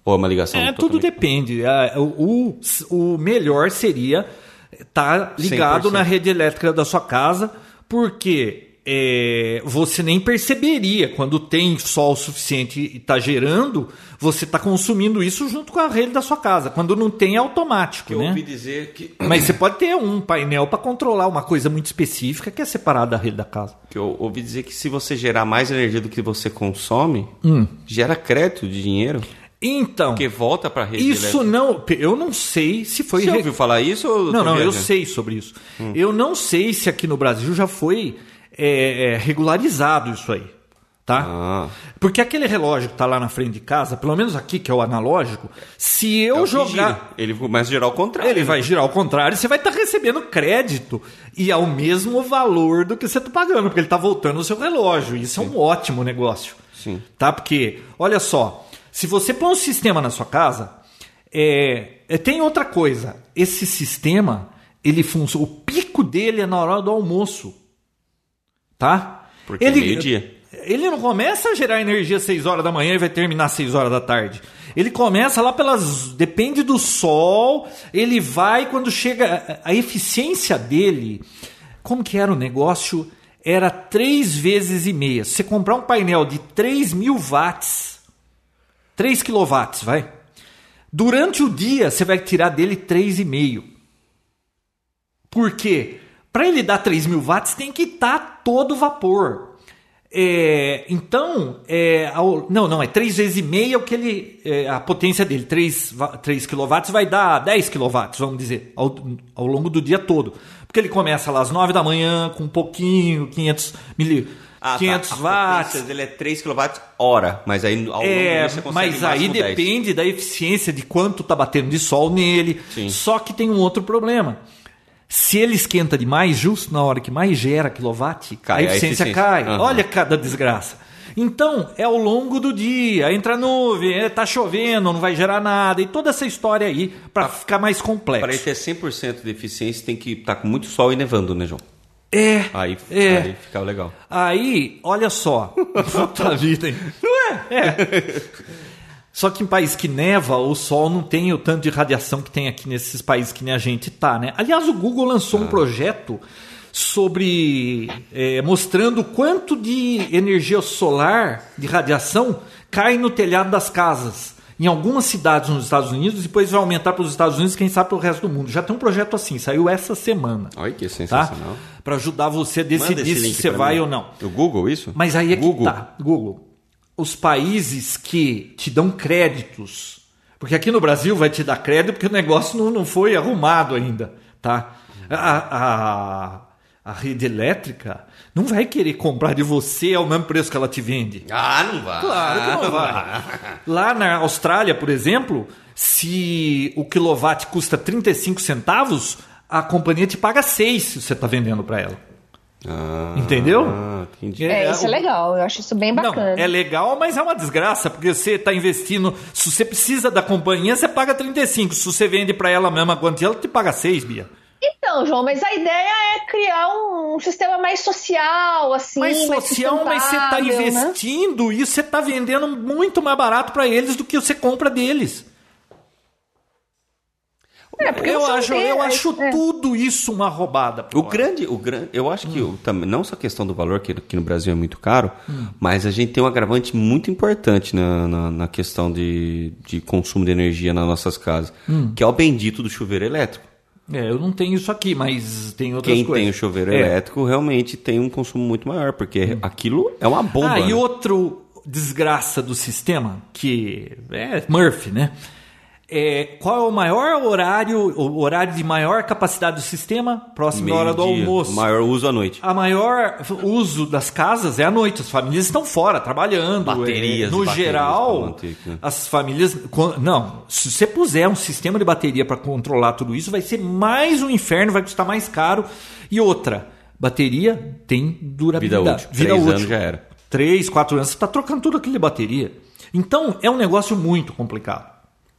Ou é uma ligação É, tudo totalmente- depende. Ah, O, o, o melhor seria estar ligado 100%. na rede elétrica da sua casa, porque é, você nem perceberia quando tem sol suficiente e está gerando, você está consumindo isso junto com a rede da sua casa. Quando não tem, é automático, eu né? ouvi dizer que, Mas você pode ter um painel para controlar uma coisa muito específica que é separada da rede da casa. que eu ouvi dizer que se você gerar mais energia do que você consome, Hum. gera crédito de dinheiro, Então, porque volta para rede isso elétrica. não. Eu não sei se foi. Você re- ouviu falar isso? Ou eu Não, não, eu viajando? sei sobre isso. Eu não sei se aqui no Brasil já foi é, é, regularizado isso aí. Tá? Ah. Porque aquele relógio que tá lá na frente de casa, pelo menos aqui, que é o analógico, se eu É jogar. Ele começa a girar ao contrário. Ele vai girar ao contrário, você vai estar recebendo crédito e ao mesmo valor do que você está pagando, porque ele está voltando o seu relógio. Isso é um ótimo negócio. Sim. Tá? Porque, olha só, se você põe um sistema na sua casa, é, é, tem outra coisa. Esse sistema, ele funciona. O pico dele é na hora do almoço. Tá? Porque é meio-dia. Ele não começa a gerar energia às 6 horas da manhã e vai terminar às 6 horas da tarde. Ele começa lá pelas. Depende do sol. Ele vai quando chega. A eficiência dele. Como que era o negócio? Era três vezes e meia. Se você comprar um painel de 3 mil watts, 3 quilowatts, vai. Durante o dia, você vai tirar dele 3,5. Por quê? Para ele dar 3 mil watts, tem que estar tá todo vapor. É, então, é, ao, não, não, é 3 vezes e meia o que ele, é, a potência dele, 3, 3 kW vai dar 10 kW, vamos dizer, ao, ao longo do dia todo. Porque ele começa lá às 9 da manhã com um pouquinho, 500 mili, ah, 500 tá. watts. ele é 3 kW hora, mas aí ao é, longo você consegue Mas aí depende 10. da eficiência de quanto está batendo de sol nele. Sim. Só que tem um outro problema. Se ele esquenta demais, justo na hora que mais gera quilowatt, cai, a, eficiência a eficiência cai. Uhum. Olha cada desgraça. Então, é ao longo do dia, entra nuvem, é, tá chovendo, não vai gerar nada, e toda essa história aí, para ficar mais complexo. Para ter 100% de eficiência, tem que estar tá com muito sol e nevando, né, João? É. Aí, é. aí fica legal. Aí, olha só. Puta vida, hein? Não é? É. Só que em país que neva, o sol não tem o tanto de radiação que tem aqui nesses países que nem a gente tá, né? Aliás, o Google lançou ah. um projeto sobre é, mostrando quanto de energia solar de radiação cai no telhado das casas em algumas cidades nos Estados Unidos, depois vai aumentar para os Estados Unidos, quem sabe para o resto do mundo. Já tem um projeto assim, saiu essa semana. Olha que sensacional. Tá? Para ajudar você a decidir se você vai mim. ou não. O Google, isso? Mas aí é Google. que tá. Google os países que te dão créditos, porque aqui no Brasil vai te dar crédito porque o negócio não, não foi arrumado ainda, tá? A, a, a rede elétrica não vai querer comprar de você ao mesmo preço que ela te vende. Ah, não vai. Claro que não vai. Lá na Austrália, por exemplo, se o quilowatt custa 35 centavos, a companhia te paga 6 se você está vendendo para ela. Ah, Entendeu? Entendi. É, isso é legal, eu acho isso bem bacana. Não, é legal, mas é uma desgraça, porque você está investindo. Se você precisa da companhia, você paga 35. Se você vende para ela a mesma quantia, ela te paga 6, Bia. Então, João, mas a ideia é criar um, sistema mais social, assim. Mais social, mais mas você está né? investindo né? e você está vendendo muito mais barato para eles do que você compra deles. É, porque eu acho, eu acho é. tudo isso uma roubada. O grande, o grande, eu acho que hum. também não só a questão do valor que aqui no Brasil é muito caro, hum. mas a gente tem um agravante muito importante na, na, na questão de, de consumo de energia nas nossas casas, hum. que é o bendito do chuveiro elétrico. É, eu não tenho isso aqui, mas tem outras Quem coisas. Quem tem o chuveiro é. elétrico realmente tem um consumo muito maior, porque hum. aquilo é uma bomba. Ah, e né? outro desgraça do sistema, que é Murphy, né? É, qual é o maior horário, o horário de maior capacidade do sistema? Próximo da hora do almoço. Maior uso à noite. A maior uso das casas é à noite. As famílias estão fora, trabalhando. Baterias. É, no baterias geral, manter, né? as famílias. Não, se você puser um sistema de bateria para controlar tudo isso, vai ser mais um inferno, vai custar mais caro. E outra, bateria tem durabilidade. Vida útil. Vida Três útil. anos já era. Três, quatro anos, você está trocando tudo aquilo de bateria. Então, é um negócio muito complicado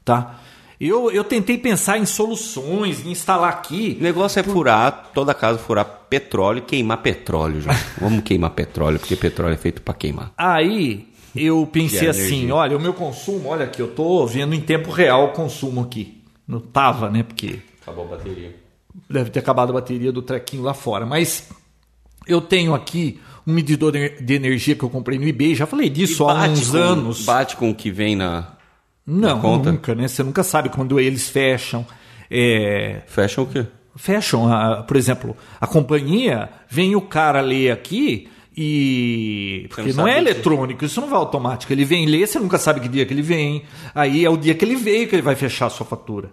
tá? Eu, eu tentei pensar em soluções, em instalar aqui. O negócio é furar, toda casa furar petróleo e queimar petróleo, já. Vamos queimar petróleo, porque petróleo é feito para queimar. Aí eu pensei assim, olha, o meu consumo, olha aqui, eu tô vendo em tempo real o consumo aqui. Não tava, né? Porque. Acabou a bateria. Deve ter acabado a bateria do trequinho lá fora. Mas eu tenho aqui um medidor de energia que eu comprei no eBay, já falei disso há uns com, anos. Bate com o que vem na, não, nunca, né? Você nunca sabe quando eles fecham. É... Fecham o quê? Fecham, a, por exemplo, a companhia, vem o cara ler aqui e. Porque não, não é eletrônico, isso não vai automático. Ele vem ler, você nunca sabe que dia que ele vem. Aí é o dia que ele veio que ele vai fechar a sua fatura.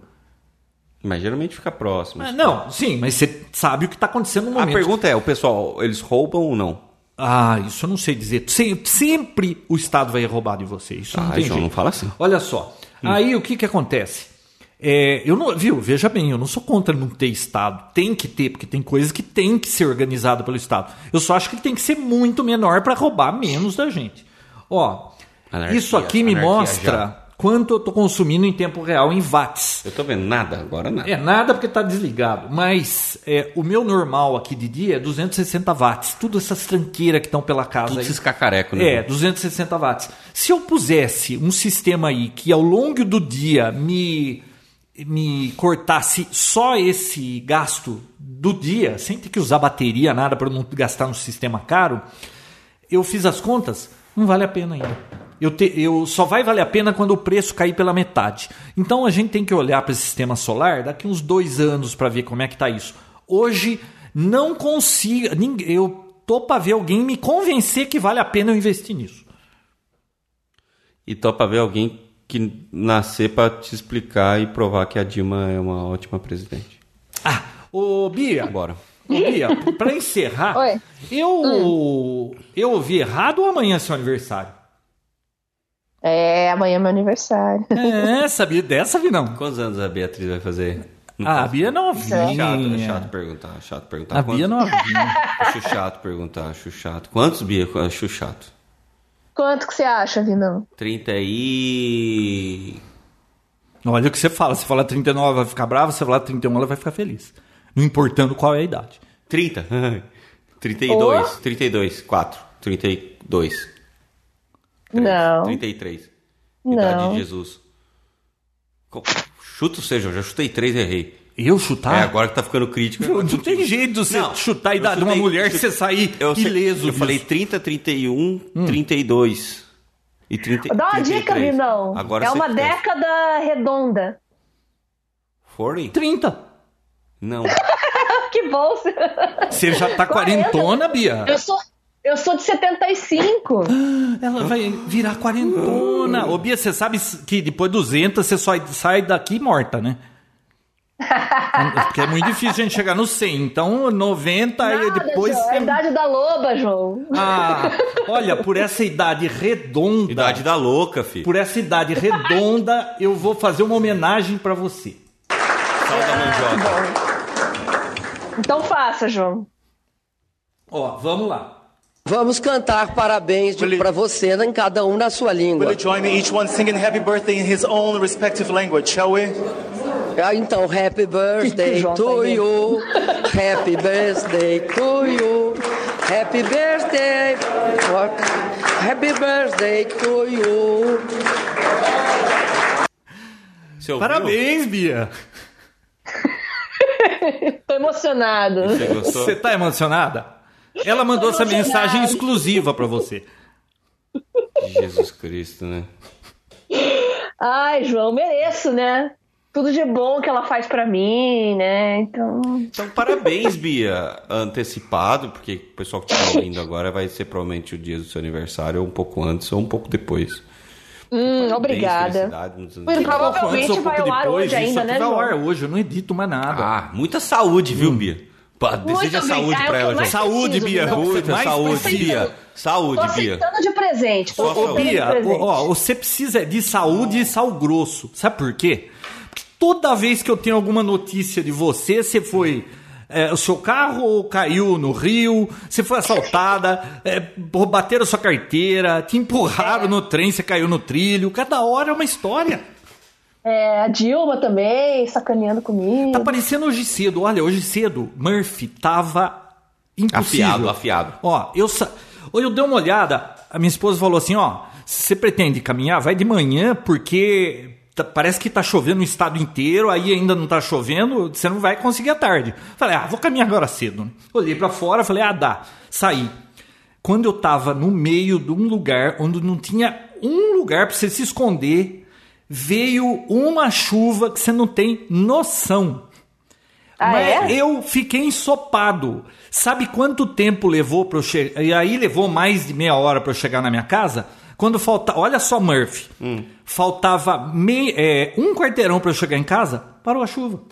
Mas geralmente fica próximo. Ah, não, sim, mas você sabe o que está acontecendo no momento. A pergunta é: o pessoal, eles roubam ou não? Ah, isso eu não sei dizer. Sempre, sempre o Estado vai roubar de você. Isso ah, não tem jeito. não fala assim. Olha só. Hum. Aí o que, que acontece? É, eu não, viu, veja bem, eu não sou contra não ter Estado. Tem que ter, porque tem coisas que tem que ser organizada pelo Estado. Eu só acho que ele tem que ser muito menor para roubar menos da gente. Ó, anarquia, isso aqui me mostra quanto eu tô consumindo em tempo real em watts. Eu tô vendo nada, agora nada. É nada porque tá desligado, mas é, o meu normal aqui de dia é 260 watts. Tudo essas tranqueiras que estão pela casa Tudo aí. esses cacarecos, né? É, 260 watts. Se eu pusesse um sistema aí que ao longo do dia me, me cortasse só esse gasto do dia, sem ter que usar bateria, nada, para não gastar no sistema caro, eu fiz as contas, não vale a pena ainda. Eu, te, eu só vai valer a pena quando o preço cair pela metade. Então a gente tem que olhar para esse sistema solar daqui uns dois anos para ver como é que tá isso. Hoje não consigo, ninguém, eu tô para ver alguém me convencer que vale a pena eu investir nisso. E topa ver alguém que nascer pra te explicar e provar que a Dilma é uma ótima presidente. Ah, ô Bia, Bora. ô, Bia, para encerrar, Oi. eu eu ouvi errado ou amanhã é seu aniversário? É, amanhã é meu aniversário. É, sabia dessa, vi não. Quantos anos a Beatriz vai fazer? Ah, a Bia é É chato, é novinha. chato perguntar, chato perguntar. A Bia é novinha. Acho chato perguntar, acho chato. Quantos, Bia? Acho chato. Quanto que você acha, Vinão? 30 e... Olha o que você fala. Se falar 39, ela vai ficar brava. Se falar 31, ela vai ficar feliz. Não importando qual é a idade. 30. 32, 32, 4, 32. Três, Não. 33. Não. Idade de Jesus. Chuta ou seja, eu já chutei 3 e errei. Eu chutar? É, agora que tá ficando crítico. Não, não tem jeito de você Não, chutar a eu idade de uma mulher e você sair Eu, sei- ileso. eu disso. falei 30, 31, 32. E 30, Dá uma dica, 33. Vinão. Agora é uma que testa. década redonda. 40? 30. Não. que bom. Você já tá quarentona, Bia? Eu sou, eu sou de 75. Ela vai virar quarentona. Ô, Bia, você sabe que depois de 200 você só sai daqui morta, né? Porque é muito difícil a gente chegar no 100. Então, 90 e Nada, depois. João, é a idade da loba, João. Ah, olha, por essa idade redonda. Idade da louca, filho. Por essa idade redonda, eu vou fazer uma homenagem pra você. Sal da mandioca. Então faça, João. Ó, vamos lá. Vamos cantar parabéns Will para você, em cada um na sua Will língua. you join me, each one singing happy birthday in his own respective language, shall we? Ah, então, happy birthday João to tá you. Happy birthday to you. Happy birthday. Happy birthday to you. Você ouviu? Parabéns, Bia. Tô emocionado. Você gostou? Você tá emocionada? Ela mandou essa mensagem exclusiva pra você. Jesus Cristo, né? Ai, João, mereço, né? Tudo de bom que ela faz pra mim, né? Então. Então, parabéns, Bia. Antecipado, porque o pessoal que tá ouvindo agora vai ser provavelmente o dia do seu aniversário, ou um pouco antes, ou um pouco depois. Hum, obrigada. Pouco Provavelmente vai ao ar depois, hoje ainda, né, vai ao João? ar hoje, eu não edito mais nada. Ah, muita saúde, viu, Bia? Pá, Deseja saúde é o ela, João. Saúde, Bia. Muita saúde. Bia. Tô Saúde, Bia. aceitando de presente. Tô saúde. de Bia, presente. ó, você precisa de saúde e sal grosso. Sabe por quê? Porque toda vez que eu tenho alguma notícia de você, você foi. é, o seu carro caiu no rio, você foi assaltada, é, bateram sua carteira, te empurraram no trem, você caiu no trilho. Cada hora é uma história. É, a Dilma também, sacaneando comigo. Tá parecendo hoje cedo. Olha, hoje cedo, Murphy tava impossível. Afiado, afiado. Ó, eu, eu dei uma olhada, a minha esposa falou assim, ó, se você pretende caminhar, vai de manhã, porque tá- parece que tá chovendo no estado inteiro, aí ainda não tá chovendo, você não vai conseguir à tarde. Falei, ah, vou caminhar agora cedo. Olhei pra fora, falei, ah, dá. Saí. Quando eu tava no meio de um lugar onde não tinha um lugar pra você se esconder, veio uma chuva que você não tem noção. Ah, Mas é? eu fiquei ensopado. Sabe quanto tempo levou para eu chegar? E aí levou mais de meia hora para eu chegar na minha casa? Quando faltava. Olha só, Murphy. Faltava mei... é, um quarteirão para eu chegar em casa, parou a chuva.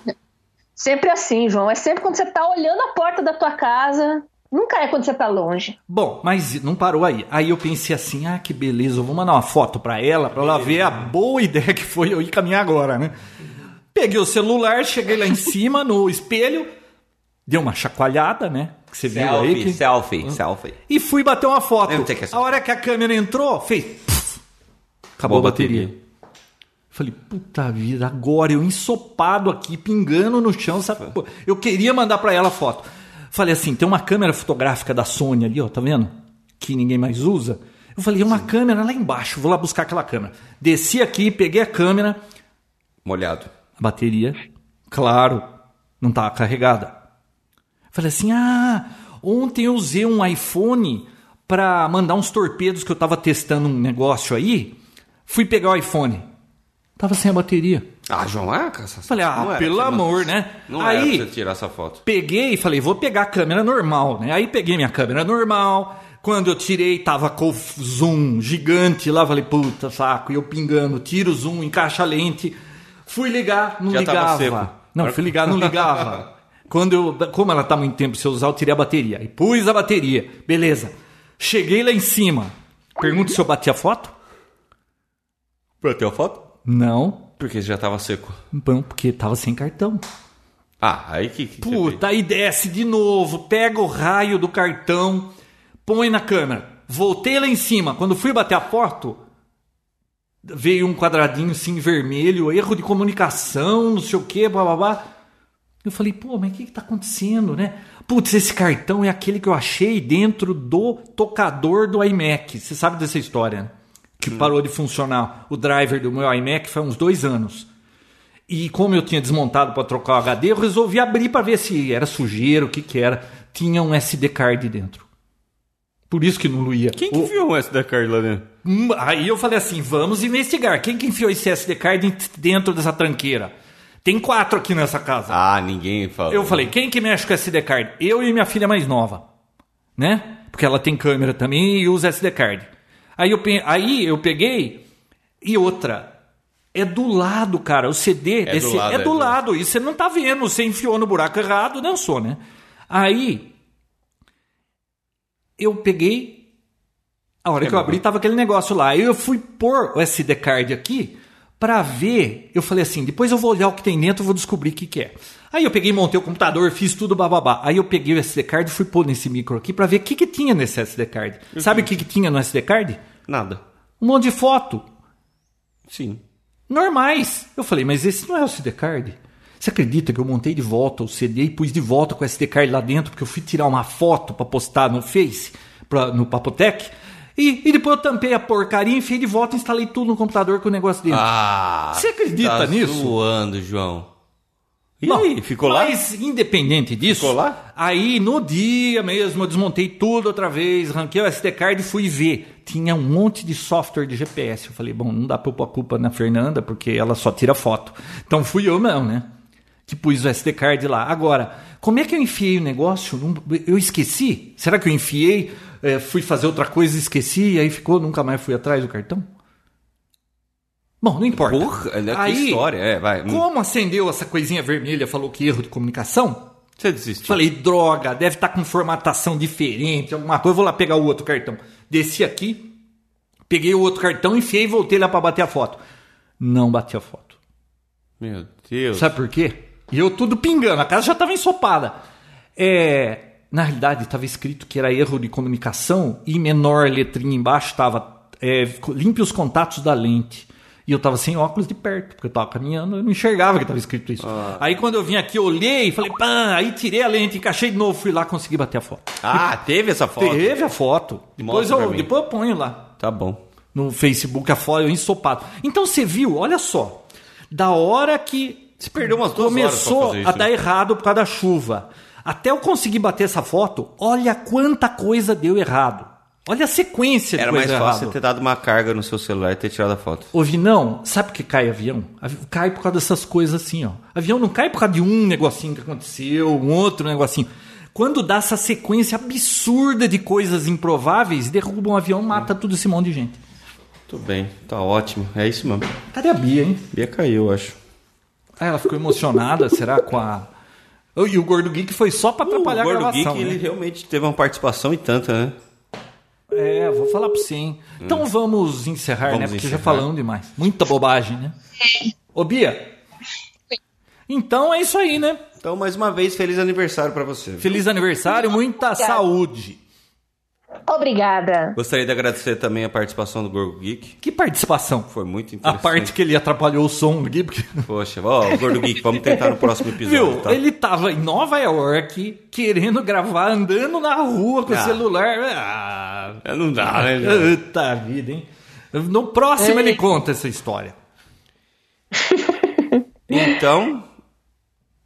Sempre assim, João. É sempre quando você tá olhando a porta da tua casa. Nunca é quando você tá longe. Bom, mas não parou aí. Aí eu pensei assim: ah, que beleza, eu vou mandar uma foto para ela, para ela ver a boa ideia que foi eu ir caminhar agora, né? Peguei o celular, cheguei lá em cima no espelho, dei uma chacoalhada, né? Que você viu aí. Selfie, Que... selfie, selfie. e fui bater uma foto. A hora que a câmera entrou, fez. pff, acabou a bateria. Falei, puta vida, agora eu ensopado aqui, pingando no chão. Sabe? Eu queria mandar pra ela a foto. Falei assim, tem uma câmera fotográfica da Sony ali, ó, tá vendo? Que ninguém mais usa. Eu falei, uma câmera lá embaixo, vou lá buscar aquela câmera. Desci aqui, peguei a câmera, Molhado. a bateria, claro, não estava carregada. Falei assim: ah, ontem eu usei um iPhone para mandar uns torpedos que eu estava testando um negócio aí. Fui pegar o iPhone. Tava sem a bateria. Ah, João, cara, Falei, ah, não pelo você- amor, né? Não Aí- era pra você tirar essa foto. Peguei e falei, vou pegar a câmera normal, né? Aí peguei minha câmera normal. Quando eu tirei, tava com o zoom gigante lá. Falei, puta saco. E eu pingando, tiro o zoom, encaixa a lente. Fui ligar, não Já ligava. Não, fui ligar, não ligava. Quando eu, como ela tá muito tempo sem usar, eu tirei a bateria. E pus a bateria. Beleza. Cheguei lá em cima. Pergunto se eu bati a foto? Bateu a foto? Não. Porque já tava seco. Não, porque tava sem cartão. Ah, aí que... que Puta, aí desce de novo, pega o raio do cartão, põe na câmera. Voltei lá em cima. Quando fui bater a foto, veio um quadradinho assim vermelho, erro de comunicação, não sei o que, blá blá blá. Eu falei, pô, mas o que, que tá acontecendo, né? Putz, esse cartão é aquele que eu achei dentro do tocador do iMac. Você sabe dessa história, né? Que parou de funcionar o driver do meu iMac faz uns dois anos. E como eu tinha desmontado para trocar o HD, eu resolvi abrir para ver se era sujeira, o que que era. Tinha um SD card dentro. Por isso que não ia. Quem que O- enfiou um SD card lá dentro? Hum, Aí eu falei assim, vamos investigar. Quem que enfiou esse SD card dentro dessa tranqueira? Tem quatro aqui nessa casa. Ah, ninguém falou. Eu falei, quem que mexe com SD card? Eu e minha filha mais nova. Né? Porque ela tem câmera também e usa SD card. Aí eu, pe- aí eu peguei e outra. É do lado, cara. O CD É do desse, lado, é é do do- lado. E você não tá vendo. Você enfiou no buraco errado, dançou, né? Aí eu peguei. A hora É que eu abri, tava aquele negócio lá. Aí eu fui pôr o SD card aqui pra ver. Eu falei assim: depois eu vou olhar o que tem dentro, vou descobrir o que, que é. Aí eu peguei, montei o computador, fiz tudo bababá. Aí eu peguei o SD card e fui pôr nesse micro aqui pra ver o que, que tinha nesse SD card. Sabe o que, que tinha no SD card? Nada. Um monte de foto. Sim. Normais. Eu falei, mas esse não é o SD card. Você acredita que eu montei de volta o CD e pus de volta com o SD card lá dentro, porque eu fui tirar uma foto pra postar no Face, pra, no Papotec, e, e depois eu tampei a porcaria, enfiei de volta e instalei tudo no computador com o negócio dentro. Ah. Você acredita tá nisso? zoando, João. E Não, aí, ficou lá? Mas, independente disso, Ficou lá? aí no dia mesmo eu desmontei tudo outra vez, ranquei o SD card e fui ver. Tinha um monte de software de GPS. Eu falei, bom, não dá pra eu pôr a culpa na Fernanda, porque ela só tira foto. Então fui eu mesmo, né? Que pus o SD card lá. Agora, como é que eu enfiei o negócio? Eu esqueci? Será que eu enfiei, eh, fui fazer outra coisa e esqueci, e aí ficou, nunca mais fui atrás do cartão? Bom, não importa. Porra, é que aí, história, é, vai. Hum. como acendeu essa coisinha vermelha, falou que erro de comunicação? Você desistiu? Falei, droga, deve estar com formatação diferente, alguma coisa. Vou lá pegar o outro cartão. Desci aqui, peguei o outro cartão, enfiei e voltei lá para bater a foto. Não bati a foto. Meu Deus. Sabe por quê? E eu tudo pingando, a casa já estava ensopada. É, na realidade, estava escrito que era erro de comunicação e menor letrinha embaixo estava é, limpe os contatos da lente. E eu tava sem óculos de perto, porque eu tava caminhando, eu não enxergava que tava escrito isso. Aí quando eu vim aqui, eu olhei, falei, pá, aí tirei a lente, encaixei de novo, fui lá, consegui bater a foto. Ah, teve essa foto? Teve a foto. Depois Mostra eu, depois eu ponho lá Tá bom. no Facebook a foto, eu ensopado. Então você viu, olha só, da hora que Você perdeu umas duas horas começou isso, a dar né? errado por causa da chuva, até eu conseguir bater essa foto, olha quanta coisa deu errado. Olha a sequência de Era mais coisa fácil errada. você ter dado uma carga no seu celular e ter tirado a foto. Ouvi, não, sabe por que cai avião? Avi- Cai por causa dessas coisas assim, ó. Avião não cai por causa de um negocinho que aconteceu, um outro negocinho. Quando dá essa sequência absurda de coisas improváveis, derruba um avião, mata tudo esse monte de gente. Tudo bem, tá ótimo. É isso mesmo. Cadê a Bia, hein? Bia caiu, eu acho. Ah, ela ficou emocionada, será, com a... Oh, E o Gordo Geek foi só pra atrapalhar o a Gordo gravação, Geek, né? ele realmente teve uma participação e tanta, né? É, vou falar pra você, hein? Então vamos encerrar, né? Hum. Vamos Porque já encerrar. falamos demais. Muita bobagem, né? Ô, Bia. Então é isso aí, né? Então, mais uma vez, feliz aniversário pra você. Feliz aniversário, muita saúde. Obrigada. Gostaria de agradecer também a participação do Gorgo Geek. Que participação. Foi muito A interessante. parte que ele atrapalhou o som aqui, porque... Poxa, ó, o Gordo Geek, vamos tentar no próximo episódio, Viu? tá? Ele tava em Nova York querendo gravar andando na rua com o Ah. celular. Ah, É, Não dá, né? João? puta vida, hein? No próximo É. ele conta essa história. Então,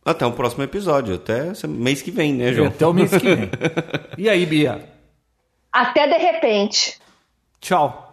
até o próximo episódio. Até mês que vem, né, João? Até o mês que vem. E aí, Bia? Até de repente. Tchau.